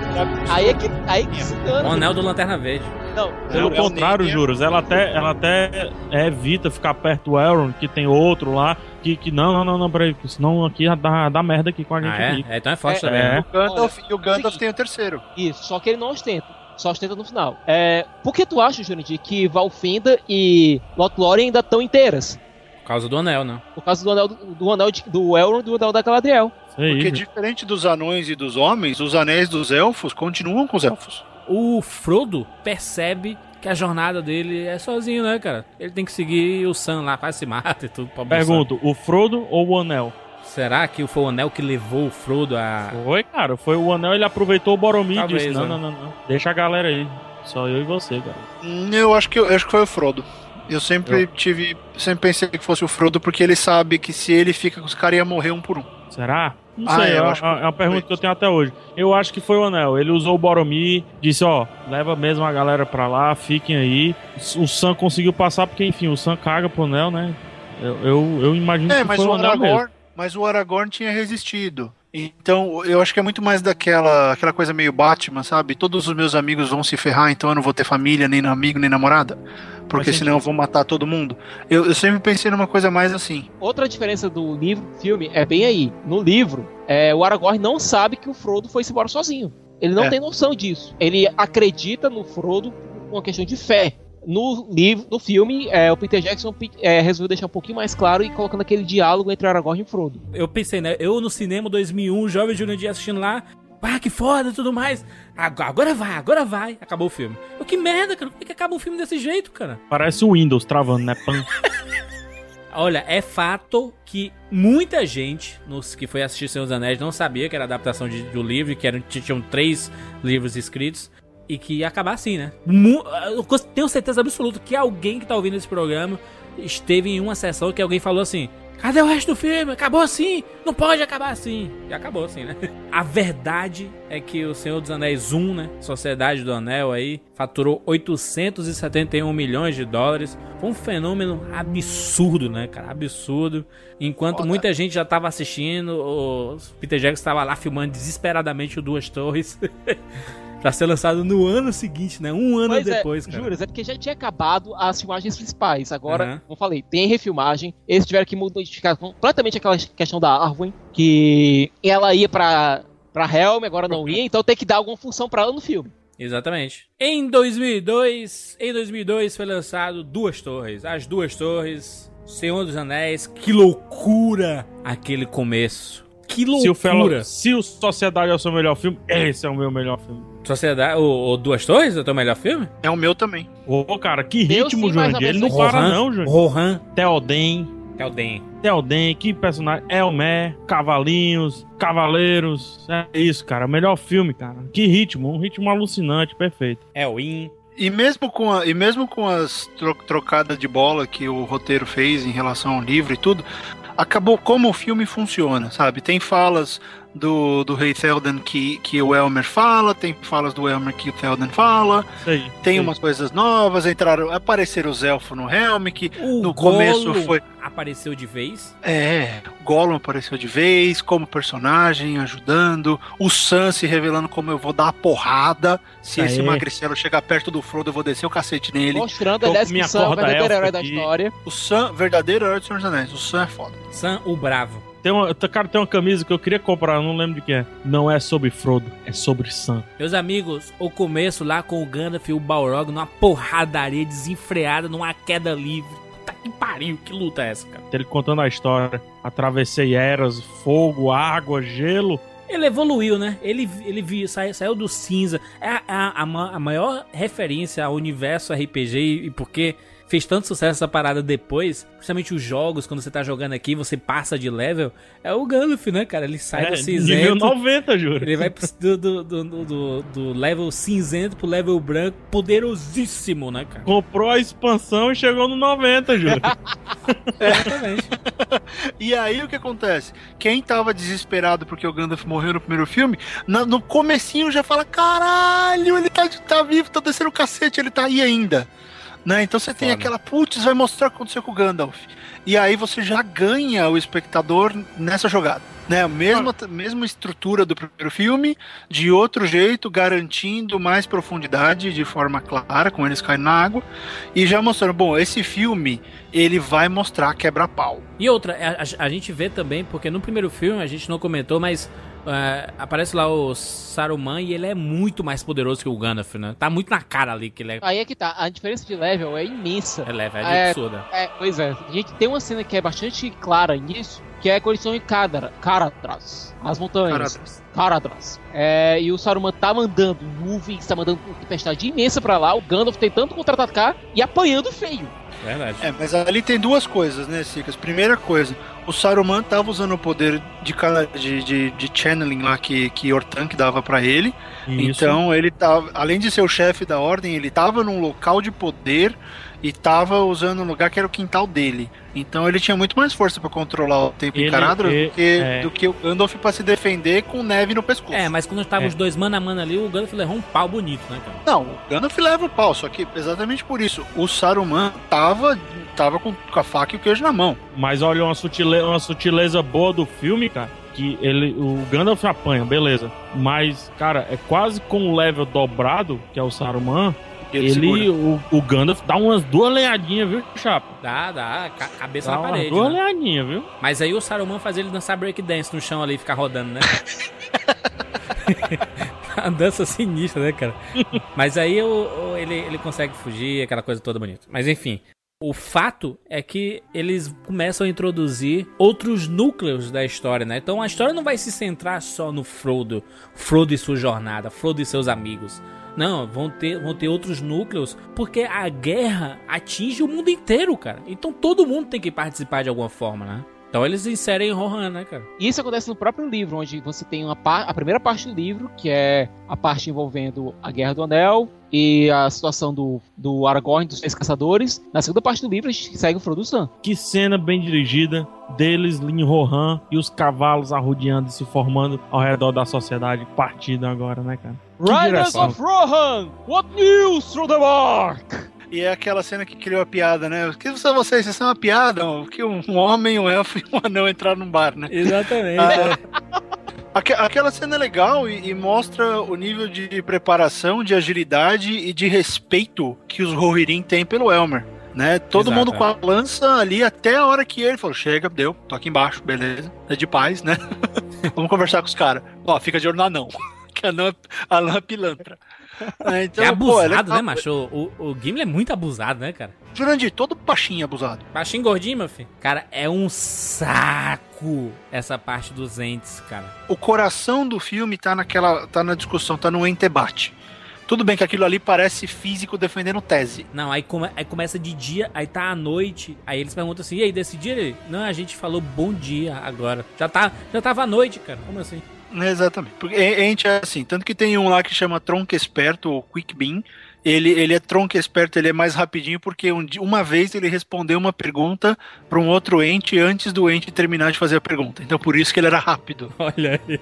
S6: aí é que, aí que se dana.
S3: O anel do Lanterna Verde.
S6: Não,
S4: Pelo
S5: Não,
S4: contrário,
S5: nem-
S4: Juros, ela até, ela até evita ficar perto do Elrond, que tem outro lá, que, que não, não, não, não, peraí, porque senão aqui dá, dá merda aqui com a gente
S3: Ah, é?
S4: aqui.
S3: é? Então é forte
S6: É,
S3: também,
S4: é.
S3: né?
S5: Gandalf, e o Gandalf tem o terceiro.
S6: Isso, só que ele não ostenta. Só ostenta no final. É, por que tu acha, Jurandir, que Valfenda e Lothlórien ainda estão inteiras?
S3: Por causa do anel, né?
S6: Por causa do anel do, do anel de- do Elrond e do anel da Galadriel.
S4: Isso aí.
S5: Porque diferente dos anões e dos homens, os anéis dos elfos continuam com os elfos.
S3: O Frodo percebe que a jornada dele é sozinho, né, cara? Ele tem que seguir o Sam lá, quase se mata e tudo.
S4: Pergunto, o Frodo ou o Anel?
S3: Será que foi o anel que levou o Frodo a.
S4: Foi, cara, foi o Anel, ele aproveitou o Boromir e
S3: Talvez,
S4: disse, não,
S3: né?
S4: não, não, não, deixa a galera aí, só eu e você, cara.
S5: Hum, Eu acho que, eu acho que foi o Frodo. Eu sempre
S4: Eu-
S5: tive. Sempre pensei que fosse o Frodo, porque ele sabe que se ele fica com os caras ia morrer um por um.
S4: Será? Não
S5: Ah,
S4: sei,
S5: eu
S4: é,
S5: acho que
S4: é uma pergunta que eu tenho até hoje. Eu acho que foi o Anel. Ele usou o Boromir, disse, ó, leva mesmo a galera pra lá, fiquem aí. O Sam conseguiu passar, porque, enfim, o Sam caga pro Anel, né? Eu, eu, eu imagino
S5: É,
S4: que foi o Anel mesmo.
S5: Aragorn, mas o Aragorn tinha resistido. Então, eu acho que é muito mais daquela aquela coisa meio Batman, sabe? Todos os meus amigos vão se ferrar, então eu não vou ter família, nem amigo, nem namorada. Porque senão eu vou matar todo mundo. Eu, eu sempre pensei numa coisa mais assim.
S6: Outra diferença do livro filme é bem aí. No livro, é, o Aragorn não sabe que o Frodo foi embora sozinho. Ele não
S5: É.
S6: tem noção disso. Ele acredita no Frodo por uma questão de fé. No livro, no filme, é, o Peter Jackson é, resolveu deixar um pouquinho mais claro e colocando aquele diálogo entre Aragorn e Frodo.
S3: Eu pensei, né? Eu no cinema 2001, jovem Jurandir assistindo lá. Ah, que foda e tudo mais. Agora, agora vai, agora vai. Acabou o filme. Eu, que merda, cara. Por que, que acaba um filme desse jeito, cara?
S4: Parece o Windows travando, né? Pam.
S3: Olha, é fato que muita gente nos que foi assistir Senhor dos Anéis não sabia que era adaptação de- do livro, que eram, tinham três livros escritos e que ia acabar assim, né? Eu tenho certeza absoluta que alguém que tá ouvindo esse programa esteve em uma sessão que alguém falou assim: Cadê o resto do filme? Acabou assim? Não pode acabar assim. E acabou assim, né? A verdade é que o Senhor dos Anéis 1, né? Sociedade do Anel aí, faturou 871 milhões de dólares. Foi um fenômeno absurdo, né, cara? Absurdo. Enquanto muita gente já tava assistindo, o Peter Jackson estava lá filmando desesperadamente o Duas Torres. pra ser lançado no ano seguinte, né? Um ano
S6: Pois
S3: depois,
S6: é,
S3: cara.
S6: Juras, é porque já tinha acabado as filmagens principais. Agora,
S3: Aham.
S6: como eu falei, tem refilmagem. Eles tiveram que modificar completamente aquela questão da Arwen, que ela ia pra, pra Helm, agora não ia, então tem que dar alguma função pra ela no filme.
S3: Exatamente. Em 2002, em 2002 foi lançado Duas Torres. As Duas Torres, Senhor dos Anéis. Que loucura aquele começo. Que
S4: Se o, Fellow,
S3: loucura.
S4: se o Sociedade é o seu melhor filme, esse é o meu melhor filme.
S3: Sociedade, o, o Duas Torres é o teu melhor filme?
S5: É o meu também.
S4: Ô, cara, que ritmo, Jurandir. Ele não
S6: menos.
S4: para
S3: Rohan,
S4: não, Jurandir.
S3: Rohan.
S4: Theoden,
S3: É o Den.
S4: Theoden, que personagem. Elmer, Cavalinhos, Cavaleiros. É isso, cara. O melhor filme, cara. Que ritmo, um ritmo alucinante, perfeito.
S3: É o In.
S5: E mesmo com, a- e mesmo com as tro- trocadas de bola que o roteiro fez em relação ao livro e tudo, acabou como o filme funciona, sabe? Tem falas do, do Rei Theoden que, que o Elmer fala, tem falas do Elmer que o Theoden fala,
S4: aí.
S5: tem
S4: aí.
S5: umas coisas novas, entraram, apareceram os elfos no Helm, que
S3: O
S5: no começo
S3: Gollum
S5: foi
S3: apareceu de vez.
S5: É, Gollum apareceu de vez, como personagem, ajudando. O Sam se revelando como eu vou dar a porrada. Se esse
S4: Aê.
S5: magricelo chegar perto do Frodo, eu vou descer o cacete nele.
S6: Mostrando, aliás, que o Sam é verdadeiro herói da história.
S5: O Sam, verdadeiro herói do Senhor dos Anéis. O Sam é foda.
S3: Sam o Bravo.
S4: Tem uma, cara, tem uma camisa que eu queria comprar, não lembro de que é. Não é sobre Frodo, é sobre Sam.
S3: Meus amigos, o começo lá com o Gandalf e o Balrog numa porradaria desenfreada, numa queda livre. Puta que pariu, que luta é essa, cara?
S4: Ele contando a história. Atravessei eras, fogo, água, gelo.
S3: Ele evoluiu, né? Ele, ele viu, saiu, saiu do cinza. É a, a, a maior referência ao universo RPG e, e porque fez tanto sucesso essa parada depois, principalmente os jogos, quando você tá jogando aqui, você passa de level, é o Gandalf, né, cara? Ele sai
S4: É,
S3: do
S4: nível
S3: cinzento.
S4: 90, juro.
S3: Ele vai pro- do, do, do, do, do level cinzento pro level branco, poderosíssimo, né, cara?
S4: Comprou a expansão e chegou no 90, juro.
S3: Exatamente.
S5: E aí o que acontece? Quem tava desesperado porque o Gandalf morreu no primeiro filme, na- no comecinho já fala: caralho, ele tá, tá vivo, tá descendo o cacete, ele tá aí ainda. Né? Então você tem
S3: Foda.
S5: aquela, putz, vai mostrar o que aconteceu com o Gandalf. E aí você já ganha o espectador nessa jogada. Né? A mesma, mesma estrutura do primeiro filme, de outro jeito, garantindo mais profundidade de forma clara, com eles caindo na água. E já mostrando, bom, esse filme ele vai mostrar quebra-pau.
S3: E outra, a, a- a gente vê também, porque no primeiro filme a gente não comentou, mas é, aparece lá o Saruman e ele é muito mais poderoso que o Gandalf, né? Tá muito na cara ali que ele é,
S6: Aí é que tá, a diferença de level é imensa.
S3: é leve, é,
S6: É,
S3: absurda.
S6: É, pois é. A gente tem uma cena que é bastante clara nisso, que é eles estão em Kadra, Caradras, as montanhas.
S5: Caradras.
S6: Caradras. É, e o Saruman tá mandando nuvens, tá mandando tempestade imensa pra lá, o Gandalf tentando contra-atacar e apanhando feio.
S3: Verdade.
S5: É, mas ali tem duas coisas, né, Sicas? Primeira coisa, o Saruman tava usando o poder de, de, de, de channeling lá que, que Ortank dava pra ele.
S4: Isso.
S5: Então ele tava, além de ser o chefe da ordem, ele tava num local de poder e tava usando um lugar que era o quintal dele. Então ele tinha muito mais força pra controlar o tempo
S4: Ele-
S5: encarado
S4: e-
S5: do, que,
S4: é.
S5: do que o Gandalf pra se defender com neve no pescoço.
S3: É, mas quando tava
S4: É.
S3: os dois mano a mano ali, o Gandalf levou um pau bonito, né, cara?
S5: Não, o Gandalf leva o pau, só que exatamente por isso. O Saruman tava, tava com, com a faca e o queijo na mão.
S4: Mas olha uma sutileza, uma sutileza boa do filme, cara. Que ele, o Gandalf apanha, beleza. Mas, cara, é quase com o level dobrado, que é o Saruman.
S5: Ele,
S4: o, o Gandalf dá umas duas lenhadinhas, viu, chapa?
S3: Dá, dá, ca- cabeça
S4: Dá
S3: na parede.
S4: duas
S3: né?
S4: lenhadinhas, viu?
S3: Mas aí o Saruman faz ele dançar breakdance no chão ali e ficar rodando, né? A dança sinistra, né, cara? Mas aí o- ele, ele consegue fugir, aquela coisa toda bonita. Mas enfim. O fato é que eles começam a introduzir outros núcleos da história, né? Então a história não vai se centrar só no Frodo, Frodo e sua jornada, Frodo e seus amigos. Não, vão ter, vão ter outros núcleos, porque a guerra atinge o mundo inteiro, cara. Então todo mundo tem que participar de alguma forma, né? Então eles inserem Rohan, né, cara?
S6: E isso acontece no próprio livro, onde você tem uma a primeira parte do livro, que é a parte envolvendo a Guerra do Anel e a situação do, do Aragorn, dos Três Caçadores. Na segunda parte do livro, a gente segue o Frodo Sam.
S4: Que cena bem dirigida deles em Rohan e os cavalos arrodeando e se formando ao redor da sociedade partida agora, né, cara? Que
S6: Riders of Rohan! What news through the mark?
S5: E é aquela cena que criou a piada, né? O que são vocês? Vocês são uma piada? Que um um homem, um elfo e um anão entraram num bar, né?
S3: Exatamente.
S5: Ah, aque- aquela cena é legal e, e mostra o nível de preparação, de agilidade e de respeito que os Rohirrim têm pelo Elmer. Né? Todo
S3: Exato,
S5: mundo
S3: é.
S5: com a lança ali até a hora que ele falou: chega, deu, tô aqui embaixo, beleza. É de paz, né? Vamos conversar com os caras. Ó, fica de olho no anão. que anão é, anão é pilantra. É, então,
S3: é
S5: pô,
S3: abusado,
S5: legal.
S3: né, macho? O, o Gimli é muito abusado, né, cara?
S5: Jurandir, todo baixinho abusado.
S3: Baixinho gordinho, meu filho. Cara, é um saco essa parte dos entes, cara.
S5: o coração do filme tá naquela. tá na discussão, tá no entebate. Tudo bem que aquilo ali parece físico defendendo tese.
S3: Não, aí, come- aí começa de dia, aí tá à noite. Aí eles perguntam assim: e aí, desse dia? Ele, Não, a gente falou bom dia agora. Já, tá, já tava à noite, cara. Como assim?
S5: Exatamente. Porque a gente é assim, tanto que tem um lá que chama Tronco Esperto, ou Quick Bean. ele, ele é tronco esperto, ele é mais rapidinho, porque um, uma vez ele respondeu uma pergunta para um outro ente antes do ente terminar de fazer a pergunta. Então por isso que ele era rápido.
S3: Olha aí.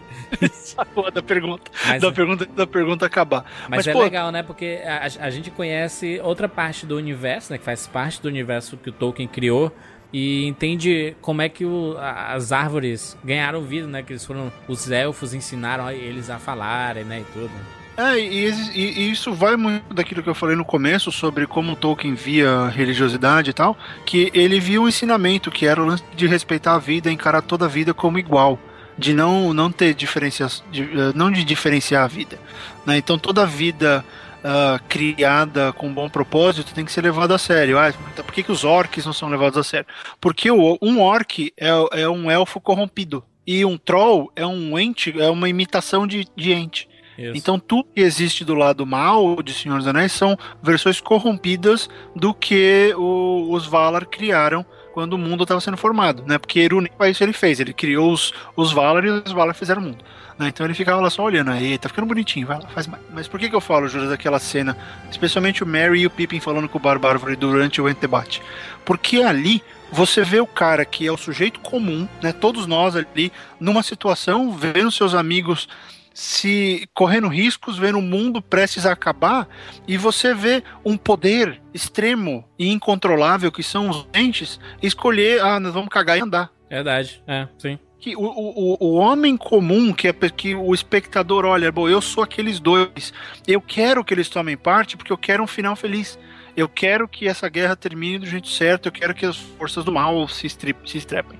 S5: Sacou da pergunta.
S3: Mas-
S5: da pergunta da pergunta acabar.
S3: Mas, é
S5: pô,
S3: legal, né? Porque a, a gente conhece outra parte do universo, né? Que faz parte do universo que o Tolkien criou. E entende como é que o- as árvores ganharam vida, né? Que eles foram. Os elfos ensinaram eles a falarem, né? E tudo.
S5: É, e, e- e isso vai muito daquilo que eu falei no começo sobre como Tolkien via religiosidade e tal, que ele via um ensinamento que era o lance de respeitar a vida, encarar toda a vida como igual, de não não ter diferencia, de, eh, não de diferenciar a vida, né? Então toda a vida ah, criada com bom propósito tem que ser levada a sério. Ah, então por que, que os orcs não são levados a sério? Porque o- um orc é, é um elfo corrompido e um troll é um ente, é uma imitação de, de ente.
S3: Isso.
S5: Então tudo que existe do lado mal de Senhor dos Anéis são versões corrompidas do que o- os Valar criaram quando o mundo estava sendo formado, né? Porque Eru nem isso ele fez, ele criou os, os Valar e os Valar fizeram o mundo. né? Então ele ficava lá só olhando, aí tá ficando bonitinho, vai lá, faz mais. Mas por que, que eu falo, Júlio, daquela cena, especialmente o Merry e o Pippin falando com o Barbárvore durante o antebate? Porque ali você vê o cara que é o sujeito comum, né? Todos nós ali, numa situação, vendo seus amigos se correndo riscos, vendo o mundo prestes a acabar, e você vê um poder extremo e incontrolável que são os entes, escolher, ah, nós vamos cagar e andar.
S3: Verdade, é, sim.
S5: Que o, o, o homem comum, que é que o espectador olha, bom, eu sou aqueles dois, eu quero que eles tomem parte porque eu quero um final feliz. Eu quero que essa guerra termine do jeito certo, eu quero que as forças do mal se, estri- se estrepem.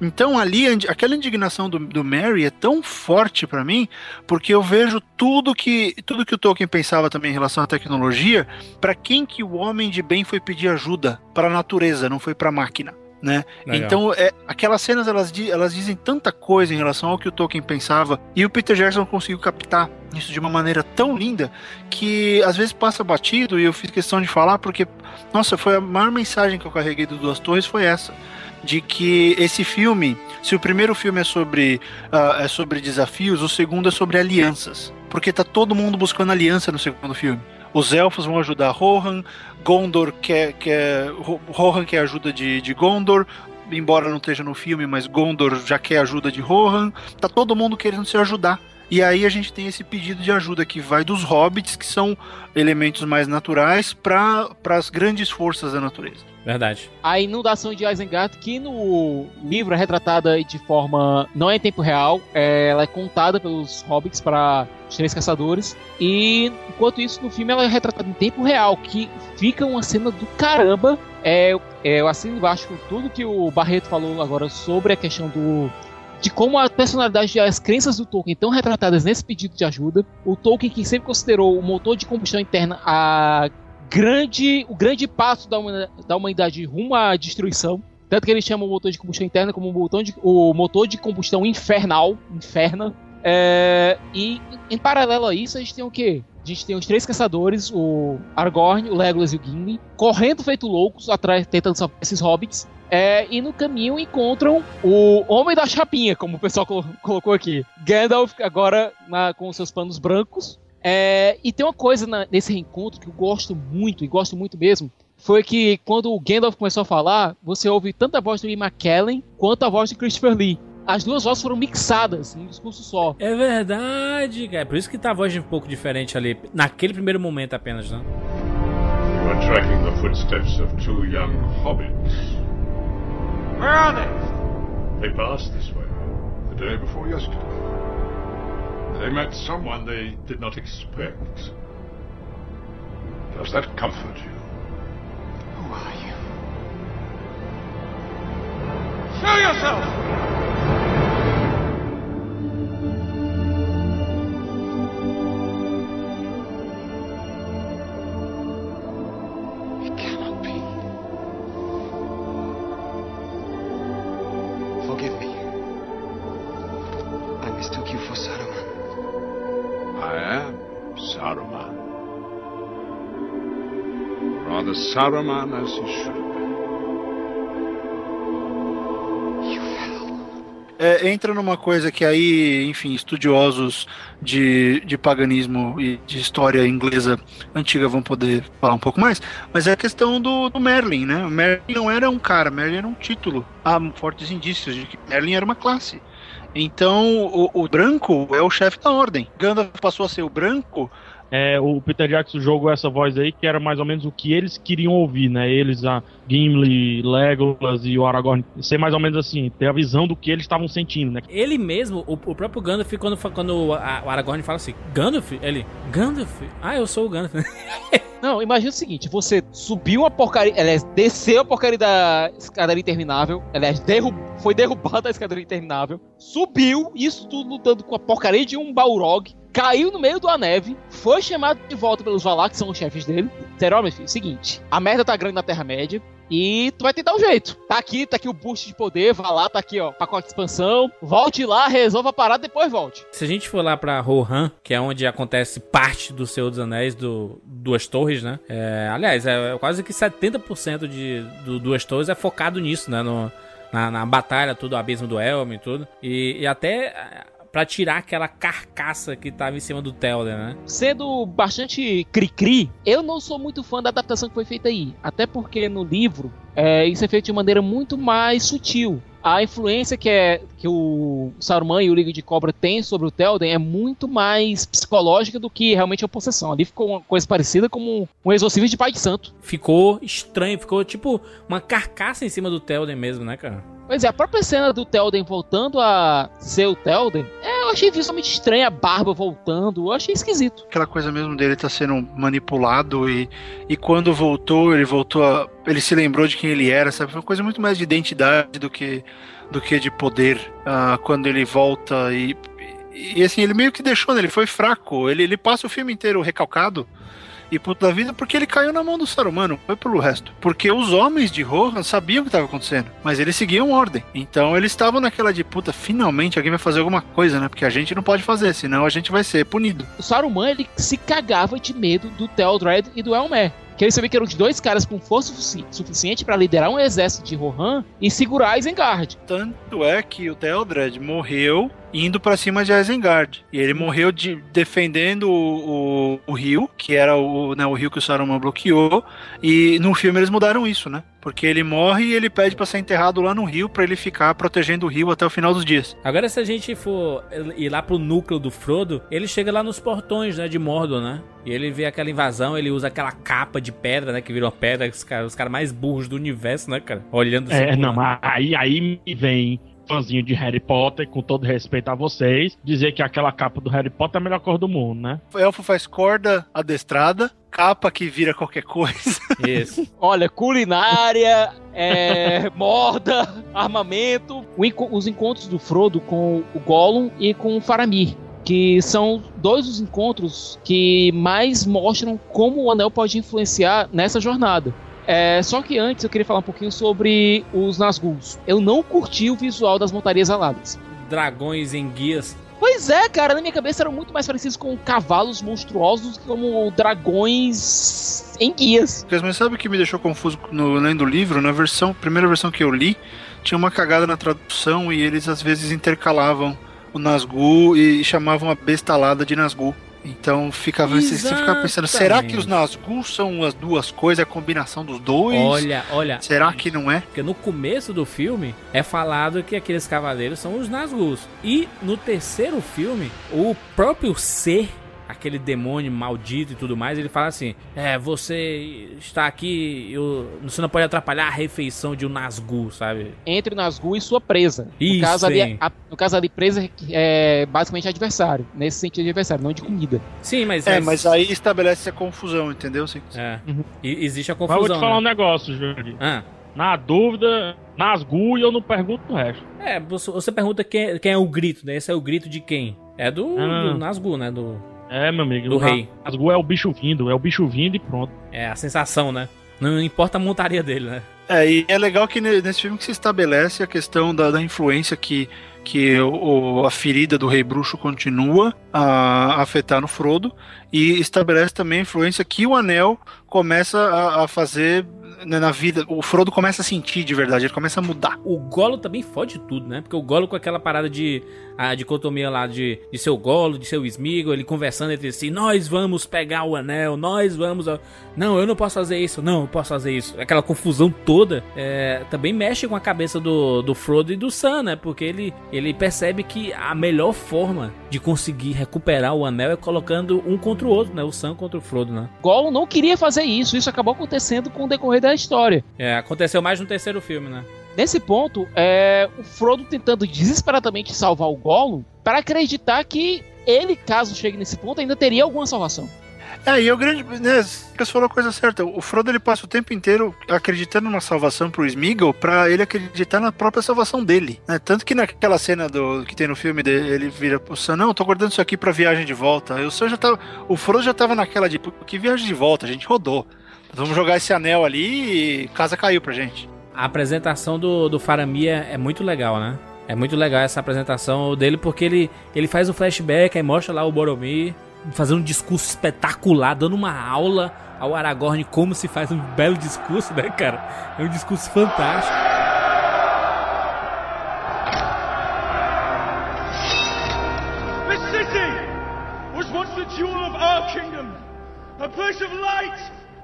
S5: Então ali, a aquela indignação do, do Mary é tão forte pra mim, porque eu vejo tudo que tudo que o Tolkien pensava também em relação à tecnologia, pra quem que o homem de bem foi pedir ajuda? Pra natureza, não foi pra máquina. Né?
S3: Legal.
S5: Então, é, aquelas cenas elas, elas dizem tanta coisa em relação ao que o Tolkien pensava, e o Peter Jackson conseguiu captar isso de uma maneira tão linda que às vezes passa batido e eu fiz questão de falar porque, nossa, foi a maior mensagem que eu carreguei do Duas Torres foi essa. De que esse filme, se o primeiro filme é sobre, ah, é sobre desafios, o segundo é sobre alianças. Porque tá todo mundo buscando aliança no segundo filme. Os elfos vão ajudar Rohan, Gondor quer, quer Ro- Rohan quer ajuda de, de Gondor, embora não esteja no filme, mas Gondor já quer ajuda de Rohan. Tá todo mundo querendo se ajudar. E aí a gente tem esse pedido de ajuda que vai dos hobbits, que são elementos mais naturais, para as grandes forças da natureza.
S3: Verdade.
S6: A inundação de Isengard, que no livro é retratada de forma. não é em tempo real, é- ela é contada pelos hobbits para os três caçadores. E enquanto isso, no filme ela é retratada em tempo real, que fica uma cena do caramba. É, é, eu assino embaixo com tudo que o Barreto falou agora sobre a questão do. De como a personalidade e as crenças do Tolkien estão retratadas nesse pedido de ajuda. O Tolkien, que sempre considerou o motor de combustão interna a grande, o grande passo da humanidade rumo à destruição. Tanto que ele chama o motor de combustão interna como o motor de, o motor de combustão infernal, inferna. É, e em paralelo a isso, a gente tem o quê? A gente tem os três caçadores, o Aragorn, o Legolas e o Gimli, correndo feito loucos atrás, tentando salvar esses hobbits. É, e no caminho encontram o Homem da Chapinha, como o pessoal colo- colocou aqui. Gandalf, agora na- com seus panos brancos. É, e tem uma coisa na- nesse reencontro que eu gosto muito, e gosto muito mesmo, foi que quando o Gandalf começou a falar, você ouve tanto a voz do Ian McKellen quanto a voz de Christopher Lee. As duas vozes foram mixadas em um discurso só.
S3: É verdade, cara. Por isso que tá a voz um pouco diferente ali. Naquele primeiro momento apenas, né?
S9: You are tracking the footsteps of two young hobbits.
S10: Where are they?
S9: They passed this way the day before yesterday. They met someone they did not expect. Does that comfort you?
S10: Who are you? Show yourself!
S11: Saruman
S9: as he should
S5: é, entra numa coisa que aí, enfim, estudiosos de, de paganismo e de história inglesa antiga vão poder falar um pouco mais, mas é a questão do, do Merlin, né? O Merlin não era um cara, Merlin era um título. Há fortes indícios de que Merlin era uma classe. Então, o, o branco é o chefe da ordem. Gandalf passou a ser o branco
S4: é, o Peter Jackson jogou essa voz aí, que era mais ou menos o que eles queriam ouvir, né? Eles, a Gimli, Legolas e o Aragorn, ser mais ou menos assim, ter a visão do que eles estavam sentindo, né?
S3: Ele mesmo, o, o próprio Gandalf, quando, quando o, a, o Aragorn fala assim, Gandalf? Ele, Gandalf? Ah, eu sou o Gandalf.
S6: Não, imagina o seguinte: você subiu a porcaria. Aliás, desceu a porcaria da escadaria interminável. Aliás, derrub, foi derrubada a escadaria interminável. Subiu, isso tudo lutando com a porcaria de um Balrog caiu no meio da neve, foi chamado de volta pelos Valar, que são os chefes dele. Disseram, meu filho, seguinte, a merda tá grande na Terra-média, e tu vai tentar um jeito. Tá aqui, tá aqui o boost de poder, vai lá, tá aqui, ó, pacote de expansão. Volte lá, resolva a parada, depois volte.
S3: Se a gente for lá pra Rohan, que é onde acontece parte do Senhor dos Anéis, do Duas Torres, né? É, aliás, é, é quase que 70% de, do Duas Torres é focado nisso, né? No, na, na batalha, tudo, o abismo do Elm e tudo. E, e até para tirar aquela carcaça que tava em cima do Telder, né?
S6: Sendo bastante cri-cri, eu não sou muito fã da adaptação que foi feita aí. Até porque no livro é, isso é feito de maneira muito mais sutil. A influência que, é, que o Saruman e o Liga de Cobra têm sobre o Telden é muito mais psicológica do que realmente a possessão. Ali ficou uma coisa parecida como um exorcismo de Pai de Santo.
S3: Ficou estranho, ficou tipo uma carcaça em cima do Telden mesmo, né, cara?
S6: Pois é, a própria cena do Telden voltando a ser o Telden, é, eu achei visualmente estranha a barba voltando, eu achei esquisito.
S5: Aquela coisa mesmo dele tá sendo manipulado e, e quando voltou, ele voltou a. Ele se lembrou de quem ele era, sabe? Foi uma coisa muito mais de identidade do que, do que de poder. Uh, quando ele volta e, e. assim, ele meio que deixou, né? Ele foi fraco. Ele, ele passa o filme inteiro recalcado e puto da vida porque ele caiu na mão do Saruman, foi pelo resto. Porque os homens de Rohan sabiam o que estava acontecendo, mas eles seguiam ordem. Então eles estavam naquela de puta, finalmente alguém vai fazer alguma coisa, né? Porque a gente não pode fazer, senão a gente vai ser punido.
S6: O Saruman, ele se cagava de medo do Theodred e do Elmer que ele sabia que eram os dois caras com força suficiente para liderar um exército de Rohan e segurar Isengard.
S5: Tanto é que o Theodred morreu indo para cima de Isengard. E ele morreu de, defendendo o, o, o, rio, que era o, né, o rio que o Saruman bloqueou. E no filme eles mudaram isso, né? Porque ele morre e ele pede para ser enterrado lá no rio para ele ficar protegendo o rio até o final dos dias.
S3: Agora, se a gente for ir lá pro núcleo do Frodo, ele chega lá nos portões, né, de Mordor, né? E ele vê aquela invasão, ele usa aquela capa de pedra, né, que virou pedra, os caras cara mais burros do universo, né, cara? Olhando
S4: assim. É, não, mas aí, aí me vem fãzinho de Harry Potter, com todo respeito a vocês, dizer que aquela capa do Harry Potter é a melhor cor do mundo, né?
S5: O elfo faz corda adestrada, capa que vira qualquer coisa.
S6: Isso. Olha, culinária, é, morda, armamento. os encontros do Frodo com o Gollum e com o Faramir que são dois dos encontros que mais mostram como o anel pode influenciar nessa jornada. É, só que antes eu queria falar um pouquinho sobre os Nazguls. Eu não curti o visual das montarias aladas.
S3: Dragões em guias.
S6: Pois é, cara, na minha cabeça eram muito mais parecidos com cavalos monstruosos que como dragões em guias.
S5: Mas sabe o que me deixou confuso no lendo o livro? Na versão, primeira versão que eu li, tinha uma cagada na tradução e eles às vezes intercalavam o Nazgûl e chamavam a bestalada de Nazgûl. Então ficava, você ficava pensando, será que os Nazgûl são as duas coisas, a combinação dos dois?
S3: Olha, olha.
S5: Será que não é?
S3: Porque no começo do filme é falado que aqueles cavaleiros são os Nazgûl. E no terceiro filme, o próprio ser aquele demônio maldito e tudo mais, ele fala assim: É, você está aqui, eu, você não pode atrapalhar a refeição de um Nazgûl, sabe?
S6: Entre o Nazgûl e sua presa.
S3: Isso,
S6: no caso ali, a, no caso ali, presa é basicamente adversário. Nesse sentido de adversário, não de comida.
S3: Sim, mas.
S5: É, mas aí estabelece a confusão, entendeu? Sim.
S3: É. Uhum. E, existe a confusão. Mas
S4: vou te falar né? um negócio, Júlio. Ah. Na dúvida, Nazgûl e eu não pergunto o resto.
S3: É, você, você pergunta quem, quem é o grito, né? Esse é o grito de quem? É do, ah. do Nazgûl, né? Do,
S4: é, meu amigo.
S3: Do o rei.
S4: Nazgûl é o bicho vindo, é o bicho vindo e pronto.
S3: É a sensação, né? Não importa a montaria dele, né?
S5: É, e é legal que nesse filme que se estabelece a questão da, da influência que, que o, a ferida do rei bruxo continua a afetar no Frodo e estabelece também a influência que o anel começa a, a fazer né, na vida, o Frodo começa a sentir de verdade, ele começa a mudar.
S3: O Golo também fode tudo, né? Porque o Golo com aquela parada de a dicotomia lá de, de seu Golo, de seu Smigo, ele conversando entre si, nós vamos pegar o anel, nós vamos. Não, eu não posso fazer isso, não, eu posso fazer isso. Aquela confusão toda é, também mexe com a cabeça do, do Frodo e do Sam, né? Porque ele, ele percebe que a melhor forma de conseguir recuperar o anel é colocando um contra o outro, né? O Sam contra o Frodo, né?
S6: Gollum não queria fazer isso, isso acabou acontecendo com o decorrer da história.
S3: É, aconteceu mais no terceiro filme, né?
S6: Nesse ponto, é o Frodo tentando desesperadamente salvar o Gollum para acreditar que ele, caso chegue nesse ponto, ainda teria alguma salvação.
S5: É, e o grande. Né, você falou a coisa certa. O Frodo ele passa o tempo inteiro acreditando numa salvação pro Smeagol pra ele acreditar na própria salvação dele. Né? Tanto que naquela cena do que tem no filme dele, ele vira pro Sam, não, tô guardando isso aqui pra viagem de volta. O Sam já tava. O Frodo já tava naquela de "Pô, que viagem de volta, a gente rodou. Vamos jogar esse anel ali e casa caiu pra gente.
S3: A apresentação do, do Faramir é, é muito legal, né? É muito legal essa apresentação dele porque ele, ele faz um flashback, aí mostra lá o Boromir fazendo um discurso espetacular, dando uma aula ao Aragorn como se faz um belo discurso, né, cara? É um discurso fantástico.
S10: This city was once the jewel of our kingdom, a place of light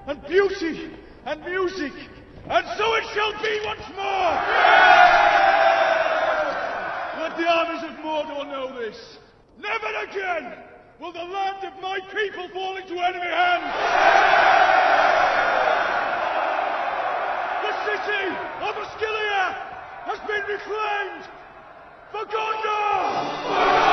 S10: and beauty and music, and so it shall be once more. Let the armies of Mordor know this. Never again will the land of my people fall into enemy hands. The city of Osgiliath has been reclaimed for Gondor!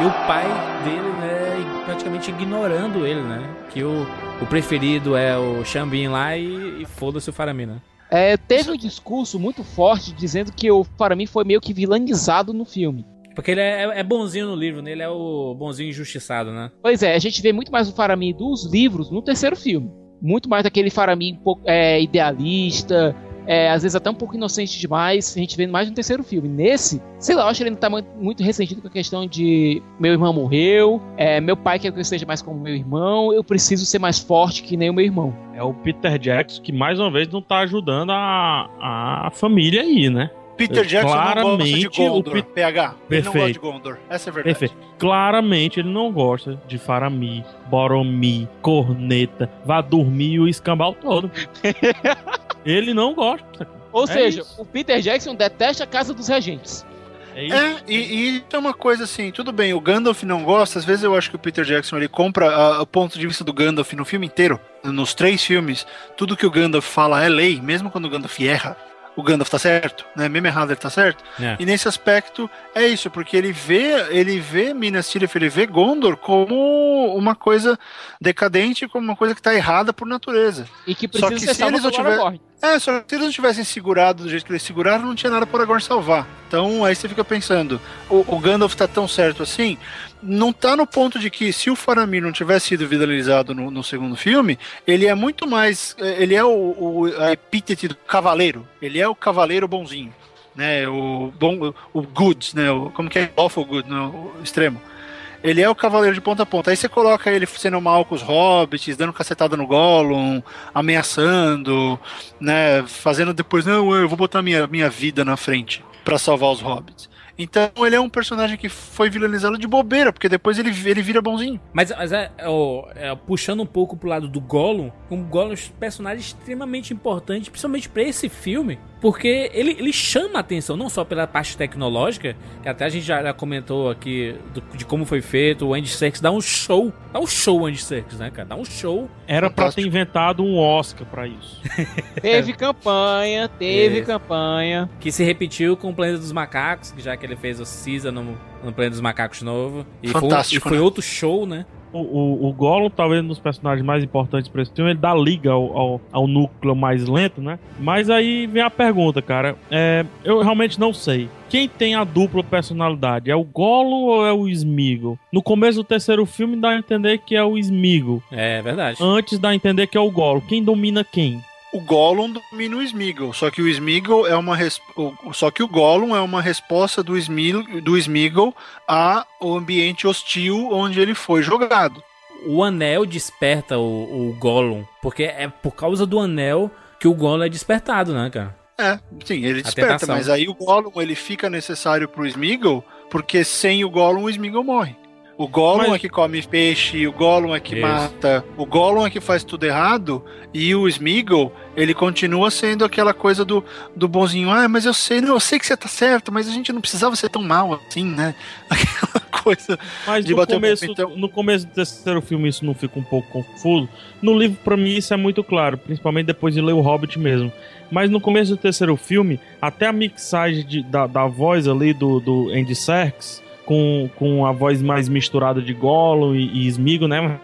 S3: E o pai dele, né, praticamente ignorando ele, né? Que o, o preferido é o Xambin lá e, e foda-se o Faramir, né?
S6: É, teve um discurso muito forte dizendo que o Faramir foi meio que vilanizado no filme.
S3: Porque ele é, é bonzinho no livro, né? Ele é o bonzinho injustiçado, né?
S6: Pois é, a gente vê muito mais o Faramir dos livros no terceiro filme. Muito mais daquele Faramir é, idealista, é, às vezes até um pouco inocente demais. A gente vê mais no terceiro filme. Nesse, sei lá, eu acho que ele ainda tá mu- muito ressentido com a questão de meu irmão morreu, é, meu pai quer que eu seja mais como meu irmão, eu preciso ser mais forte que nem o meu irmão.
S4: É o Peter Jackson que mais uma vez não tá ajudando a, a família aí, né?
S5: Peter Jackson não gosta de
S4: Claramente o
S5: Gondor,
S4: Pe-
S5: PH. Ele não gosta de
S4: Perfeito.
S5: Gondor. Essa é a verdade.
S4: Perfeito. Claramente ele não gosta de Faramir, Boromir, Corneta, vá dormir e o escambau todo. ele não gosta.
S6: Ou
S4: É
S6: seja,
S4: isso.
S6: o Peter Jackson detesta a Casa dos Regentes.
S4: É isso.
S5: É, e, e isso é uma coisa assim, tudo bem, o Gandalf não gosta, às vezes eu acho que o Peter Jackson ele compra ah, o ponto de vista do Gandalf no filme inteiro, nos três filmes, tudo que o Gandalf fala é lei, mesmo quando o Gandalf erra, o Gandalf tá certo, né? Mesmo errado ele tá certo.
S3: É.
S5: E nesse aspecto é isso, porque ele vê, ele vê Minas Tirith, ele vê Gondor como uma coisa decadente, como uma coisa que tá errada por natureza.
S6: E que
S5: Só
S6: precisa
S5: que
S6: ser
S5: se eles
S6: salvo
S5: não tiver-
S6: Aragorn.
S5: É, só que se eles não tivessem segurado do jeito que eles seguraram, não tinha nada para Aragorn salvar. Então aí você fica pensando, o, o Gandalf tá tão certo assim, não tá no ponto de que se o Faramir não tivesse sido vilanizado no, no segundo filme, ele é muito mais, eh, ele é o, o a epítete do cavaleiro, ele é o cavaleiro bonzinho, né, o bom, o good, né, o, como que é, awful good, né, o extremo. Ele é o cavaleiro de ponta a ponta. Aí você coloca ele sendo mal com os hobbits, dando cacetada no Gollum, ameaçando, né? Fazendo depois, não, eu vou botar minha, minha vida na frente pra salvar os hobbits. Então ele é um personagem que foi vilanizado de bobeira, porque depois ele, ele vira bonzinho.
S3: Mas, mas é, é, é, puxando um pouco pro lado do Gollum, o Gollum é um personagem extremamente importante, principalmente pra esse filme, porque ele, ele chama a atenção, não só pela parte tecnológica, que até a gente já, já comentou aqui do- de como foi feito, o Andy Serkis dá um show, dá um show o Andy Serkis, né, cara? Dá um show.
S4: Era pra ter inventado um Oscar pra isso.
S6: Teve campanha, teve campanha.
S3: Que se repetiu com o Planeta dos Macacos, que já que ele fez o Caesar no, no Planeta dos Macacos novo. E foi, um-
S5: Fantástico,
S3: e foi
S5: né?
S3: outro show, né?
S4: O, o, o Gollum, talvez um dos personagens mais importantes pra esse filme, ele dá liga ao, ao, ao núcleo mais lento, né? Mas aí vem a pergunta, cara. É, eu realmente não sei. Quem tem a dupla personalidade? É o Gollum ou é o Smeagol? No começo do terceiro filme dá a entender que é o Smeagol.
S3: É verdade.
S4: Antes dá a entender que é o Gollum. Quem domina quem?
S5: O Gollum domina o Smeagol, só que o Smeagol é uma res- só que o Gollum é uma resposta do Smeagol, do Smeagol ao ambiente hostil onde ele foi jogado.
S3: o anel desperta o, o Gollum. Porque é por causa do anel que o Gollum é despertado, né, cara?
S5: É, sim, ele desperta,
S3: tentação.
S5: mas aí o Gollum ele fica necessário pro Smeagol, porque sem o Gollum o Smeagol morre. O Gollum
S4: Mas-
S5: é que come peixe, o Gollum é que
S3: Isso.
S5: mata, o Gollum é que faz tudo errado, e o Smeagol, ele continua sendo aquela coisa do, do bonzinho, ah, mas eu sei, não, eu sei que você tá certo, mas a gente não precisava ser tão mal assim, né? Aquela coisa
S4: Mas
S5: de
S4: no
S5: bater
S4: começo,
S5: então.
S4: no começo do terceiro filme isso não fica um pouco confuso. No livro, pra mim, isso é muito claro, principalmente depois de ler o Hobbit mesmo. Mas no começo do terceiro filme, até a mixagem de- da, da voz ali do, do Andy Serkis, com, com a voz mais misturada de Gollum e, e Smeagol, né?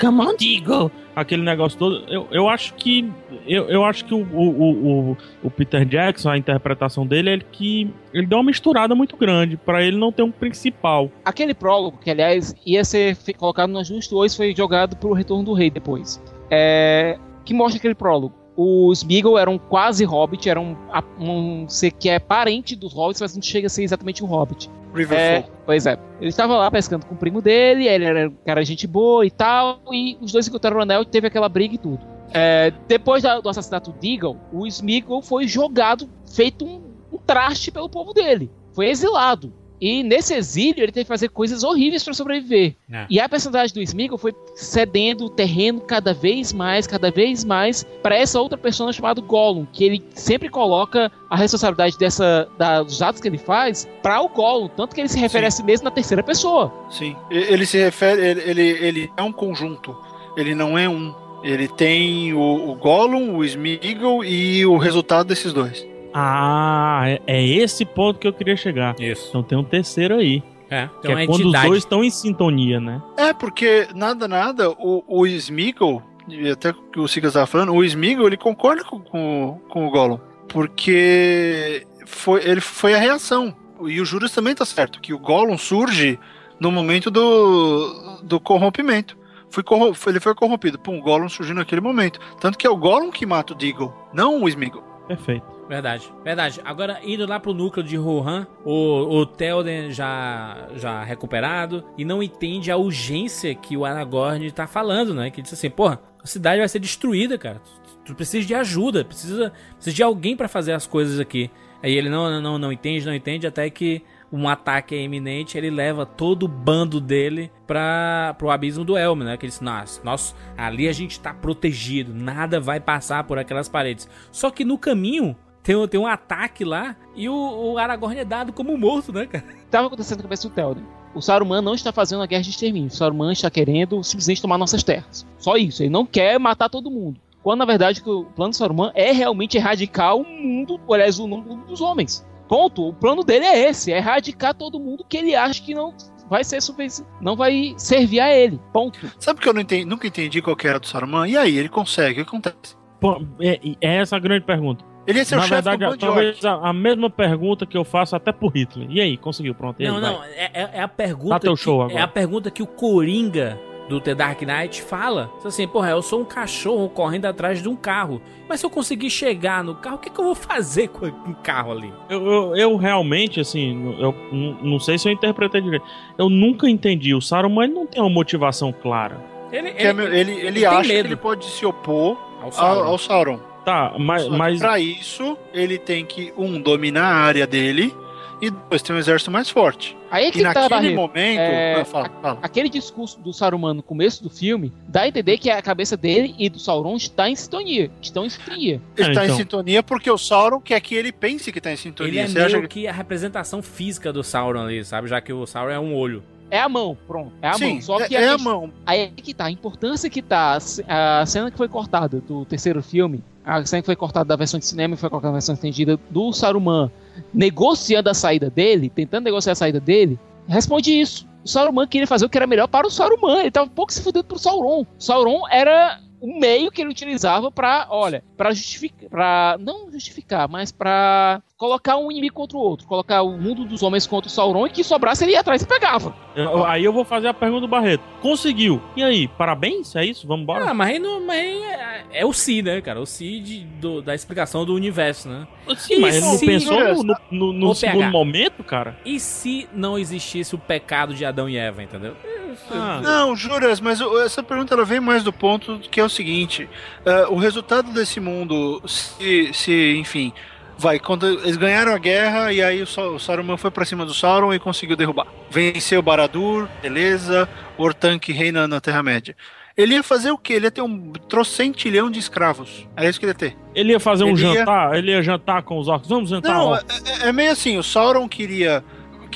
S4: Come on, Digo! Aquele negócio todo. Eu, eu acho que. Eu, eu acho que o, o, o, o- Peter Jackson, a interpretação dele, é que ele deu uma misturada muito grande, pra ele não ter um principal.
S6: Aquele prólogo, que aliás ia ser colocado no Ajuste 2, foi jogado pro Retorno do Rei depois. É, que mostra aquele prólogo. Os Beagle eram quase hobbit, eram a- um ser que é parente dos hobbits, mas não chega a ser exatamente um hobbit.
S5: River
S6: É,
S5: Folk.
S6: pois é. Ele estava lá pescando com o primo dele, ele era um cara gente boa e tal, e os dois encontraram o anel e teve aquela briga e tudo. É, depois da- do assassinato do Deagle, o Smeagol foi jogado, feito um, um traste pelo povo dele. Foi exilado. E nesse exílio ele teve que fazer coisas horríveis para sobreviver.
S3: É.
S6: E a personagem do Smeagol foi cedendo o terreno cada vez mais, cada vez mais para essa outra pessoa chamada Gollum, que ele sempre coloca a responsabilidade dessa da- dos atos que ele faz para o Gollum, tanto que ele se refere a si mesmo na terceira pessoa.
S5: Sim, ele se refere, ele, ele, ele é um conjunto, ele não é um. Ele tem o, o Gollum, o Smeagol e o resultado desses dois.
S4: Ah, é, é esse ponto que eu queria chegar.
S3: Isso.
S4: Então tem um terceiro aí.
S3: É,
S4: Que
S3: uma
S4: é quando os
S3: entidade.
S4: dois estão em sintonia, né?
S5: É, porque nada, nada, o, o Smeagol, até que o Sigas estava falando, o Smeagol ele concorda com, com, com o Gollum, porque foi, ele foi a reação. E o Juras também tá certo, que o Gollum surge no momento do, do corrompimento. Foi corro- foi- ele foi corrompido. Pum, o Gollum surgiu naquele momento. Tanto que é o Gollum que mata o Deagle, não o Smeagol.
S4: Perfeito.
S3: Verdade, verdade. Agora, indo lá pro núcleo de Rohan, o, o Theoden já, já recuperado e não entende a urgência que o Aragorn tá falando, né? Que diz assim, porra, a cidade vai ser destruída, cara. Tu, tu precisa de ajuda, precisa, precisa de alguém pra fazer as coisas aqui. Aí ele não, não, não, entende, não entende, até que um ataque é iminente, ele leva todo o bando dele para pro abismo do Elmo, né? Que ele diz, nossa, ali a gente tá protegido, nada vai passar por aquelas paredes. Só que no caminho tem, um- tem um ataque lá e o, o Aragorn é dado como morto, né, cara?
S6: Estava acontecendo na cabeça do Theoden. O Saruman não está fazendo uma guerra de extermínio. O Saruman está querendo simplesmente tomar nossas terras. Só isso. Ele não quer matar todo mundo. Quando na verdade que o plano do Saruman é realmente erradicar o mundo, ou, aliás, o mundo dos homens. Ponto. O plano dele é esse: é erradicar todo mundo que ele acha que não vai ser não vai servir a ele. Ponto.
S5: Sabe que eu não entendi, nunca entendi qual que era do Saruman? E aí, ele consegue, o que acontece?
S4: Pô, é, é essa a grande pergunta.
S5: Ele ia ser o
S4: Na
S5: chefe
S4: verdade,
S5: do
S4: talvez a, a mesma pergunta que eu faço até pro Hitler. E aí, conseguiu? Pronto. Aí,
S3: não, não, é, é- é a pergunta.
S4: Dá teu
S3: que-
S4: show
S3: É
S4: agora.
S3: a pergunta que o Coringa do The Dark Knight fala. Assim, porra, eu sou um cachorro correndo atrás de um carro. Mas se eu conseguir chegar no carro, o que, que eu vou fazer com um carro ali?
S4: Eu, eu, eu realmente, assim, eu não sei se eu interpretei direito. Eu nunca entendi. O Saruman ele não tem uma motivação clara.
S3: Ele,
S5: Que é meu- ele, ele,
S3: tem
S5: acha que
S3: medo.
S5: ele pode se opor
S3: Ao
S5: ao,
S3: Sauron.
S5: ao Sauron.
S4: Tá, mas. Mas
S5: Pra isso, ele tem que, um, dominar a área dele e dois, ter um exército mais forte.
S6: Aí é
S5: E
S6: que tá,
S5: naquele momento.
S6: É,
S5: Ah, fala, fala.
S6: Aquele discurso do Saruman no começo do filme dá a entender que a cabeça dele e do Sauron está em sintonia. Estão em sintonia.
S5: Ele
S4: É,
S5: tá
S4: então.
S5: em sintonia porque o Sauron quer que ele pense que tá em sintonia.
S3: Ele é
S5: Você
S3: meio
S5: acha que...
S3: a representação física do Sauron ali, sabe? Já que o Sauron é um olho.
S6: É a mão, pronto. É a
S5: Sim,
S6: mão. Só
S5: é,
S6: que
S5: é a
S6: questão-
S5: mão.
S6: Aí é que tá, a importância que tá a a cena que foi cortada do terceiro filme, a cena que foi cortada da versão de cinema e foi colocada na versão estendida do Saruman negociando a saída dele, tentando negociar a saída dele, responde isso. O Saruman queria fazer o que era melhor para o Saruman, ele tava um pouco se fudendo pro Sauron. Sauron era o meio que ele utilizava pra, olha, pra justificar, pra não justificar, mas pra colocar um inimigo contra o outro, colocar o mundo dos homens contra o Sauron e que sobrasse ele ia atrás e pegava.
S4: eu- aí eu vou fazer a pergunta do Barreto. Conseguiu. E aí, parabéns? É isso? Vamos embora?
S3: Ah, mas aí, não, mas aí é, é o Si, né, cara? O Si de- do- da explicação do universo, né?
S4: Sim, mas ele não
S3: se-
S4: pensou no, no, no- segundo momento, cara?
S3: E se não existisse o pecado de Adão e Eva, entendeu?
S4: Ah.
S5: Não, juras, mas essa pergunta ela vem mais do ponto que é o seguinte: eh, o resultado desse mundo, se, se, enfim, vai, quando eles ganharam a guerra e aí o, Sa- o Saruman foi pra cima do Sauron e conseguiu derrubar. Venceu Baradur, beleza, Ortanque reina na Terra-média. Ele ia fazer o quê? Ele ia ter um trocentilhão de escravos. É isso que ele ia ter.
S4: Ele ia fazer um
S5: Ele ia-
S4: jantar? Ele ia jantar com os orcs? Vamos jantar,
S5: Não, é, é- é meio assim, o Sauron queria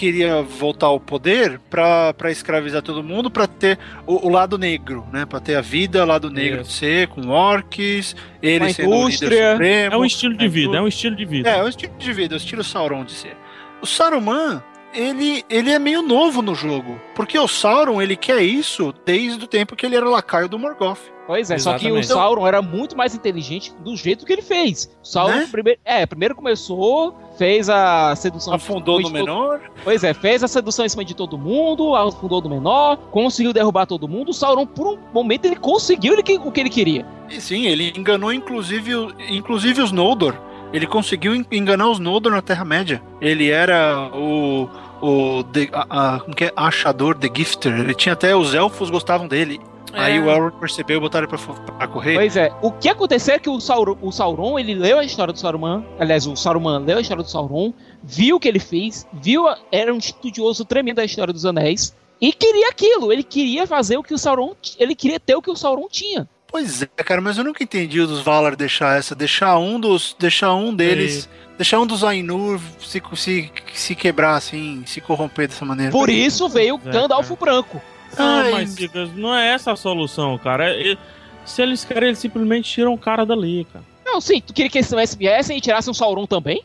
S5: queria voltar ao poder pra, pra escravizar todo mundo, pra ter o, o lado negro, né? Pra ter a vida, lado negro de ser, com orcs, ele
S6: Uma
S5: sendo o líder
S6: indústria.
S5: supremo.
S4: É um estilo de
S5: a
S4: vida, é um estilo de vida.
S5: É, é o estilo de vida, é o estilo Sauron de ser. O Saruman, ele, ele é meio novo no jogo, porque o Sauron, ele quer isso desde o tempo que ele era lacaio do Morgoth.
S6: Pois é, só que o
S3: Exatamente.
S6: Sauron era muito mais inteligente do jeito que ele fez. O Sauron
S5: Né?
S6: primeiro, é, primeiro começou, fez a sedução.
S5: Afundou
S6: em
S5: no
S6: cima de todo-
S5: menor.
S6: Pois é, fez a sedução em cima de todo mundo, afundou do menor, conseguiu derrubar todo mundo. O Sauron, por um momento, ele conseguiu o que ele queria.
S5: E sim, ele enganou inclusive, o- inclusive os Noldor. Ele conseguiu en- enganar os Noldor na Terra-média. Ele era o. O. de- a, a- como que é? Achador, The Gifter. Ele tinha até. Os elfos gostavam dele. Aí
S3: É.
S5: o Elrond percebeu e botaram ele pra, pra correr.
S6: Pois é, o que aconteceu é que o Sauron, o Sauron, ele leu a história do Saruman, aliás, o Saruman leu a história do Sauron, viu o que ele fez, viu, a- era um estudioso tremendo da história dos anéis, e queria aquilo, ele queria fazer o que o Sauron, ele queria ter o que o Sauron tinha.
S5: Pois é, cara, mas eu nunca entendi o dos Valar deixar essa. Deixar um dos. Deixar um deles. Deixar um dos Ainur se, se, se quebrar assim, se corromper dessa maneira.
S6: Por isso veio o
S4: É,
S6: Gandalf branco.
S4: Não,
S5: Ai.
S4: mas não é essa a solução, cara. É- é- se eles querem, eles simplesmente tiram o cara dali, cara.
S6: Não, sim, tu queria que eles viessem e tirassem o Sauron também?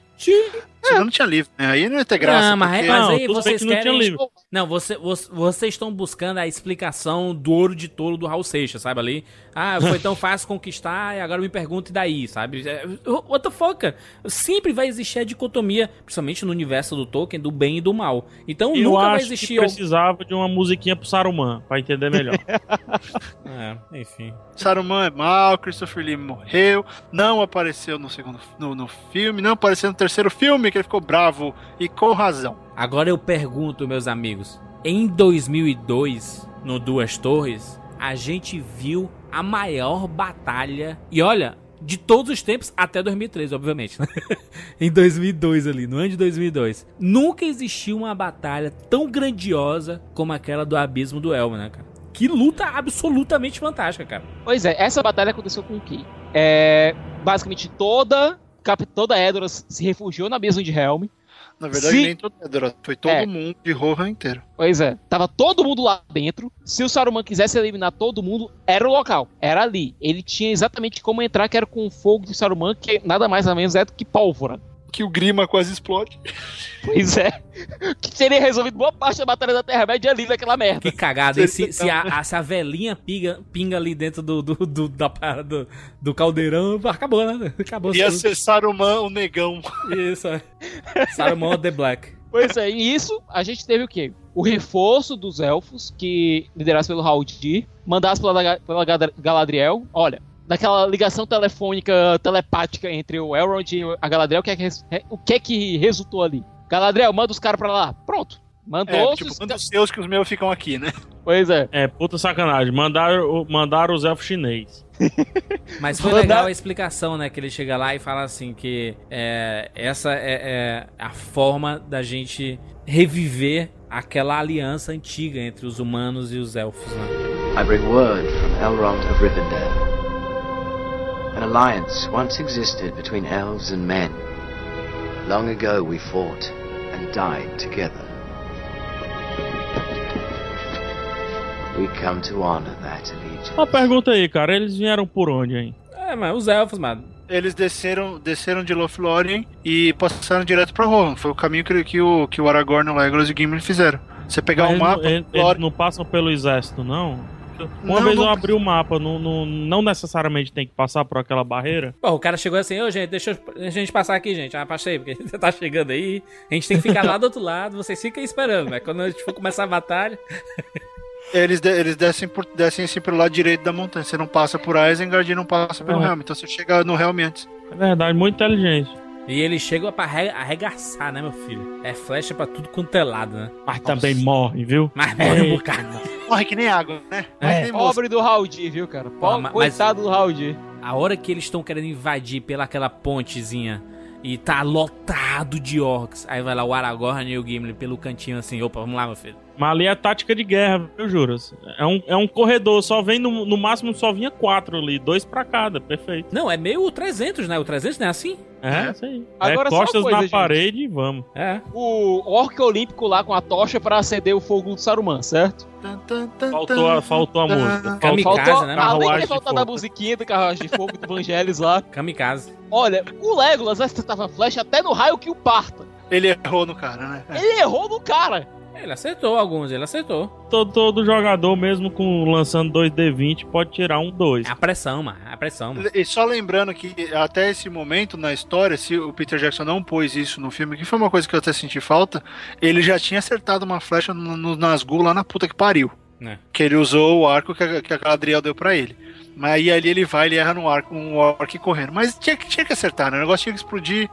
S5: Senão não tinha livro, né? Aí não ia ter graça.
S3: Não, mas,
S5: porque-
S3: mas
S4: Não,
S3: aí
S4: bem
S3: vocês
S4: que não
S3: querem.
S4: livro.
S3: Não, você, você- vocês estão buscando a explicação do ouro de touro do Raul Seixas, sabe ali? Ah, foi tão fácil conquistar e agora me pergunte daí, sabe? É, What the fuck, cara? Sempre vai existir a dicotomia, principalmente no universo do Tolkien, do bem e do mal. Então
S4: Eu
S3: nunca vai
S4: acho
S3: existir.
S4: que precisava de uma musiquinha pro Saruman, pra entender melhor.
S3: É, enfim.
S5: Saruman é mal, Christopher Lee morreu, não apareceu no segundo no, no filme, não apareceu no terceiro filme, que ele ficou bravo e com razão.
S3: Agora eu pergunto, meus amigos, em 2002, no Duas Torres, a gente viu a maior batalha, e olha, de todos os tempos até 2013, obviamente. né? em 2002 ali, no ano de 2002. Nunca existiu uma batalha tão grandiosa como aquela do Abismo do Elmo, né, cara? Que luta absolutamente fantástica, cara.
S6: Pois é, essa batalha aconteceu com o quê? É, basicamente toda, cap- toda Edoras se refugiou na abismo de Helm.
S5: Na verdade,
S6: Se-
S5: nem todo Edoras, foi todo
S6: É.
S5: mundo de Rohan inteiro.
S6: Pois é, tava todo mundo lá dentro. Se o Saruman quisesse eliminar todo mundo, era o local, era ali. Ele tinha exatamente como entrar, que era com o fogo de Saruman, que nada mais ou menos é do que pólvora.
S5: Que o Grima quase explode.
S6: Pois é. Que teria resolvido boa parte da batalha da Terra-média ali naquela merda.
S3: Que cagada. E se, se, a, a- se a velhinha pinga, pinga ali dentro do, do, do, da, do, do caldeirão, acabou, né? Acabou.
S5: Ia
S3: tudo.
S5: ser Saruman, o negão.
S3: Isso, é. Saruman The Black.
S6: Pois é, e isso a gente teve o quê? O reforço dos elfos, que liderados pelo Haldir, mandados pela, pela Ga- Galadriel. Olha, daquela ligação telefônica, telepática entre o Elrond e a Galadriel, o que é que, res- é- o que, é que resultou ali? Galadriel, manda os caras pra lá. Pronto. Mandou.
S5: É, tipo, manda os seus que os meus ficam aqui, né?
S6: Pois é.
S4: É, puta sacanagem. Mandaram, mandaram os elfos chinês.
S3: Mas foi legal a explicação, né? Que ele chega lá e fala assim que é, essa é, é a forma da gente reviver aquela aliança antiga entre os humanos e os elfos, né?
S13: I bring word from Elrond of Rivendell. An alliance once existed between elves and men. Long ago we fought and died together. We come to honor that allegiance.
S4: Uma pergunta aí, cara. Eles vieram por onde, hein?
S3: É, mas os elfos, mano.
S5: Eles desceram, desceram de Lothlórien e passaram direto pra Rohan. Foi o caminho que, que, o, que o Aragorn, o Legolas e o Gimli fizeram. Você pegar o mapa,
S4: Eles, eles- não passam pelo exército, não? Uma
S5: Não,
S4: vez
S5: não-
S4: eu abri o mapa, não, não, não necessariamente tem que passar por aquela barreira.
S3: Pô, o cara chegou assim, ô gente, deixa eu- deixa a gente passar aqui, gente. Ah, passei, porque você tá chegando aí. A gente tem que ficar lá do outro lado, vocês ficam aí esperando, mas quando a gente for começar a batalha.
S5: eles, de- eles descem, por, descem assim pelo lado direito da montanha. Você não passa por Isengard e não passa pelo
S4: Uhum.
S5: Helm. Então você chega no Helm antes.
S4: É verdade, muito inteligente.
S3: E eles chegam pra arre- arregaçar, né, meu filho? É flecha pra tudo quanto é lado, né?
S4: Mas também morre, viu?
S3: Mas morre um bocado.
S5: Morre que nem água, né?
S3: É.
S5: Mas nem moço.
S6: Pobre do Raudi, viu, cara? Po-
S3: Pô, ma- mas-
S6: Coitado do Raudi.
S3: A hora que eles estão querendo invadir pelaquela pontezinha e tá lotado de orcs, aí vai lá o Aragorn e o Gimli pelo cantinho assim, opa, vamos lá, meu filho.
S4: Mas ali é tática de guerra, viu, Juras? É um, é um corredor, só vem no, no máximo só vinha quatro ali, dois pra cada, perfeito.
S3: Não, é meio o 300, né? O 300 não é assim?
S4: É, isso aí.
S6: Agora,
S4: é
S6: só uma
S4: costas
S6: coisa,
S4: na
S6: gente.
S4: parede e vamos.
S3: É.
S6: O orc olímpico lá com a tocha pra acender o fogo do Saruman, certo?
S4: Faltou a, faltou a música.
S3: Kamikaze,
S6: Faltou,
S3: né?
S6: além de faltar da musiquinha do Carruagem de Fogo do Vangelis lá.
S3: Kamikaze.
S6: Olha, o Legolas acertava flecha até no raio que o parta.
S5: Ele errou no cara, né? É.
S6: Ele errou no cara.
S3: Ele acertou alguns, ele acertou.
S4: Todo, todo jogador, mesmo com lançando 2D20, pode tirar um 2.
S3: É a pressão, mano. É a pressão, mano.
S5: E só lembrando que até esse momento na história, se o Peter Jackson não pôs isso no filme, que foi uma coisa que eu até senti falta, ele já tinha acertado uma flecha no, no Nazgûl lá na puta que pariu.
S3: É.
S5: Que ele usou o arco que a, que a Galadriel deu pra ele. Mas aí ali ele vai, ele erra no arco, um orc correndo. Mas tinha, que- tinha que acertar, né? O negócio tinha que explodir.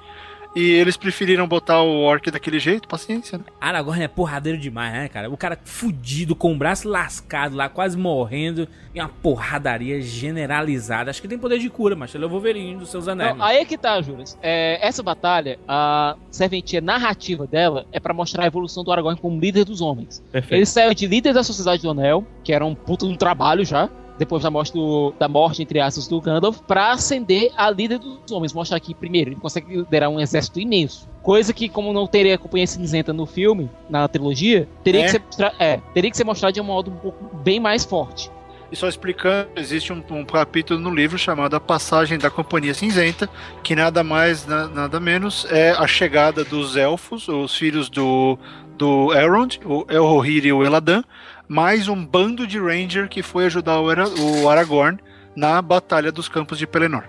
S5: E eles preferiram botar o orc daquele jeito, paciência, né?
S3: Aragorn é porradeiro demais, né, cara? O cara fudido, com o braço lascado lá, quase morrendo, e uma porradaria generalizada. Acho que tem poder de cura, mas ele é o Wolverine dos seus anéis.
S6: Não, aí é que tá, Juras. É, essa batalha, a serventia narrativa dela é pra mostrar a evolução do Aragorn como líder dos homens.
S4: Perfeito.
S6: Ele saiu de líder da Sociedade do Anel, que era um puto de um trabalho já, depois da morte, do, da morte entre aspas, do Gandalf, pra ascender a líder dos homens. Mostrar que, primeiro, ele consegue liderar um exército imenso. Coisa que, como não teria companhia cinzenta no filme, na trilogia, teria,
S5: É?
S6: que, ser, é, teria que ser mostrado de um modo um pouco bem mais forte.
S5: E só explicando, existe um, um capítulo no livro chamado A Passagem da Companhia Cinzenta, que nada mais, na- nada menos é a chegada dos elfos, os filhos do, do Elrond, o Elrohir e o Eladan, mais um bando de Ranger que foi ajudar o, Aragorn na Batalha dos Campos de Pelennor.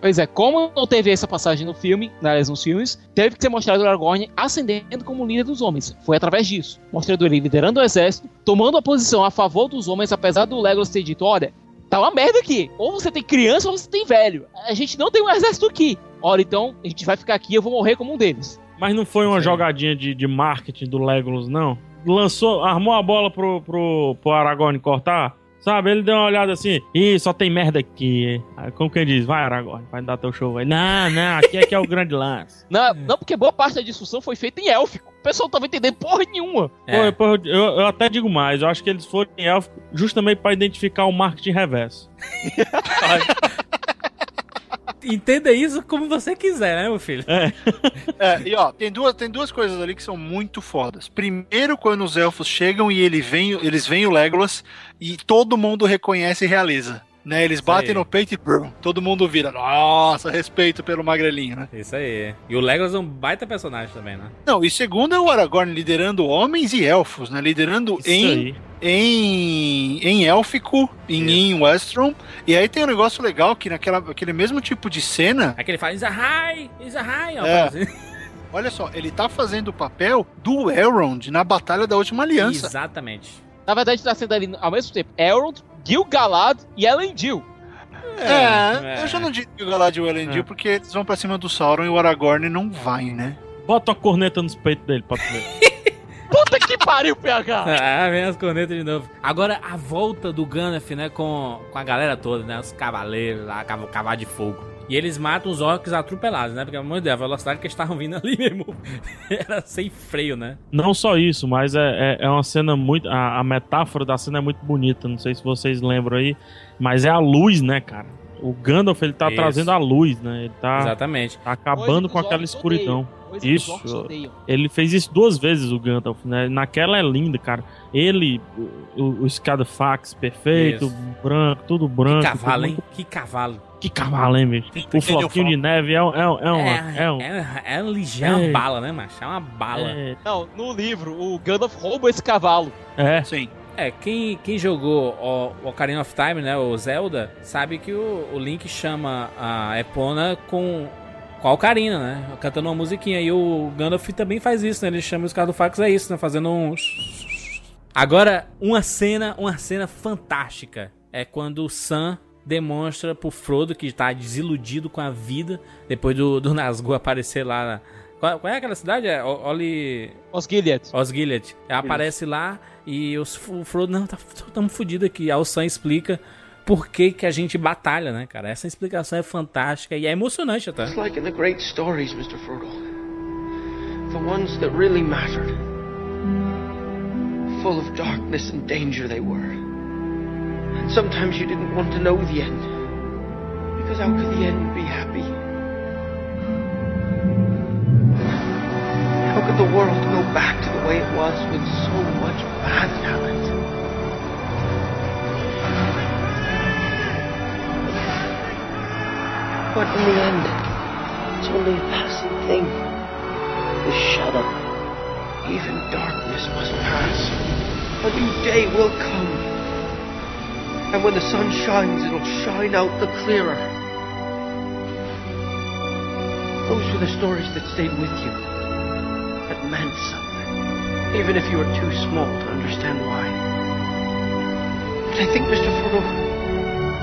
S6: Pois é, como não teve essa passagem no filme, aliás, nos filmes, teve que ser mostrado o Aragorn ascendendo como líder dos homens. Foi através disso. Mostrando ele liderando o exército, tomando a posição a favor dos homens, apesar do Legolas ter dito, olha, tá uma merda aqui. Ou você tem criança ou você tem velho. A gente não tem um exército aqui. Olha, então, a gente vai ficar aqui e eu vou morrer como um deles.
S4: Mas não foi uma jogadinha de, de marketing do Legolas, não? Lançou, armou a bola pro, pro, pro Aragorn cortar? Sabe, ele deu uma olhada assim, ih, só tem merda aqui. Aí, como quem diz, vai Aragorn, vai dar teu show. Aí, não, não, aqui é que é o grande lance.
S6: Não, não, porque boa parte da discussão foi feita em élfico. O pessoal não tava entendendo porra nenhuma.
S3: É.
S4: Pô, eu, eu até digo mais, eu acho que eles foram em élfico justamente pra identificar o marketing reverso.
S3: Entenda isso como você quiser, né, meu filho?
S4: É.
S5: É, e ó, tem duas, tem duas coisas ali que são muito fodas. Primeiro, quando os elfos chegam e ele vem, eles veem o Legolas e todo mundo reconhece e realiza. Né, eles batem
S3: aí.
S5: no peito e brum, todo mundo vira. Nossa, respeito pelo magrelinho, né?
S3: Isso aí. E o Legolas é um baita personagem também, né?
S5: Não, e segundo é o Aragorn liderando homens e elfos, né? Liderando
S4: Isso
S5: em,
S4: aí.
S5: em, em élfico, em, em Westron. E aí tem um negócio legal que naquela, aquele mesmo tipo de cena,
S3: Aqui ele fala, Izahai, Izahai, ó.
S5: É.
S3: assim.
S5: olha só, ele tá fazendo o papel do Elrond na Batalha da Última Aliança.
S3: Exatamente.
S6: Na verdade, tá sendo ali ao mesmo tempo Elrond, Gil-galad e Elendil.
S5: É,
S3: É.
S5: eu já não digo o Galadriel e o Elendil
S4: É.
S5: porque eles vão pra cima do Sauron e o Aragorn não vai, né?
S4: Bota uma corneta nos peitos dele pra ver.
S6: Puta que pariu, PH!
S3: Ah, vem as cornetas de novo. Agora, a volta do Gandalf, né, com, com a galera toda, né, os cavaleiros lá, cav- cavalo de fogo. E eles matam os orcs atropelados, né, porque, pelo amor de Deus, a velocidade que eles estavam vindo ali mesmo era sem freio, né.
S4: Não só isso, mas é, é, é uma cena muito. A, a metáfora da cena é muito bonita. Não sei se vocês lembram aí. Mas é a luz, né, cara? O Gandalf ele tá
S3: Isso.
S4: trazendo a luz, né? Ele tá,
S3: Exatamente.
S4: tá acabando com aquela escuridão. Isso. Ele fez isso duas vezes, o Gandalf, né? Naquela é linda, cara. Ele, o, o, Scadafax perfeito,
S3: Isso.
S4: branco, tudo branco.
S3: Que cavalo, hein? Que cavalo.
S4: Que cavalo, hein, bicho? O floquinho de neve é, um- é, um- é, uma,
S3: É,
S4: é, um,
S3: é, é ligeiro, é uma
S4: É.
S3: bala, né, macho? É uma bala.
S4: é,
S6: Não, no livro, o Gandalf rouba esse cavalo.
S4: é.
S5: Sim.
S3: É, quem, quem jogou o Ocarina of Time, né, o Zelda, sabe que o, o Link chama a Epona com, com a Ocarina, né, cantando uma musiquinha. E o Gandalf também faz isso, né, ele chama os caras do Fax é isso, né, fazendo um... Agora, uma cena, uma cena fantástica é quando o Sam demonstra pro Frodo que tá desiludido com a vida depois do, do Nazgûl aparecer lá. Na... Qual, qual é aquela cidade? É Oli...
S6: Osgiliath.
S3: Osgiliath. Aparece lá e os, o Frodo, não, tá, tamo fudido aqui. Aí o Sam explica por que, que a gente batalha, né, cara? Essa explicação é fantástica e é emocionante até.
S13: It's like in the great stories, Mr. Frodo. The ones that really mattered. Full of darkness and danger they were. And sometimes you didn't want to know the end. Because how could the end be happy? How could the world go back to the way it was when so much bad happened? But in the end, it's only a passing thing. The shadow, even darkness must pass. A new day will come. And when the sun shines, it'll shine out the clearer. Those were the stories that stayed with you. That meant something. Even if you were too small to understand why. But I think, Mr. Frodo,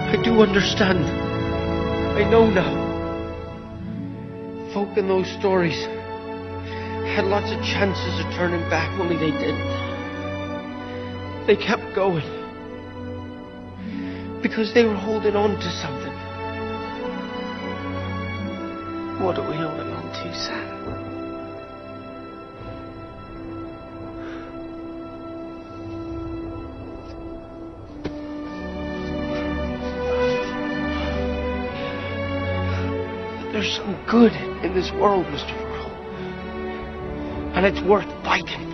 S13: I do understand. I know now. Folk in those stories had lots of chances of turning back, only they didn't. They kept going. Because they were holding on to something. What are we holding on to, Sam? There's some good in this world, Mr. Frodo. And it's worth fighting.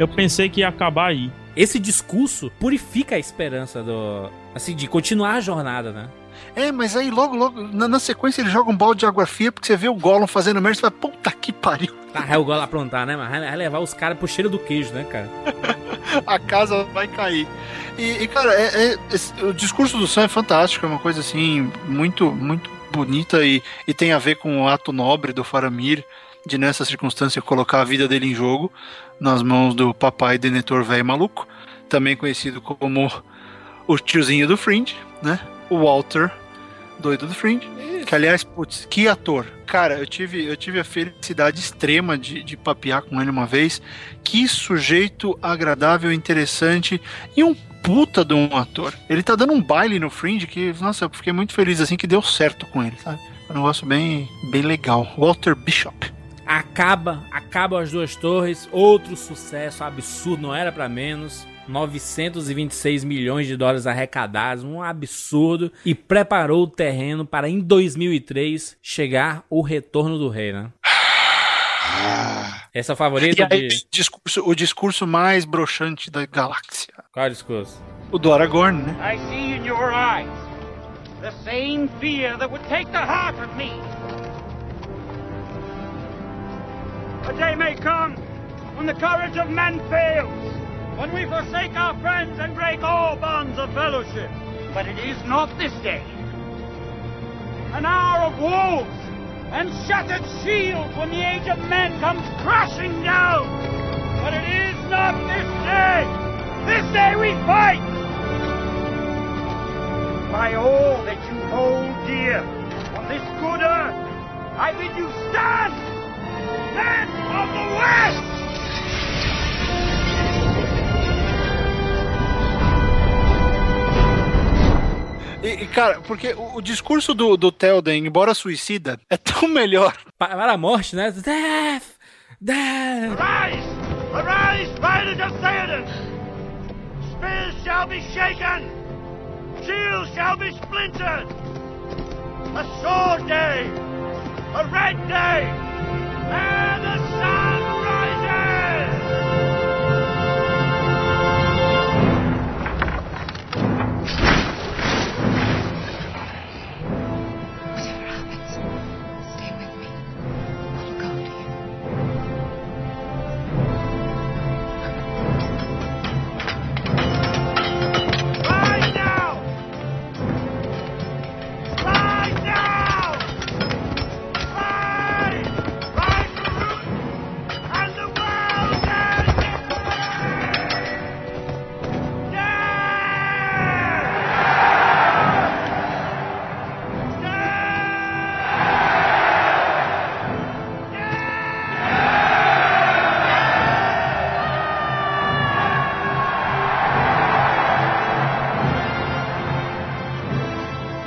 S4: Eu pensei que ia acabar aí.
S3: Esse discurso purifica a esperança do. Assim, de continuar a jornada, né?
S5: É, mas aí logo, logo, na, na sequência ele joga um balde de água fria porque você vê o Gollum fazendo merda e você fala, puta que pariu.
S3: Tá, é o gol aprontar, né? Mas vai levar os caras pro cheiro do queijo, né, cara?
S5: a casa vai cair. E, e, cara, é, é- o discurso do Sam é fantástico, é uma coisa assim, muito, muito bonita e, e tem a ver com o ato nobre do Faramir de, nessa circunstância, colocar a vida dele em jogo nas mãos do papai Denethor velho maluco, também conhecido como o tiozinho do Fringe, né? O Walter, doido do Fringe. Que, aliás, putz, que ator. Cara, eu tive, eu tive a felicidade extrema de, de papear com ele uma vez. Que sujeito agradável, interessante e um puta de um ator. Ele tá dando um baile no Fringe que, nossa, eu fiquei muito feliz assim que deu certo com ele, sabe? Um negócio bem, bem legal. Walter Bishop.
S3: Acaba, acaba as duas torres, outro sucesso absurdo, não era pra menos. 926 milhões de dólares arrecadados, um absurdo, e preparou o terreno para em 2003 chegar o retorno do rei, né? Essa é a favorita
S5: aí,
S3: de.
S5: discurso, o discurso mais broxante da galáxia.
S3: Qual é o discurso?
S5: O do Aragorn, né?
S14: I see in your eyes the same fear that would take the heart of me. A day may come when the courage of men fails, when we forsake our friends and break all bonds of fellowship. But it is not this day. An hour of wolves and shattered shields when the age of men comes crashing down. But it is not this day. This day we fight. By all that you hold dear on this good earth, I bid you stand! Men of the West!
S5: E, e, cara, porque o, o discurso do, do Telden, embora suicida, é tão melhor.
S3: Para a morte, né? Death! Death!
S14: Arise! Arise, fighters of Theoden! Spears shall be shaken! Shields shall be splintered! A sword day! A red day! And the sun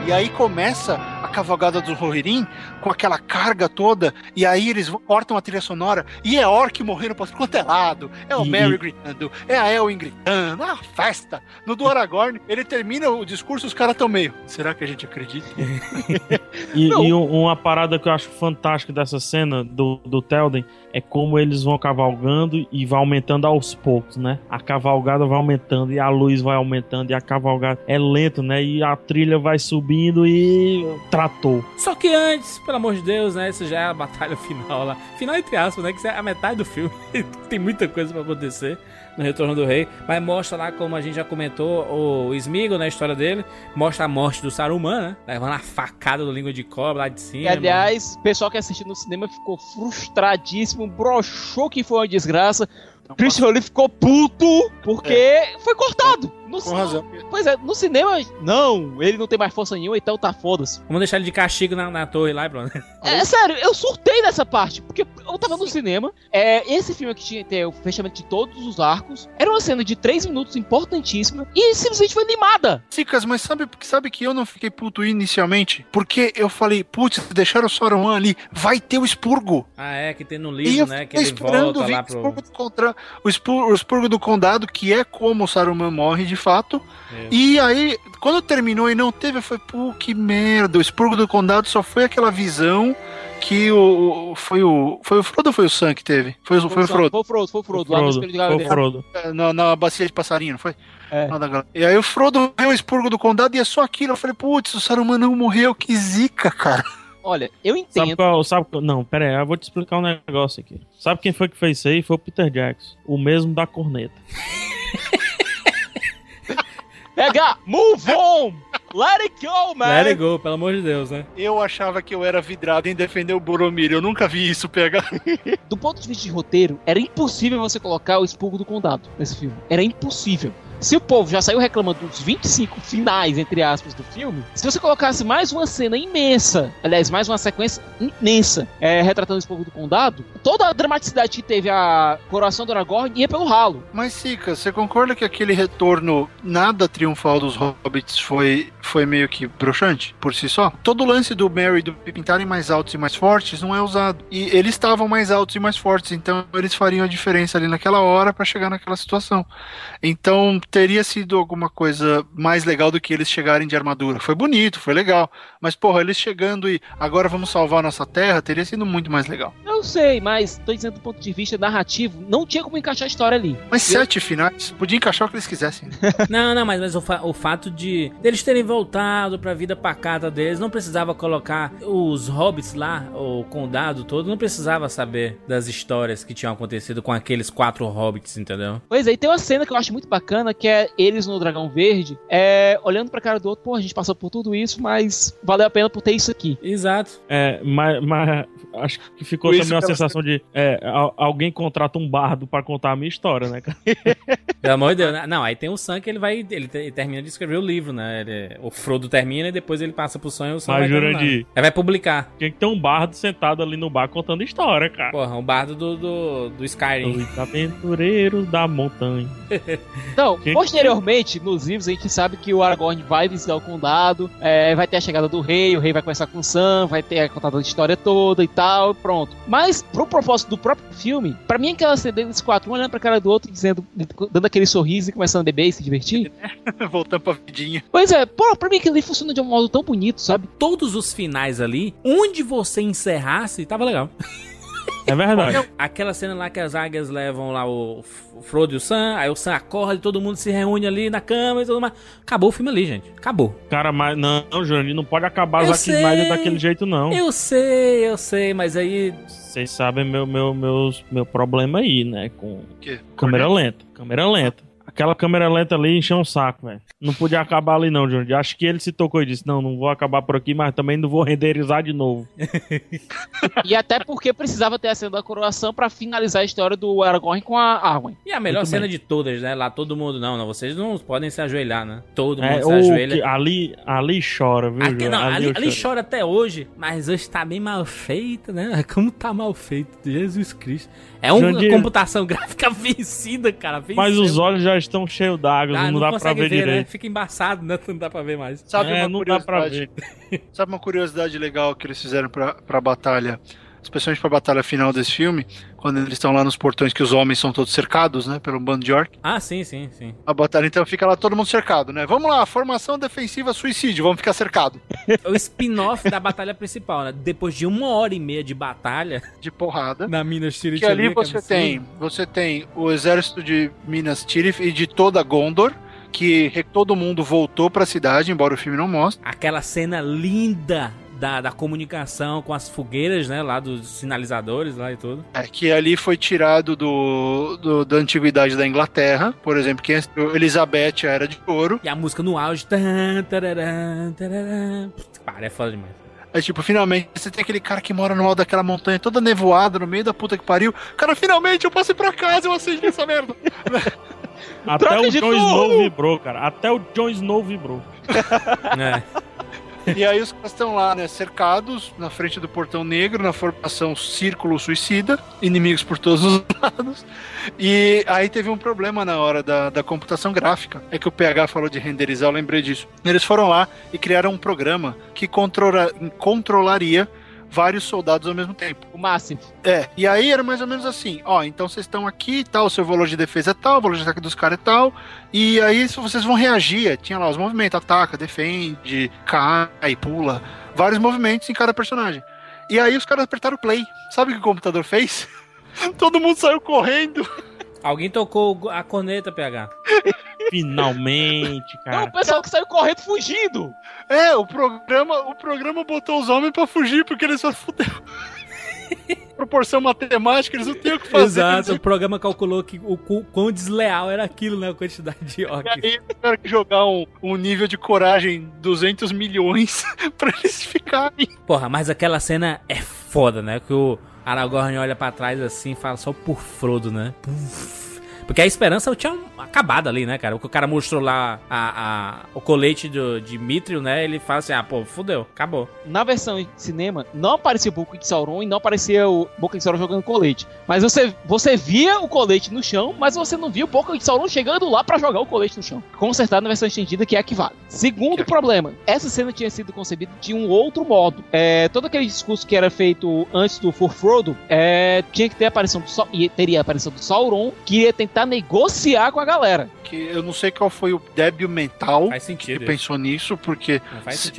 S5: E aí começa cavalgada do Rohirrim com aquela carga toda, e aí eles cortam a trilha sonora, e é Orc morrendo pra quanto é lado, é o
S4: E-
S5: Merry gritando, é a Elwin gritando, é uma festa. No do Aragorn, ele termina o discurso, os caras tão meio, será que a gente acredita?
S4: E, e um- uma parada que eu acho fantástica dessa cena do, do Telden é como eles vão cavalgando e vai aumentando aos poucos, né? A cavalgada vai aumentando e a luz vai aumentando e a cavalgada é lento, né? E a trilha vai subindo e tratou.
S3: Só que antes, pelo amor de Deus, né? Isso já é a batalha final lá. Final entre aspas, né? Que isso é a metade do filme. Tem muita coisa pra acontecer no Retorno do Rei. Mas mostra lá, como a gente já comentou, o Smeagol na história dele. Mostra a morte do Saruman, né? Levando a facada do língua de cobra lá de cima.
S6: E, aliás, o pessoal que assistiu no cinema ficou frustradíssimo, broxou que foi uma desgraça. Christopher Lee ficou puto porque foi cortado. No
S5: Com razão.
S6: Pois é, no cinema, não, ele não tem mais força nenhuma, então tá foda-se.
S3: Vamos deixar ele de castigo na, na torre lá e pronto.
S6: É sério, eu surtei nessa parte, porque eu tava no cinema. É, esse filme que tinha tem o fechamento de todos os arcos. Era uma cena de 3 minutos importantíssima e simplesmente foi limada.
S5: Cicas, mas sabe, sabe que eu não fiquei puto inicialmente? Porque eu falei, putz, deixaram o Saruman ali, vai ter o expurgo.
S3: Ah, é, que tem no livro, né? Que ele volta lá
S5: o
S3: pro.
S5: expurgo do, contra... o, expur... o expurgo do condado, que é como o Saruman morre de fato.
S3: É.
S5: E aí, quando terminou e não teve, eu falei, pô, que merda. O expurgo do condado só foi aquela visão que o. o- Foi o. Foi o Frodo ou foi o Sam que teve? Foi, o- foi o Frodo.
S6: Foi o Frodo, foi o Frodo.
S4: Foi
S6: lá no
S4: Frodo,
S6: Espelho de
S4: foi. Frodo.
S5: É, Na, na bacia de passarinho, não foi?
S6: É.
S5: E aí o Frodo vê o expurgo do condado e é só aquilo. Eu falei, putz, o Saruman não morreu, que zica, cara.
S6: Olha, eu
S4: Sabe
S6: entendo.
S4: qual, sabe qual- Não, pera aí, eu vou te explicar um negócio aqui. Sabe quem foi que fez isso aí? Foi o Peter Jackson, o mesmo da corneta.
S6: Pega, move on! Let it go, man!
S3: Let it go, pelo amor de Deus, né?
S5: Eu achava que eu era vidrado em defender o Boromir. Eu nunca vi isso pegar.
S6: Do ponto de vista de roteiro, era impossível você colocar o expurgo do condado nesse filme. Era impossível. Se o povo já saiu reclamando dos 25 finais, entre aspas, do filme, se você colocasse mais uma cena imensa, aliás, mais uma sequência imensa, é, retratando o expurgo do condado, toda a dramaticidade que teve a coroação do Aragorn ia pelo ralo.
S5: Mas, Sica, você concorda que aquele retorno nada triunfal dos hobbits foi, foi meio que broxante por si só? Todo o lance do Merry e do Pippin estarem mais altos e mais fortes não é usado. E eles estavam mais altos e mais fortes, então eles fariam a diferença ali naquela hora pra chegar naquela situação. Então teria sido alguma coisa mais legal do que eles chegarem de armadura. Foi bonito, foi legal. Mas, porra, eles chegando e agora vamos salvar nossa terra, teria sido muito mais legal.
S6: Eu sei, mas tô dizendo do ponto de vista narrativo, não tinha como encaixar a história ali.
S5: Mas
S6: E eu-
S5: sete finais, podia encaixar o que eles quisessem.
S3: Não, não, mas, mas o, fa- o fato de eles terem voltado pra vida pacata deles, não precisava colocar os hobbits lá, o condado todo, não precisava saber das histórias que tinham acontecido com aqueles quatro hobbits, entendeu?
S6: Pois é, e tem uma cena que eu acho muito bacana, que é eles no Dragão Verde, é, olhando pra cara do outro, pô, a gente passou por tudo isso, mas valeu a pena por ter isso aqui.
S3: Exato.
S4: É, mas, mas acho que ficou também uma sensação de é, al- alguém contrata um bardo pra contar a minha história, né, cara?
S3: Pelo amor de Deus. né? Não, aí tem o Sam que ele vai. Ele, ele termina de escrever o livro, né? Ele- o Frodo termina e depois ele passa pro Sam e o Sam
S4: Mas,
S3: vai terminar.
S4: Jurandir-
S3: Aí vai publicar.
S4: Tinha que ter um bardo sentado ali no bar contando história, cara.
S3: Porra, o bardo do, do, do Skyrim.
S4: Os aventureiros da montanha.
S6: Então,
S4: Que-
S6: posteriormente, nos livros, a gente sabe que o Aragorn vai visitar o condado, é, vai ter a chegada do rei, o rei vai conversar com o Sam, vai ter a contada da história toda e tal, pronto. Mas, pro propósito do próprio filme, pra mim aquela cena deles quatro, um olhando pra cara do outro, dizendo, dando aquele sorriso e começando a beber e se divertir.
S5: Voltando pra vidinha.
S6: Pois é, pô, pra mim aquilo ali funciona de um modo tão bonito, sabe?
S3: Todos os finais ali, onde você encerrasse, tava legal.
S4: É verdade.
S3: Aquela cena lá que as águias levam lá o Frodo e o Sam, aí o Sam acorda, todo mundo se reúne ali na cama e tudo mais. Acabou o filme ali, gente. Acabou.
S4: Cara, mas não, Jurandir, não pode acabar
S3: Eu
S4: as. Arquimedes daquele jeito, não.
S3: Eu sei, eu sei, mas aí.
S4: Vocês sabem meu, meu, meus, meu problema aí, né? Com
S5: Que?
S4: câmera lenta. Câmera lenta. Aquela câmera lenta ali encheu um saco, velho. Não podia acabar ali, não, Jurandir. Acho que ele se tocou e disse: Não, não vou acabar por aqui, mas também não vou renderizar de novo.
S6: E até porque precisava ter a cena da coroação pra finalizar a história do Aragorn com a Arwen.
S3: E a melhor
S4: Muito
S3: cena
S4: bem.
S3: de todas, né? Lá todo mundo. Não, não, vocês não podem se ajoelhar, né? Todo mundo
S4: É,
S3: se ajoelha.
S4: que ali, ali chora, viu,
S3: Aqui, não, ali, ali
S4: choro.
S3: chora até hoje, mas hoje tá bem mal feito, né? Como tá mal feito, Jesus Cristo. É uma
S4: Jandir-
S3: computação gráfica vencida, cara. Venceu.
S4: Mas os olhos já estão cheios d'água,
S3: Ah,
S4: não, dá pra ver,
S3: ver, né?
S4: direito.
S3: Fica embaçado, né? Não dá pra ver mais.
S5: Sabe
S4: É,
S5: uma
S4: não dá pra
S5: curiosidade? Sabe uma curiosidade legal que eles fizeram pra, pra batalha, especialmente pra batalha final desse filme, quando eles estão lá nos portões que os homens são todos cercados, né, pelo bando de orc.
S3: Ah, sim, sim, sim.
S5: A batalha então fica lá todo mundo cercado, né? Vamos lá, formação defensiva suicídio, vamos ficar cercado.
S3: É o spin-off da batalha principal, né? Depois de uma hora e meia de batalha
S5: de porrada.
S3: na Minas Tirith
S5: Que ali você
S3: absurdo.
S5: tem, você tem o exército de Minas Tirith e de toda Gondor, que todo mundo voltou pra cidade, embora o filme não mostre.
S3: aquela cena linda da, da comunicação com as fogueiras, né? Lá dos sinalizadores lá e tudo.
S5: É, que ali foi tirado do, do- da antiguidade da Inglaterra, por exemplo, que Elizabeth era de ouro.
S3: E a música no auge. Tan, tararam, tararam. Putz, Para, é foda demais.
S5: Aí, tipo, finalmente você tem aquele cara que mora no alto daquela montanha toda nevoada, no meio da puta que pariu. Cara, finalmente eu passei pra casa, eu acendi essa merda.
S4: Até
S5: Troca
S4: o
S5: turno!
S4: Snow vibrou, cara. Até o Jon Snow vibrou.
S3: É.
S5: E aí os caras estão lá, né, cercados, na frente do portão negro, na formação círculo suicida, inimigos por todos os lados. E aí teve um problema na hora da, da computação gráfica. É que o PH falou de renderizar, eu lembrei disso. Eles foram lá e criaram um programa que controla, controlaria vários soldados ao mesmo tempo.
S6: O máximo.
S5: É, e aí era mais ou menos assim, ó, então vocês estão aqui e tal, o seu valor de defesa é tal, o valor de ataque dos caras é tal, e aí vocês vão reagir, tinha lá os movimentos, ataca, defende, cai, pula, vários movimentos em cada personagem. E aí os caras apertaram play. Sabe o que o computador fez? Todo mundo saiu correndo.
S3: Alguém tocou a corneta, PH.
S4: Finalmente,
S6: Não,
S4: cara.
S6: o pessoal que saiu correndo fugindo.
S5: É, o programa, o programa botou os homens pra fugir porque eles só fuderam. Proporção matemática, eles não tinham o que fazer.
S3: Exato, o programa calculou que o qu- quão desleal era aquilo, né? A quantidade de orcs.
S5: E aí tiveram que jogar um, um nível de coragem 200 milhões pra eles ficarem.
S3: Porra, mas aquela cena é foda, né? Que o Aragorn olha pra trás assim e fala só por Frodo, né? Porque a esperança tinha acabado ali, né, cara? O que o cara mostrou lá, a, a- o colete do, de Mithril, né? Ele fala assim, ah, pô, fudeu, acabou.
S6: Na versão de cinema, não aparecia o Boca de Sauron e não aparecia o Boca de Sauron jogando colete. Mas você, você via o colete no chão, mas você não via o Boca de Sauron chegando lá pra jogar o colete no chão. Consertado na versão estendida, que é a que vale. Segundo problema, essa cena tinha sido concebida de um outro modo. É, todo aquele discurso que era feito antes do For Frodo, é, tinha que ter a aparição do e teria a aparição do Sauron, que ia tentar negociar com a galera.
S5: Que eu não sei qual foi o débil mental que pensou nisso, porque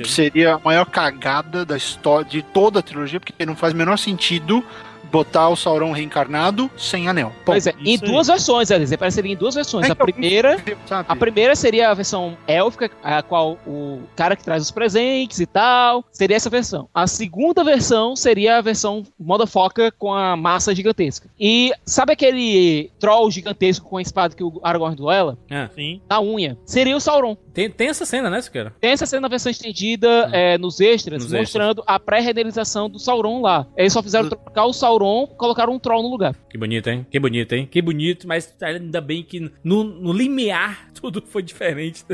S5: seria a maior cagada da história de toda a trilogia, porque não faz o menor sentido botar o Sauron reencarnado sem anel. Bom,
S6: Pois é, em
S4: isso aí.
S6: duas versões, eles apareceriam em duas versões. A
S5: Então,
S6: primeira? A primeira seria a versão élfica, a qual o cara que traz os presentes e tal, seria essa versão. A segunda versão seria a versão motherfucker com a massa gigantesca. E sabe aquele troll gigantesco com a espada que o Aragorn duela?
S3: Ah,
S4: Sim.
S6: Na unha. Seria o Sauron.
S3: tem, tem essa cena, né, Siqueira?
S6: Tem essa cena na versão estendida é, nos extras,
S3: Nos
S6: mostrando a pré-renderização do Sauron lá. Eles só fizeram trocar o Sauron, colocaram um troll no lugar.
S3: Que bonito, hein? Que bonito, hein? Que bonito, mas ainda bem que no, no limiar tudo foi diferente.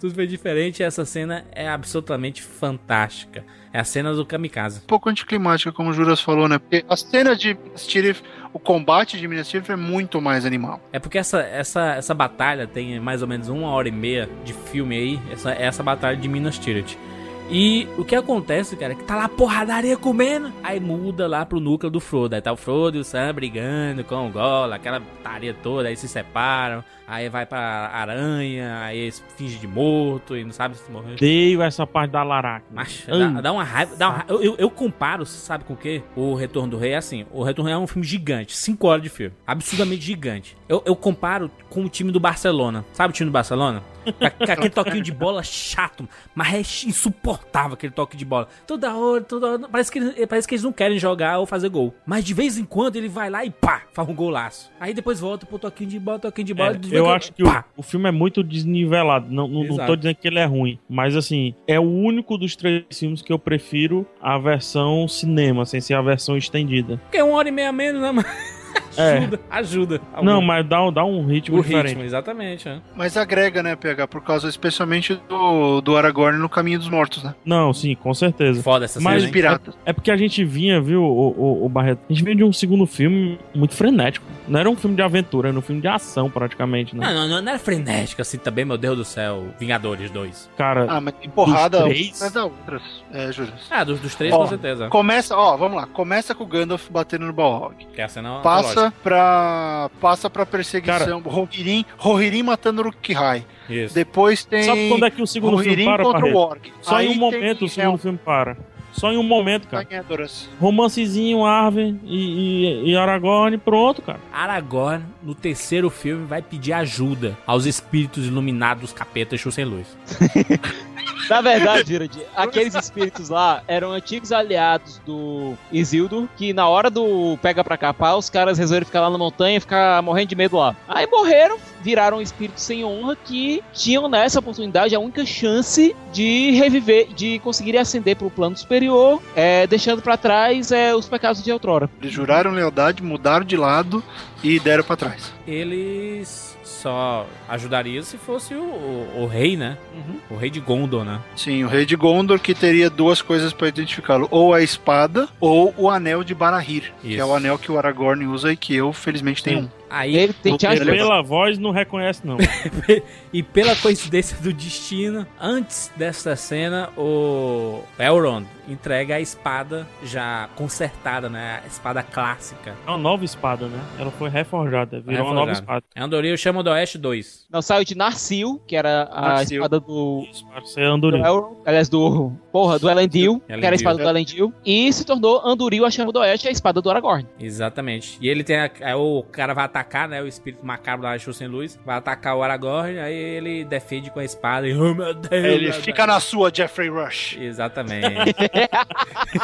S3: Tudo foi diferente e essa cena é absolutamente fantástica. É a cena do kamikaze.
S5: um pouco anticlimática, como o Juras falou, né? Porque a cena de Minas Tirith, o combate de Minas Tirith é muito mais animal.
S3: É porque essa, essa, essa batalha tem mais ou menos uma hora e meia de filme aí. Essa, essa batalha de Minas Tirith. E o que acontece, cara, é que tá lá porradaria comendo. Aí muda lá pro núcleo do Frodo. Aí tá o Frodo e o Sam brigando com o Gola, aquela taria toda. Aí se separam. Aí vai pra aranha. Aí eles fingem de morto e não sabe se morreu.
S4: Odeio essa parte da Laraca.
S3: Macho, dá, dá uma raiva. Dá uma eu, eu, comparo, sabe com o quê? O Retorno do Rei é assim. O Retorno do Rei é um filme gigante. 5 horas de filme. Absurdamente gigante. Eu, eu comparo com o time do Barcelona. Sabe o time do Barcelona? Aquele toquinho de bola chato, mas é insuportável aquele toque de bola. Toda hora, toda hora. Parece que, eles- parece que eles não querem jogar ou fazer gol. Mas de vez em quando ele vai lá e pá, faz um golaço. Aí depois volta pro toquinho de bola, toquinho de bola.
S4: É,
S3: de
S4: eu acho que o, o filme é muito desnivelado. Não, não, não tô dizendo que ele é ruim. Mas assim, é o único dos três filmes que eu prefiro a versão cinema, sem ser a versão estendida.
S3: Porque é uma hora e meia menos, né, mano?
S4: É.
S3: Ajuda, ajuda.
S4: Não, mas dá, dá um ritmo
S3: o
S4: diferente.
S3: ritmo, exatamente. é.
S5: Mas agrega, né, PH, por causa especialmente do, do Aragorn no Caminho dos Mortos, né?
S4: Não, sim, com certeza.
S3: Foda essa
S4: Mas
S3: cena,
S5: piratas.
S4: É, é porque a gente vinha, viu, o, o, o Barreto? A gente vinha de um segundo filme muito frenético. Não era um filme de aventura, era um filme de ação, praticamente, né?
S3: Não, não, não, era frenética assim também, meu Deus do céu. Vingadores 2.
S4: Cara,
S5: Ah, mas tem porrada
S4: Dos três?
S5: das outras. É, Júlio.
S3: Ah, dos, dos três,
S5: Ó,
S3: com certeza.
S5: Começa, ó, vamos lá. Começa com o Gandalf batendo no Balrog.
S3: Que é a cena
S5: Passa
S3: antológica.
S5: pra, passa pra perseguição. Rohirrim, Rohirrim matando o Uruk-hai.
S3: Isso.
S5: Depois tem.
S4: Sabe quando é que o segundo
S5: Rohirrim
S4: filme para,
S5: contra o? Orc.
S4: Só
S5: Aí
S4: em um
S5: tem
S4: momento o segundo
S5: Helm,
S4: filme para. Só em um momento, cara.
S5: Ganhadoras.
S4: Romancezinho, Arwen e, e, e Aragorn, pronto, cara.
S3: Aragorn, no terceiro filme, vai pedir ajuda aos espíritos iluminados dos capetas sem luz.
S6: Na verdade, Jirad, aqueles espíritos lá eram antigos aliados do Isildur, que na hora do pega pra capar, os caras resolveram ficar lá na montanha e ficar morrendo de medo lá. Aí morreram, viraram espíritos sem honra que tinham nessa oportunidade a única chance de reviver, de conseguirem ascender pro plano superior, é, deixando pra trás é, os pecados de outrora.
S5: Eles juraram lealdade, mudaram de lado e deram pra trás.
S3: Eles só ajudariam se fosse o, o, o rei, né? O rei de Gondor, né?
S5: Sim, o rei de Gondor que teria duas coisas pra identificá-lo: ou a espada ou o anel de Barahir, que
S3: Isso.
S5: é o anel que o Aragorn usa e que eu, felizmente, tenho um.
S3: Aí,
S6: Ele tem chance
S4: Pela voz não reconhece, não.
S3: e pela coincidência do destino, antes dessa cena, o Elrond entrega a espada já consertada, né? A espada clássica.
S4: É uma nova espada, né? Ela foi reforjada, virou uma nova espada.
S3: Andoril chama do Oeste 2.
S6: Não, saiu de Narsil, que era a
S5: Narsil.
S6: espada do,
S4: Isso, ser Andoril.
S6: do Elrond, aliás, do. Porra, do Elendil, que era a espada do Elendil. E se tornou Anduril, a chama do Oeste, a espada do Aragorn.
S3: Exatamente. E ele tem. A, aí o cara vai atacar, né? O espírito macabro da sem luz. Vai atacar o Aragorn. Aí ele defende com a espada. E, oh meu Deus!
S5: Ele
S3: meu
S5: fica
S3: Deus.
S5: na sua, Jeffrey Rush.
S3: Exatamente.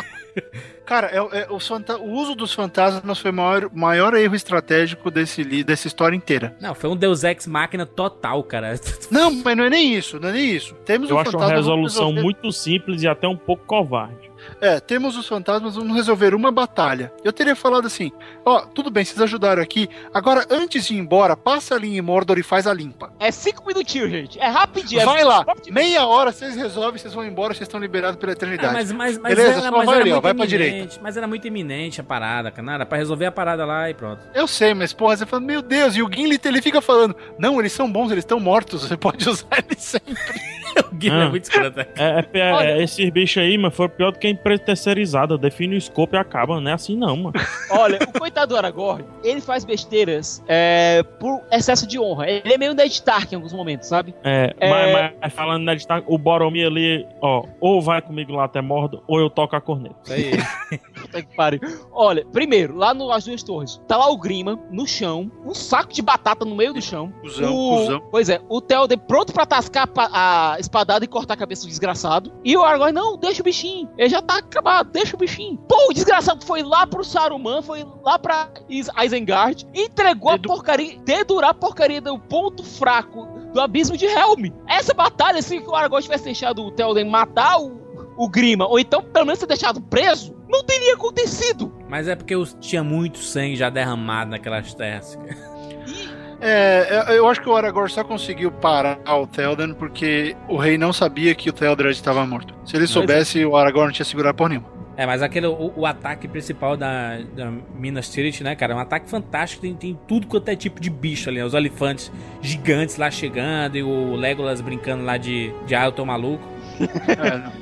S5: Cara, é, é, fanta- o uso dos fantasmas foi o maior, maior erro estratégico desse, li- dessa história inteira.
S3: Não, foi um Deus Ex Máquina total, cara.
S5: Não, mas não é nem isso, não é nem isso. Temos
S4: Eu
S5: um
S4: acho uma resolução
S5: resolver-
S4: muito simples e até um pouco covarde.
S5: É, temos os fantasmas, vamos resolver uma batalha. Eu teria falado assim: ó, tudo bem, vocês ajudaram aqui. Agora, antes de ir embora, passa ali em Mordor e faz a limpa.
S6: É cinco minutinhos, gente. É rapidinho.
S5: Vai
S6: é
S5: lá, meia hora vocês resolvem, vocês vão embora, vocês estão liberados pela eternidade.
S3: É, mas, mas, mas
S5: Beleza,
S3: era, mas
S5: vai
S3: era
S5: ali, ó,
S3: muito
S5: vai pra direita.
S3: Mas era muito iminente a parada, cara. Era pra resolver a parada lá e pronto.
S5: Eu sei, mas porra, você fala, meu Deus, e o Gimli ele fica falando: não, eles são bons, eles estão mortos, você pode usar eles sempre.
S3: o Guilherme é
S4: Ah.
S3: muito escroto.
S4: É, é, é,
S6: Olha-
S4: esses bichos aí, mano, foram pior do que a empresa terceirizada. Define o escopo e acaba. Não é assim, não, mano.
S6: Olha, o coitado do Aragorn, ele faz besteiras é, por excesso de honra. Ele é meio Ned Stark em alguns momentos, sabe?
S4: É,
S6: É.
S4: Mas, mas falando de tá- o Boromir ali, ó, ou vai comigo lá até Mordor, ou eu toco a corneta.
S3: Isso aí.
S6: Puta que pariu. Olha, primeiro, lá no As Duas Torres, tá lá o Grima, no chão, um saco de batata no meio do chão.
S5: Cusão,
S6: o...
S5: cuzão.
S6: Pois é, o Theoden pronto pra tascar a pa- a espadada e cortar a cabeça do desgraçado. E o Aragorn, não, deixa o bichinho. Ele já tá acabado, deixa o bichinho. Pô, o desgraçado foi lá pro Saruman, foi lá pra Is- Isengard, entregou a porcaria, dedurar a porcaria do ponto fraco do abismo de Helm. Essa batalha, se o Aragorn tivesse deixado o Theoden matar o, o Grima, ou então pelo menos ter deixado preso, não teria acontecido.
S3: Mas é porque tinha muito sangue já derramado naquelas terras.
S5: É, eu- acho que o Aragorn só conseguiu parar o Theoden porque o rei não sabia que o Theoden estava morto. Se ele soubesse, o Aragorn não tinha segurado por nenhuma.
S3: É, mas aquele, o, o ataque principal da, da Minas Tirith, né, cara? É um ataque fantástico, tem, tem tudo quanto é tipo de bicho ali. né? Os elefantes gigantes lá chegando e o Legolas brincando lá de, de ah, eu tô maluco.
S5: É, não.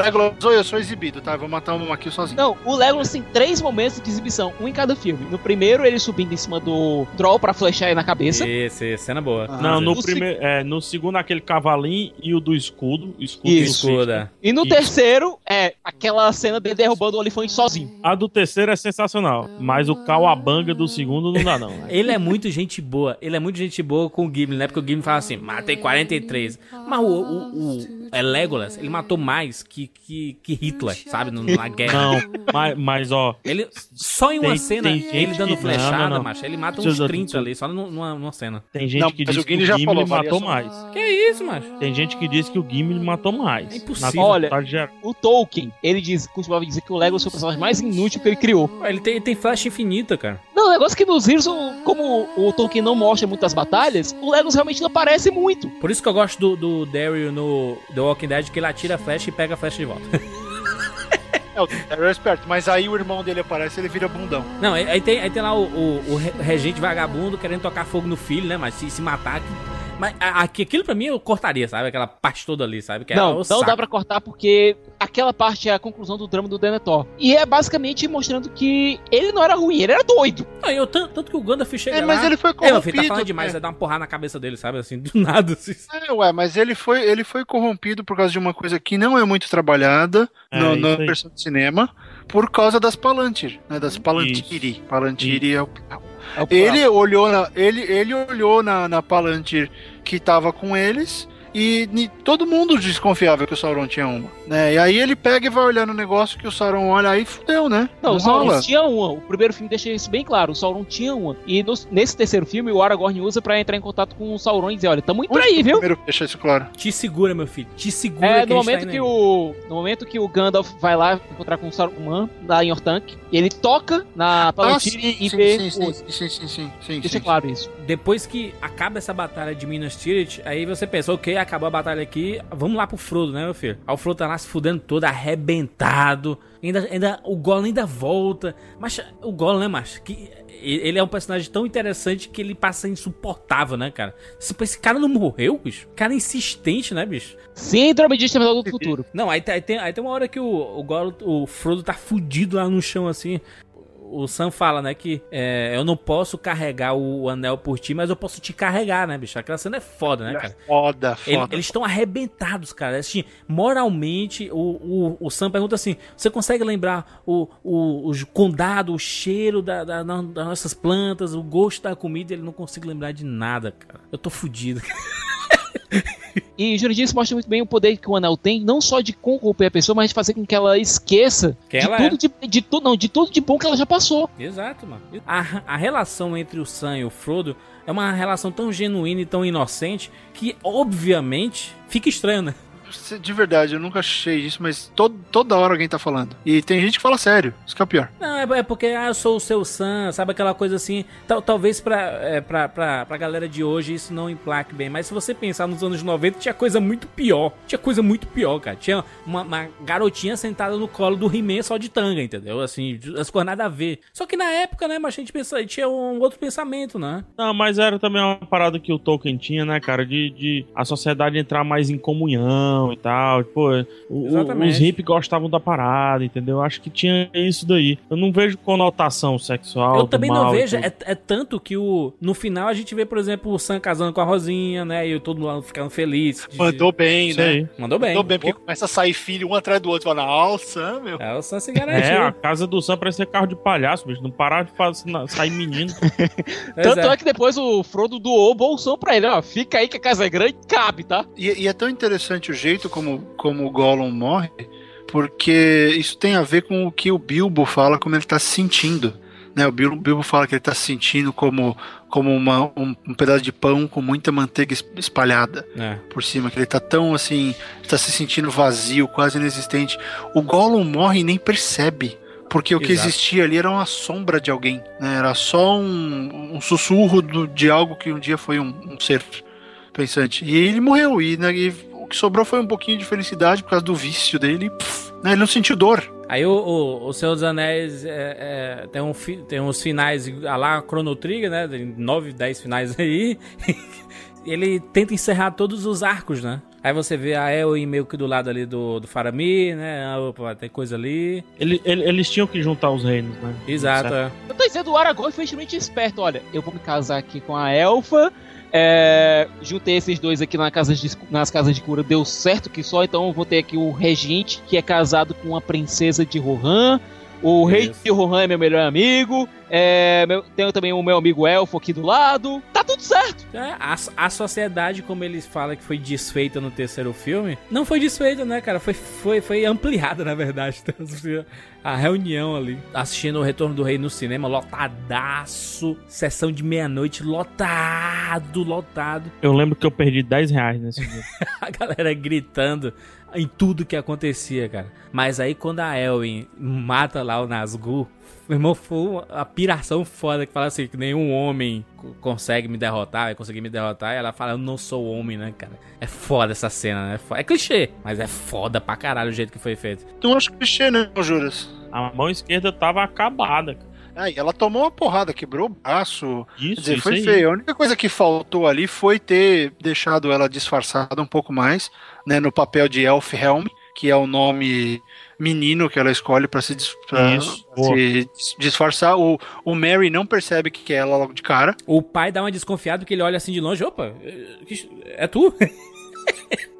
S5: Legolas, eu sou exibido, tá? Vou matar um aqui sozinho.
S6: Não, o Legolas tem três momentos de exibição, um em cada filme. No primeiro, ele subindo em cima do Troll pra flechar ele na cabeça.
S3: Esse, esse, cena boa.
S4: não, no
S6: O se-
S4: primeiro, é, no segundo aquele cavalinho e o do escudo. Escudo
S6: Isso.
S3: Escuda.
S6: E no
S4: Isso.
S6: terceiro, é aquela cena dele derrubando o elefante sozinho.
S4: A do terceiro é sensacional, mas o Cauabanga do segundo não dá não. né?
S3: Ele é muito gente boa. Ele é muito gente boa com o Gimli, né? Porque o Gimli fala assim, matei 43. Mas o, o, o é Legolas, ele matou mais que, que, que Hitler, sabe? Na guerra.
S4: Não, mas, mas ó.
S3: Ele, só em uma
S4: Tem-
S3: cena,
S4: tem
S3: ele dando
S4: que-
S3: flechada,
S4: não, não, não.
S3: macho, ele mata uns
S4: Deixa eu-
S3: 30 ali, só numa, numa cena.
S4: Tem gente
S5: Não,
S4: que diz
S5: o
S4: que o
S5: já
S4: Gimli
S5: falou,
S4: matou
S5: variação.
S4: mais.
S3: Que isso, macho?
S4: Tem gente que diz que o Gimli matou mais. É
S3: impossível.
S6: Olha,
S4: geral.
S6: o Tolkien, ele diz, costumava dizer que o Legolas foi o personagem mais inútil que ele criou.
S3: Ele tem, ele tem flecha infinita, cara.
S6: Não, o negócio é que nos livros, o- como o Tolkien não mostra muitas batalhas, o Legolas realmente não aparece muito.
S3: Por isso que eu gosto do, do Daryl no The Walking Dead, que ele atira a flecha e pega a flecha de volta.
S5: É, o Daryl é esperto, mas aí o irmão dele aparece ele vira bundão.
S3: Não, aí, aí tem, aí tem lá o, o, o re- regente vagabundo querendo tocar fogo no filho, né? Mas se, se matar. que- Mas aqui, aquilo pra mim eu cortaria, sabe? Aquela parte toda ali, sabe? Que é
S6: não,
S3: o
S6: não
S3: saco.
S6: dá pra cortar porque aquela parte é a conclusão do drama do Denethor. E é basicamente mostrando que ele não era ruim, ele era doido.
S3: Não, eu, tanto, tanto que o Gandalf chega
S5: É,
S3: lá...
S5: mas ele foi
S3: É, meu filho, tá
S5: corrompido,
S3: falando demais,
S5: é.
S3: vai dar uma porrada na cabeça dele, sabe? Assim, do nada. Assim.
S5: É, ué, mas ele foi, ele foi corrompido por causa de uma coisa que não é muito trabalhada
S4: É,
S5: no,
S4: isso
S5: na versão de cinema, por causa das Palantir, né? Das Palantiri. Palantiri é o. Ele olhou na, ele, ele olhou na, na Palantir que tava com eles e todo mundo desconfiava que o Sauron tinha uma, né? E aí ele pega e vai olhar no negócio que o Sauron olha aí fudeu, né?
S6: Não, o Sauron
S5: rola.
S6: tinha uma. O primeiro filme deixa isso bem claro. O Sauron tinha uma. E nos- nesse terceiro filme, o Aragorn usa pra entrar em contato com o Sauron e dizer: Olha, tamo indo aí, viu?
S5: Primeiro deixa isso claro.
S3: Te segura, meu filho. Te segura
S6: É,
S3: que
S6: no
S3: gente
S6: momento
S3: tá
S6: que o. No momento que o Gandalf vai lá encontrar com o Saruman lá em Orthanc, ele toca na
S5: Ah,
S6: Palantir e
S5: sim,
S6: vê.
S5: sim, sim,
S6: o-
S5: sim, sim, sim, sim, sim,
S6: Deixa
S5: sim.
S6: claro isso.
S3: Depois que acaba essa batalha de Minas Tirith, aí você pensa, ok, acabou a batalha aqui, vamos lá pro Frodo, né, meu filho? Aí o Frodo tá lá se fudendo todo, arrebentado. Ainda, ainda, o Gollum ainda volta. Mas o Gollum, né, macho? Que, ele é um personagem tão interessante que ele passa insuportável, né, cara? Esse, esse cara não morreu, bicho? Cara é insistente, né, bicho?
S6: Síndrome de Exterminador do Futuro.
S3: Não, aí, tem- aí tem, aí tem uma hora que o, o, Gollum, o Frodo tá fudido lá no chão, assim. O Sam fala, né, que é, eu não posso carregar o, anel por ti, mas eu posso te carregar, né, bicho? Aquela cena é foda, né, cara?
S5: Foda,
S3: Ele-
S5: foda.
S3: eles estão arrebentados, cara. Assim, moralmente, o, o, o Sam pergunta assim: você consegue lembrar o, o, o condado, o cheiro da, da- da- das nossas plantas, o gosto da comida? Ele não consegue lembrar de nada, cara. Eu tô fudido.
S6: E Jurandir isso mostra muito bem o poder que o anel tem, não só de corromper a pessoa, mas de fazer com que ela esqueça
S3: Que
S6: de
S3: ela
S6: tudo
S3: é.
S6: de, de tudo, não, de tudo de bom que ela já passou.
S3: Exato, mano. A, a relação entre o Sam e o Frodo é uma relação tão genuína e tão inocente que, obviamente, fica estranho, né?
S5: De verdade, eu nunca achei isso, mas todo, toda hora alguém tá falando. E tem gente que fala sério, isso que é o pior.
S3: Não, é, é porque, ah, eu sou o seu Sam, sabe aquela coisa assim. Tal, talvez pra, é, pra, pra, pra galera de hoje isso não implaque bem, mas se você pensar nos anos 90, tinha coisa muito pior. Tinha coisa muito pior, cara. Tinha uma, uma garotinha sentada no colo do He-Man só de tanga, entendeu? Assim, as coisas nada a ver. Só que na época, né, mas a gente pensa, tinha um outro pensamento, né?
S4: Não, mas era também uma parada que o Tolkien tinha, né, cara? De, de a sociedade entrar mais em comunhão e tal. Pô, o- o-
S3: Exatamente.
S4: os hippies gostavam da parada, entendeu? Acho que tinha isso daí. Eu não vejo conotação sexual.
S3: Eu também
S4: mal
S3: não vejo, é, é tanto que o, no final a gente vê, por exemplo, o Sam casando com a Rosinha, né? E todo mundo ficando feliz. de-
S5: Mandou bem, né?
S3: aí. Mandou bem.
S5: Mandou bem, porque começa a sair filho um atrás do outro. Fala, nossa, meu.
S3: É, o Sam se
S4: É,
S3: garantiu.
S4: a casa do Sam parecia carro de palhaço, bicho. Não parar de fazer, na- sair menino.
S6: Tanto é. que depois o Frodo doou o bolsão pra ele, ó. Fica aí que a casa é grande, cabe, tá?
S5: E, e é tão interessante o jeito como, como o Gollum morre, porque isso tem a ver com o que o Bilbo fala, como ele tá se sentindo. Né, o Bilbo, Bilbo fala que ele tá se sentindo como, como uma, um, um pedaço de pão com muita manteiga es- espalhada
S3: É.
S5: por cima, que ele tá tão assim, tá se sentindo vazio, quase inexistente. O Gollum morre e nem percebe. Porque o que
S3: Exato.
S5: existia ali era uma sombra de alguém, né? Era só um, um sussurro do- de algo que um dia foi um, um ser pensante. E ele morreu, e, né, e o que sobrou foi um pouquinho de felicidade por causa do vício dele. pff, né, ele não sentiu dor.
S3: Aí o, o, o Senhor dos Anéis é, é, tem, um, fi- tem uns finais a lá Chrono Trigger, né? Tem 9, 10 finais aí. Ele tenta encerrar todos os arcos, né? Aí você vê a Elwin meio que do lado ali do, do Faramir, né? Ah, Opa, tem coisa ali.
S4: Ele- ele- eles tinham que juntar os reinos, né?
S3: Exato, é.
S6: Eu tô dizendo, o Aragorn foi extremamente esperto. Olha, eu vou me casar aqui com a Elfa. É, juntei esses dois aqui na casa de- nas casas de cura, deu certo que só, então eu vou ter aqui o regente, que é casado com a princesa de Rohan. O rei de Rohan é meu melhor amigo. É, meu- tenho também o meu amigo Elfo aqui do lado. Tá tudo certo.
S3: É, a, a sociedade, como eles falam que foi desfeita no terceiro filme, não foi desfeita, né, cara? Foi, foi, foi ampliada, na verdade. A reunião ali, assistindo o Retorno do Rei no cinema, lotadaço. Sessão de meia-noite, lotado, lotado.
S4: Eu lembro que eu perdi 10 reais nesse dia.
S3: a galera gritando em tudo que acontecia, cara. Mas aí quando a Elwin mata lá o Nazgûl, meu irmão, foi uma piração foda que fala assim, que nenhum homem consegue me derrotar, vai conseguir me derrotar. E ela fala, eu não sou homem, né, cara? É foda essa cena, né? É clichê, mas é foda pra caralho o jeito que foi feito.
S5: Tu não acha clichê, né, Juras?
S4: A mão esquerda tava acabada, cara.
S5: Ah, e ela tomou uma porrada, quebrou o braço.
S4: Isso,
S5: Quer dizer,
S4: isso
S5: foi
S4: aí.
S5: feio. A única coisa que faltou ali foi ter deixado ela disfarçada um pouco mais, né, no papel de Elfhelm, que é o nome menino que ela escolhe pra se, dis- se dis- disfarçar. O, o Mary não percebe que é ela logo de cara.
S3: O pai dá uma desconfiada porque ele olha assim de longe, opa, é tu?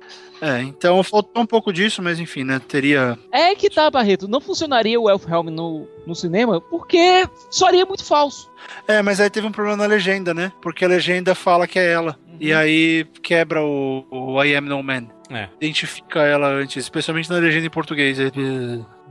S5: É, então faltou um pouco disso, mas enfim, né, teria...
S6: É que tá, Barreto. Não funcionaria o Elfhelm no, no cinema porque soaria muito falso.
S5: É, mas aí teve um problema na legenda, né? Porque a legenda fala que é ela. E aí quebra o, o I am no man.
S3: É.
S5: Identifica ela antes, especialmente na legenda em português.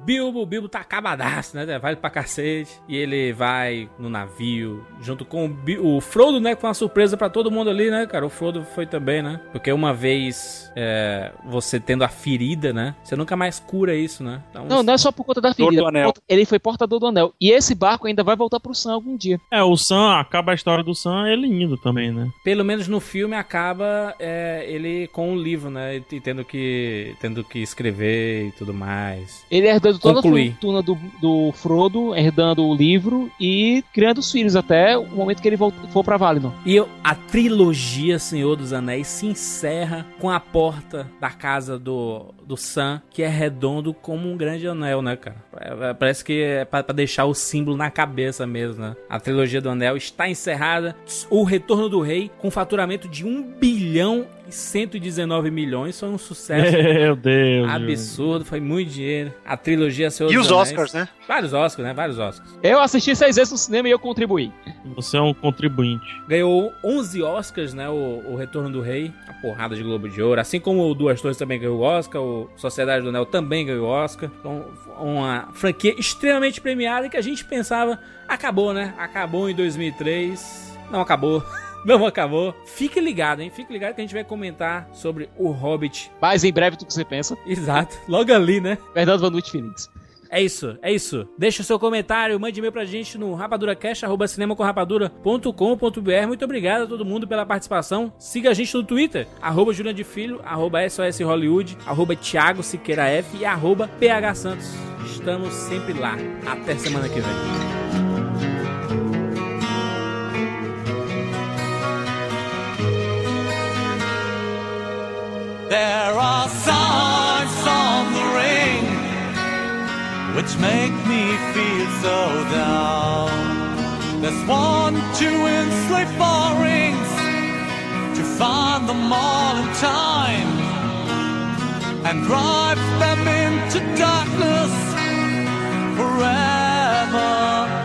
S3: Bilbo, o Bilbo tá acabadaço, né? Vai pra cacete. E ele vai no navio, junto com o, Bi- o Frodo, né? Com uma surpresa pra todo mundo ali, né, cara? O Frodo foi também, né? Porque uma vez é, você tendo a ferida, né? Você nunca mais cura isso, né? Então,
S6: Não, não é só por conta da ferida.
S5: do anel.
S6: Ele foi portador do anel. E esse barco ainda vai voltar pro Sam algum dia.
S4: É, o Sam, acaba a história do Sam, ele indo também, né?
S3: Pelo menos no filme acaba é, ele com o livro, né? E tendo que, tendo que escrever e tudo mais.
S6: Ele herdando toda
S3: Concluir.
S6: a fortuna do, do Frodo, herdando o livro e criando os filhos até o momento que ele for pra Valinor.
S3: E a trilogia Senhor dos Anéis se encerra com a porta da casa do, do Sam, que é redondo como um grande anel, né, cara? É- é- Parece que é pra, pra deixar o símbolo na cabeça mesmo, né? A trilogia do anel está encerrada. O Retorno do Rei, com faturamento de 1 bilhão e 119 milhões, foi um sucesso.
S4: Meu Deus.
S3: Absurdo, foi muito dinheiro. A trilogia Senhor
S5: E os
S3: Anéis.
S5: Oscars, né?
S3: Vários Oscars, né? Vários Oscars.
S6: Eu assisti seis vezes no cinema e eu contribuí.
S4: Você é um contribuinte.
S3: Ganhou 11 Oscars, né? O, o Retorno do Rei. A porrada de Globo de Ouro. Assim como o Duas Torres também ganhou o Oscar. O Sociedade do Anel também ganhou o Oscar. Então, uma franquia extremamente premiada e que a gente pensava... Acabou, né? Acabou em 2003. Não acabou. Não acabou. Fique ligado, hein? Fique ligado que a gente vai comentar sobre o Hobbit.
S6: Mas em breve do que você pensa.
S3: Exato. Logo ali, né?
S6: Fernando Vanucci Phoenix.
S3: É isso, é isso. Deixa o seu comentário, mande e-mail pra gente no rapaduracast.cinemacomrapadura.com.br. Muito obrigado a todo mundo pela participação. Siga a gente no Twitter, arroba Juliano de Filho, arroba SOS Hollywood, arroba Thiago Siqueira F e arroba PH Santos. Estamos sempre lá. Até semana que vem.
S15: There are signs on the ring which make me feel so down. There's one to enslave four rings to find them all in time and drive them into darkness forever.